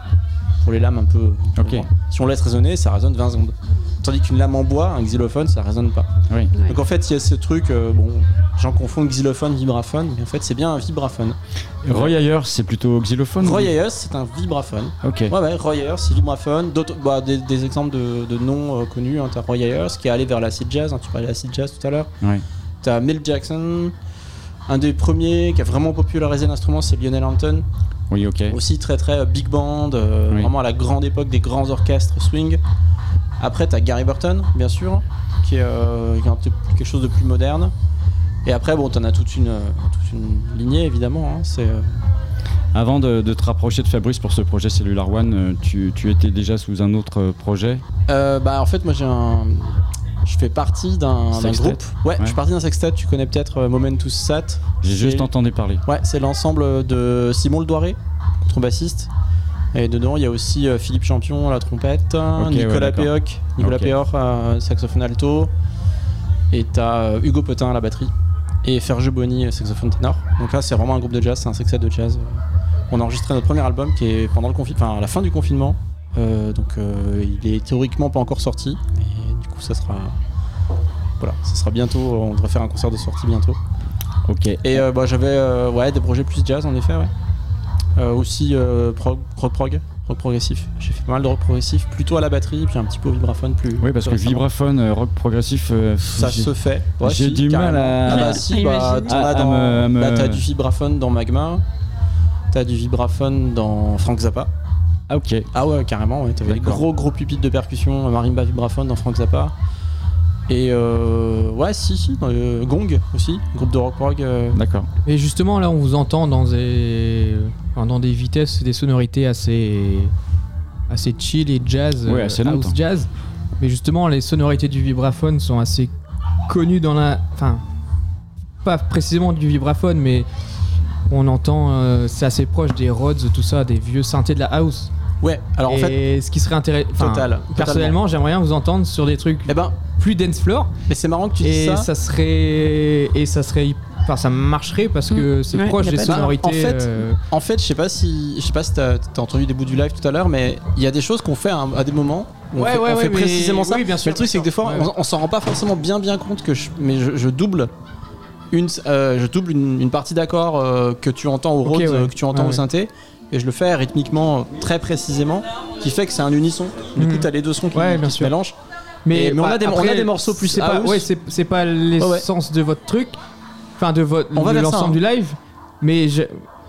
P: pour les lames un peu.
A: Ok.
P: Si on laisse résonner, ça résonne 20 secondes. Tandis qu'une lame en bois, un xylophone, ça résonne pas.
A: Oui.
P: Donc en fait, il y a ce truc, euh, bon, les gens confondent xylophone, vibraphone, mais en fait, c'est bien un vibraphone.
A: Roy Ayers, c'est plutôt xylophone
P: Roy
A: ou-
P: Ayers, c'est un vibraphone.
A: Ok.
P: Ouais, ouais, Roy Ayers, c'est vibraphone. D'autres, bah, des, des exemples de, de noms euh, connus. Hein. T'as Roy Ayers qui est allé vers l'acid jazz. hein, tu parlais d'acid jazz tout à l'heure.
A: Ouais.
P: T'as Mill Jackson. Un des premiers qui a vraiment popularisé l'instrument, c'est Lionel Hampton.
A: Oui, ok.
P: Aussi très très euh, big band, euh,
A: Oui.
P: vraiment à la grande époque des grands orchestres swing. Après, t'as Gary Burton, bien sûr, qui est, euh, qui est quelque chose de plus moderne. Et après, bon, t'en as toute une, toute une lignée, évidemment. hein. C'est. euh,
A: Avant de, de te rapprocher de Fabrice pour ce projet Cellular One, euh, tu, tu étais déjà sous un autre projet?
P: Euh, bah en fait moi j'ai un je fais partie d'un groupe ouais,
A: Ouais.
P: je suis parti d'un sextet tu connais peut-être Momentus Sat
A: J'ai juste entendu parler.
P: ouais c'est l'ensemble de Simon Le Doiré contrebassiste et dedans il y a aussi euh, Philippe Champion à la trompette
A: ouais,
P: Nicolas. Péoc Nicolas
A: Ok.
P: Péor à saxophone alto. Et t'as euh, Hugo Potin à la batterie. Et Ferge Bonny saxophone ténor. Donc là c'est vraiment un groupe de jazz c'est un sextet de jazz. On a enregistré notre premier album qui est pendant le confinement enfin à la fin du confinement. Euh, donc euh, il est théoriquement pas encore sorti. Et du coup ça sera voilà ça sera bientôt on devrait faire un concert de sortie bientôt.
A: Ok.
P: et euh, bah, j'avais euh, ouais des projets plus jazz en effet ouais. Euh, aussi euh, prog, rock prog rock progressif j'ai fait pas mal de rock progressif plutôt à la batterie puis un petit peu au vibraphone plus
A: Oui, parce
P: plus
A: que
P: récemment.
A: vibraphone, euh, rock progressif. euh,
P: ça se fait Ouais,
A: J'ai
P: si,
A: du mal à.
P: ah bah si bah,
A: me-
P: t'as du vibraphone dans Magma t'as du vibraphone dans Frank Zappa
A: Ah, ok.
P: Ah ouais, carrément, ouais. T'avais des gros gros pupitres de percussion, euh, marimba vibraphone dans Frank Zappa. Et euh, ouais, si, si, dans le Gong aussi, groupe de rock prog. euh,
A: D'accord.
R: Et justement, là, on vous entend dans des, dans des vitesses, des sonorités assez, assez chill et jazz,
A: Ouais,
R: euh,
A: assez
R: house jazz. Mais justement, les sonorités du vibraphone sont assez connues dans la, enfin, pas précisément du vibraphone, mais on entend, euh, c'est assez proche des Rhodes, tout ça, des vieux synthés de la house.
P: Ouais, alors en fait.
R: ce qui serait intéressant,
P: Total,
R: personnellement, j'aimerais bien vous entendre sur des trucs
P: Eh ben,
R: plus dance floor.
P: mais c'est marrant que tu dises
R: Et
P: ça.
R: ça serait, et ça serait, enfin, ça marcherait parce que c'est
B: Ouais,
R: proche des
B: de-
R: sonorités.
P: en fait,
R: euh,
P: En fait, je sais pas si, je sais pas si t'as as entendu des bouts du live tout à l'heure, mais il y a des choses qu'on fait à, à des moments. où On
R: Ouais,
P: fait,
R: ouais,
P: on
R: ouais,
P: fait
R: mais-
P: précisément ça.
R: oui, bien sûr,
P: mais le truc, c'est que des fois,
R: Ouais.
P: on, on s'en rend pas forcément bien bien compte que je, mais je, je double une, euh, je double une, une partie d'accord euh, que tu entends au
R: Ok,
P: Rhodes,
R: ouais.
P: euh, que tu entends
R: Ouais,
P: au
R: ouais.
P: synthé, et je le fais rythmiquement très précisément, qui fait que c'est un unisson. Du coup,
R: Mhm.
P: t'as les deux sons qui,
R: Ouais,
P: qui se
R: sûr.
P: mélangent.
R: mais,
P: Et- mais on, a des, on
R: après,
P: a des morceaux plus
R: c'est pas, ouais, c'est pas l'essence de votre truc, enfin de votre l'ensemble
P: hein.
R: du live. Mais je-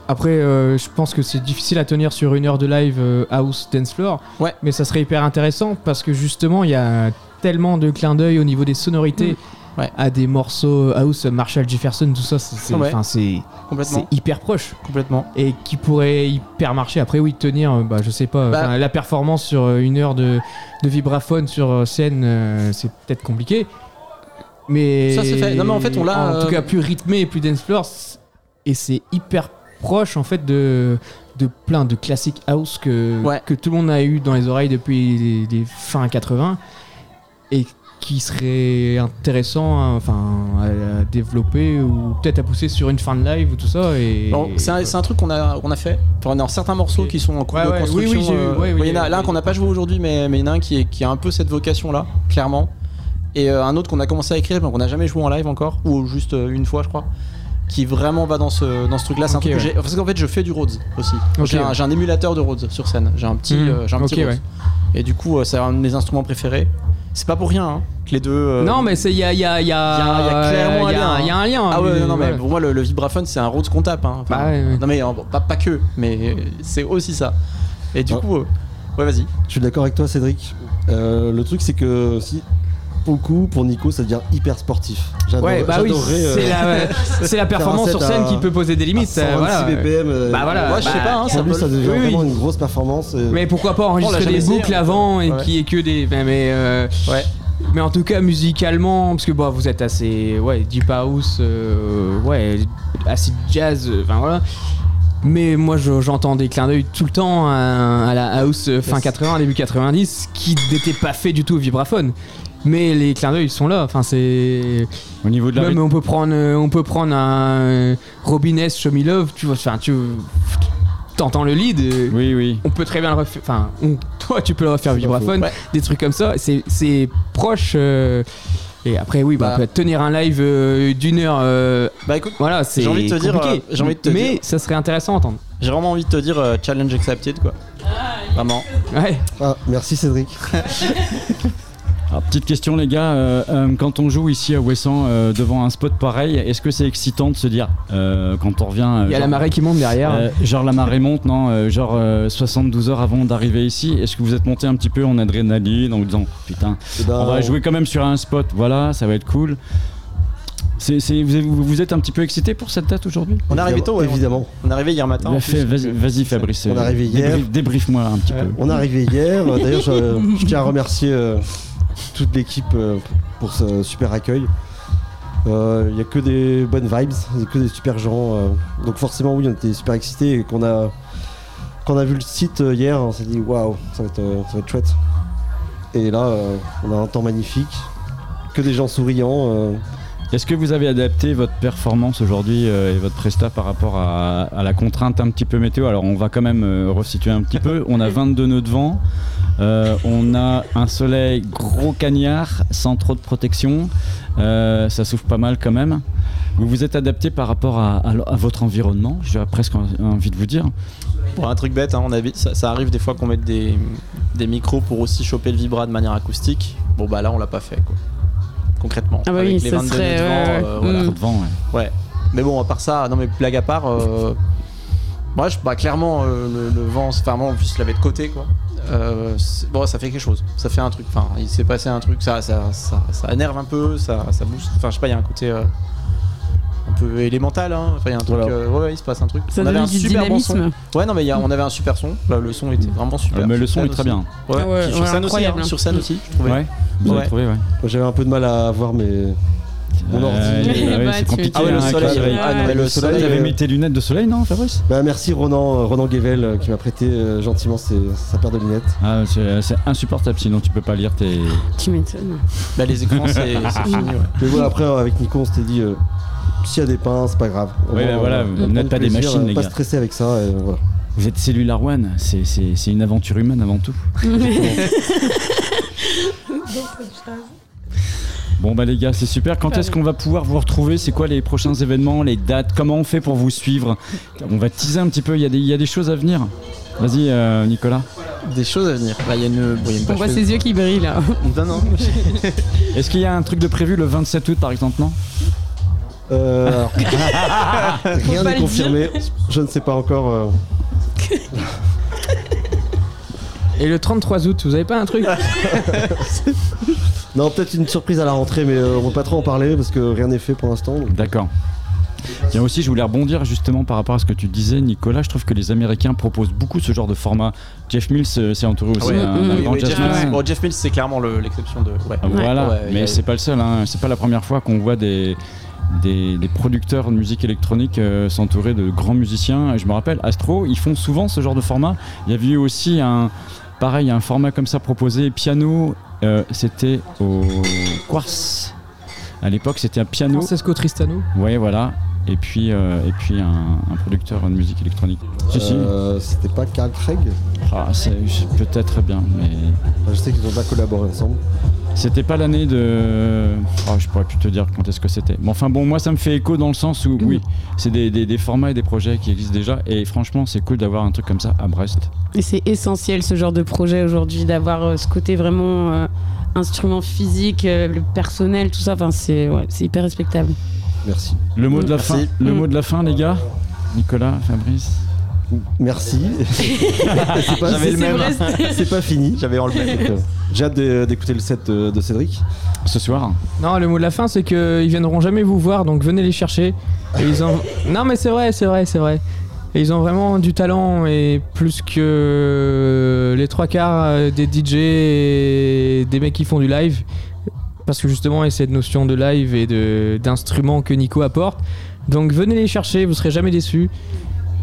R: après, euh, je pense que c'est difficile à tenir sur une heure de live euh, house dance floor.
P: Ouais.
R: Mais ça serait hyper intéressant parce que justement, il y a tellement de clins d'œil au niveau des sonorités.
P: Mm. Ouais.
R: À des morceaux house, Marshall Jefferson, tout ça, c'est
P: Ouais.
R: hyper proche.
P: Complètement.
R: et qui pourrait hyper marcher. Après, oui, tenir, euh, bah, je sais pas,
P: Bah-
R: la performance sur euh, une heure de, de vibraphone sur euh, scène, euh, c'est peut-être compliqué. Mais
P: Ça, c'est fait. Non, mais en fait, on l'a,
R: En tout
P: euh,
R: cas, plus rythmé et plus dance floor, et c'est hyper proche en fait de de plein de classiques house que
P: Ouais.
R: que tout le monde a eu dans les oreilles depuis les, les fin 80 et qui serait intéressant hein, enfin à, à développer ou peut-être à pousser sur une fin de live ou tout ça et
P: Bon, c'est un, truc qu'on a, a fait. Enfin, dans certains morceaux qui sont en cours
R: Ouais,
P: de
R: ouais,
P: construction.
R: oui, oui,
P: euh,
R: ouais, oui,
P: il y en a là
R: oui.
P: qu'on n'a pas joué aujourd'hui, mais mais il y en a un qui, est- qui a un peu cette vocation-là, clairement. Et euh, un autre qu'on a commencé à écrire, mais qu'on n'a jamais joué en live encore, ou juste euh, une fois, je crois. Qui vraiment va dans ce, dans ce truc-là. C'est un truc que
R: ouais.
P: j'ai. Parce qu'en fait, je fais du Rhodes aussi. J'ai, un, émulateur de Rhodes sur scène. J'ai un petit, euh, j'ai un petit Rhodes. Et du coup, c'est un de mes instruments préférés. C'est pas pour rien hein, que les deux. euh,
R: Non, mais c'est- il y a, il y a, il y a,
P: il y a, il y a clairement
R: y a-
P: un lien.
R: il y a un lien.
P: Ah ouais, non, non, mais pour moi, le, le vibraphone, c'est un Rhodes qu'on tape. Hein. Enfin,
R: Bah ouais, ouais.
P: Non, mais euh, bon, pas, pas que, mais c'est aussi ça. Et du coup, euh, ouais, vas-y.
W: Je suis d'accord avec toi, Cédric. Euh, le truc, c'est que si, pour le coup, pour Nico, ça devient hyper sportif. J'adore-
R: Ouais, bah oui,
W: euh,
R: c'est la, performance sur scène
W: à-
R: qui peut poser des limites.
W: à
R: euh,
W: 126
R: voilà.
W: BPM. euh,
R: Bah voilà.
P: Moi, je sais
R: bah,
P: pas, hein, ça
W: pour lui,
P: peut
W: ça
P: le-
W: devient
R: oui, oui.
W: vraiment une grosse performance. et-
R: Mais pourquoi pas enregistrer
P: jamais
R: des boucles
P: hein.
R: avant et
P: Ouais.
R: qui est que des. Mais, euh,
P: Ouais.
R: mais en tout cas, musicalement, parce que bon, vous êtes assez. Ouais, deep house, euh, ouais, acid jazz, euh, enfin voilà. Mais moi, je- j'entends des clins d'œil tout le temps à, à la house euh, fin 80, début 90, qui n'étaient pas fait du tout au vibraphone. Mais les clins d'œil sont là. Enfin, c'est.
A: Au niveau de la
R: Même on peut prendre, euh, on peut prendre un euh, Robin S. Show Me Love. Tu vois, enfin, tu t'entends le lead. euh,
A: Oui, oui.
R: On peut très bien le refaire. Enfin, on- [LAUGHS] toi, tu peux le refaire vibraphone.
P: Ouais.
R: Des trucs comme ça. C'est, c'est proche. euh, et après, oui, bah,
P: Bah.
R: on peut tenir un live euh, d'une heure. euh,
P: Bah écoute,
R: voilà, c'est
P: j'ai envie de te dire,
R: compliqué.
P: j'ai envie de te
R: mais
P: dire-
R: ça serait intéressant à entendre.
P: j'ai vraiment envie de te dire euh, challenge accepted, quoi. Vraiment.
R: Ouais.
W: Ah, merci Cédric. [LAUGHS]
A: Alors, petite question les gars, euh, euh, quand on joue ici à Ouessant euh, devant un spot pareil, est-ce que c'est excitant de se dire euh, quand on revient euh,
R: Il y a la marée qui monte derrière.
A: euh, genre la marée monte, non euh, Genre euh, 72 heures avant d'arriver ici, est-ce que vous êtes monté un petit peu en adrénaline en vous disant putain,
W: Eh ben,
A: on va jouer quand même sur un spot, voilà, ça va être cool vous, vous êtes un petit peu excité pour cette date aujourd'hui?
P: On est arrivé tôt, ouais.
W: Évidemment.
P: On est arrivé hier matin.
A: Bah, vas-y, Fabrice,
W: On est arrivé hier.
A: débrief- débrief-moi un petit peu.
W: On est arrivé hier. D'ailleurs, je, je tiens à remercier euh, toute l'équipe euh, pour ce super accueil. Euh, Il n'y a que des bonnes vibes, que des super gens. euh. donc forcément, oui, on était super excités et qu'on a, quand on a vu le site euh, hier, on s'est dit waouh, ça, va être, euh, ça va être chouette. Et là, euh, on a un temps magnifique, que des gens souriants.
A: Est-ce que vous avez adapté votre performance aujourd'hui euh, et votre presta par rapport à, à la contrainte un petit peu météo? Alors on va quand même euh, resituer un petit peu. On a [LAUGHS] 22 nœuds de vent, euh, on a un soleil gros cagnard sans trop de protection. Euh, ça souffle pas mal quand même. Vous vous êtes adapté par rapport à, à- à votre environnement, j'aurais presque envie de vous dire.
P: Pour un truc bête, hein, on ça, ça arrive des fois qu'on mette des, des micros pour aussi choper le vibra de manière acoustique. Bon bah là on l'a pas fait quoi. Concrètement.
B: Ah bah
P: Avec
B: oui,
P: les
B: ça
P: 22
B: serait,
P: nœuds de vent, euh, voilà.
B: Mm.
A: Trop de vent, ouais.
P: Ouais. Mais bon, à part ça, non mais blague à part, euh, moi je, bah, clairement euh, le, le vent, enfin moi en plus je l'avais de côté quoi. Euh, bon, ça fait quelque chose, ça fait un truc. Enfin, il s'est passé un truc, ça, ça, ça, ça énerve un peu, ça, ça booste. Enfin, je sais pas, il y a un côté euh, un peu élémental. Hein. Enfin, il y a un truc.
W: Voilà.
P: euh, ouais, ouais, il se passe un truc.
B: Ça
P: on avait un
B: du
P: super bon son. Ouais, non mais il y a- on avait un super son. Là, le son était vraiment super.
A: Euh, mais le son est très
P: aussi.
A: bien.
P: Ouais.
B: Ah ouais,
P: sur
B: ouais,
P: scène aussi,
B: incroyable.
P: hein, sur scène aussi, je trouvais.
W: J'avais un peu de mal à voir mes, mon ordi.
A: Euh, ouais,
B: Bah,
A: c'est compliqué.
P: Ah ouais, le
A: hein,
P: soleil. Ah non, mais le soleil.
A: Avez
P: euh,
A: mis tes lunettes de soleil, non, Fabrice?
W: Bah, merci Ronan, euh, Ronan Guével qui m'a prêté euh, gentiment ses- sa paire de lunettes.
A: Ah, c'est c'est insupportable, sinon tu peux pas lire tes.
B: Tu m'étonnes.
P: Bah, les écrans, c'est [LAUGHS] c'est fini. Ouais.
W: Mais voilà, après avec Nico on s'était dit euh, s'il y a des pains, c'est pas grave. Au
A: Ouais,
W: moins,
A: voilà, vous n'êtes pas des machines, les
W: Pas
A: gars.
W: stressé avec ça, et voilà.
A: Vous êtes Cellular One, c'est- c'est c'est une aventure humaine avant tout. [LAUGHS] Bon bah les gars, c'est super. Quand est-ce qu'on va pouvoir vous retrouver? C'est quoi les prochains événements, les dates? Comment on fait pour vous suivre? On va teaser un petit peu, il y, a des- il y a des choses à venir. Vas-y euh, Nicolas.
P: Des choses à venir. Bah, il y a une, bon, il y a une
B: On voit ses yeux qui brillent là.
P: Non, non. [LAUGHS]
A: Est-ce qu'il y a un truc de prévu le 27 août par exemple non?
W: Euh, [LAUGHS] rien n'est confirmé, je ne sais pas encore. euh, [LAUGHS]
R: Et le 33 août, vous avez pas un truc [LAUGHS]
W: Non, peut-être une surprise à la rentrée, mais euh, on va pas trop en parler parce que rien n'est fait pour l'instant. donc.
A: D'accord. Tiens aussi, je voulais rebondir justement par rapport à ce que tu disais, Nicolas. Je trouve que les Américains proposent beaucoup ce genre de format. Jeff Mills euh, s'est entouré aussi
P: Ouais,
A: d'un
P: oui,
A: d'un
P: oui,
A: grand
P: oui, Jeff,
A: jazzman.
P: Mills, bon, Jeff Mills, c'est clairement le- l'exception de. Ouais.
A: Ah, Voilà,
P: Ouais, il y
A: mais
P: a-
A: c'est pas le seul. Hein. C'est pas la première fois qu'on voit des, des, des producteurs de musique électronique euh, s'entourer de grands musiciens. Et je me rappelle, Astro, ils font souvent ce genre de format. Il y avait eu aussi un, pareil, un format comme ça proposé, piano. euh, c'était au Quartz. À l'époque, c'était un piano.
R: Francesco Tristano
A: Ouais, voilà. Et puis, euh, et puis un, un producteur de musique électronique. Si, si.
W: C'était pas Carl Craig?
A: Ah, peut-être bien, mais.
W: Je sais qu'ils ont déjà collaboré ensemble.
A: C'était pas l'année de. Oh, je pourrais plus te dire quand est-ce que c'était. Mais enfin bon, moi ça me fait écho dans le sens où, oui, c'est des, des- des formats et des projets qui existent déjà. Et franchement, c'est cool d'avoir un truc comme ça à Brest.
B: Et c'est essentiel ce genre de projet aujourd'hui, d'avoir euh, ce côté vraiment euh, instrument physique, euh, le personnel, tout ça. Enfin, c'est ouais, c'est hyper respectable.
W: Merci.
A: Le mot de la
W: Merci.
A: fin, le
B: Mm.
A: mot de la fin, les gars. Nicolas, Fabrice.
W: Merci. [LAUGHS] c'est pas,
A: J'avais le
W: c'est-
A: même.
W: c'est pas fini.
P: J'avais en le même.
W: Donc, euh, J'ai hâte d'écouter le set de, Cédric.
A: Ce soir.
R: Non, le mot de la fin, c'est qu'ils viendront jamais vous voir, donc venez les chercher. Et ils ont... [LAUGHS] Non, mais c'est vrai, c'est vrai, c'est vrai. Et ils ont vraiment du talent et plus que les trois quarts euh, des DJ et des mecs qui font du live. Parce que justement, il y a cette notion de live et de- d'instrument que Nico apporte. Donc venez les chercher, vous serez jamais déçus.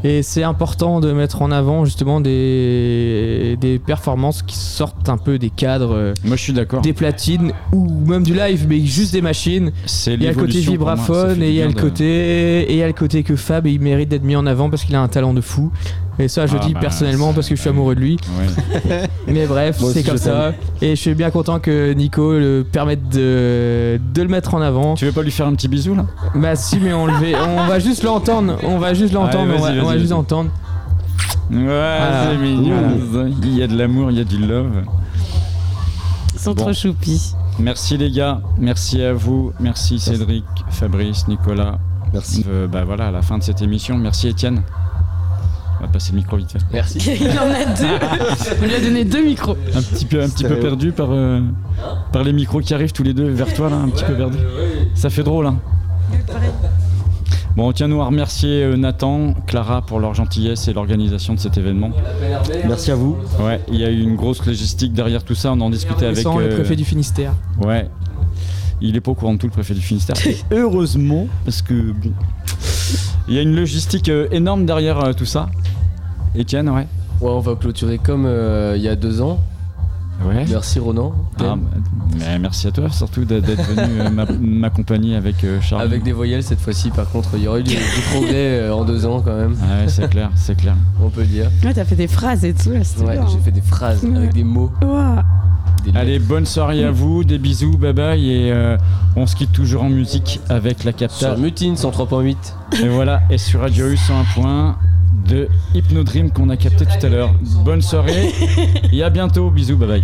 R: Et c'est important de mettre en avant justement des, des performances qui sortent un peu des cadres. euh,
A: Moi, je suis d'accord.
R: Des platines ou même du live, mais juste des machines. Il y a le côté
A: moi,
R: vibraphone
A: fait
R: et il y a
A: du
R: le
A: bien de-
R: côté et il y a le côté que Fab il mérite d'être mis en avant parce qu'il a un talent de fou. Et ça, je
A: Ah
R: dis
A: bah,
R: personnellement parce que je suis amoureux de lui.
A: Ouais. [LAUGHS]
R: Mais bref, c'est comme ça. Et je suis bien content que Nico le permette de, de le mettre en avant.
A: Tu veux pas lui faire un petit bisou là?
R: Bah si, mais on, le fait- on va juste l'entendre. On va juste l'entendre. On va, on juste l'entendre.
A: Ouais, c'est mignon. Il y a de l'amour, il y a du love.
B: Ils sont
A: Bon.
B: trop choupis.
A: Merci les gars, merci à vous, merci Cédric, Fabrice, Nicolas.
W: Merci.
A: Euh, bah voilà, à la fin de cette émission, merci Étienne. On va passer le micro vite fait.
D: Merci. [LAUGHS]
B: Il en a deux. On lui a donné deux micros.
A: Un petit peu, un petit peu
W: Stéréo.
A: perdu par, euh, par les micros qui arrivent tous les deux vers toi là, un petit peu perdu. Ça fait drôle hein. Bon, on tient nous à remercier euh, Nathan, Clara pour leur gentillesse et l'organisation de cet événement.
W: Merci à vous.
A: Ouais, il y a eu une grosse logistique derrière tout ça, on en discutait avec.
R: Sans le
A: euh,
R: préfet du Finistère.
A: Ouais. Il est pas au courant de tout le préfet du Finistère. Et heureusement, parce que bon. Il y a une logistique euh, énorme derrière euh, tout ça. Étienne, ouais.
D: Ouais, on va clôturer comme euh, il y a deux ans.
A: Ouais.
D: Merci Ronan.
A: Ah, bah, mais merci à toi surtout d'être venu euh, m'a- [LAUGHS] m'accompagner avec euh, Charles.
D: Avec des voyelles cette fois-ci, par contre, il y aurait eu du, du [LAUGHS] progrès euh, en deux ans quand même.
A: Ouais, c'est clair, c'est clair.
D: On peut le dire.
B: Ouais, t'as fait des phrases et tout là,
D: Ouais, j'ai fait des phrases avec des mots. Des
A: Allez, bonne soirée à vous, des bisous, bye bye et euh, on se quitte toujours en musique avec la capta.
D: Sur Mutine 103.8.
A: Et voilà, et sur Radio U 101 de Hypnodream qu'on a capté tout à l'heure. Bonne soirée [LAUGHS] et à bientôt, bisous, bye bye.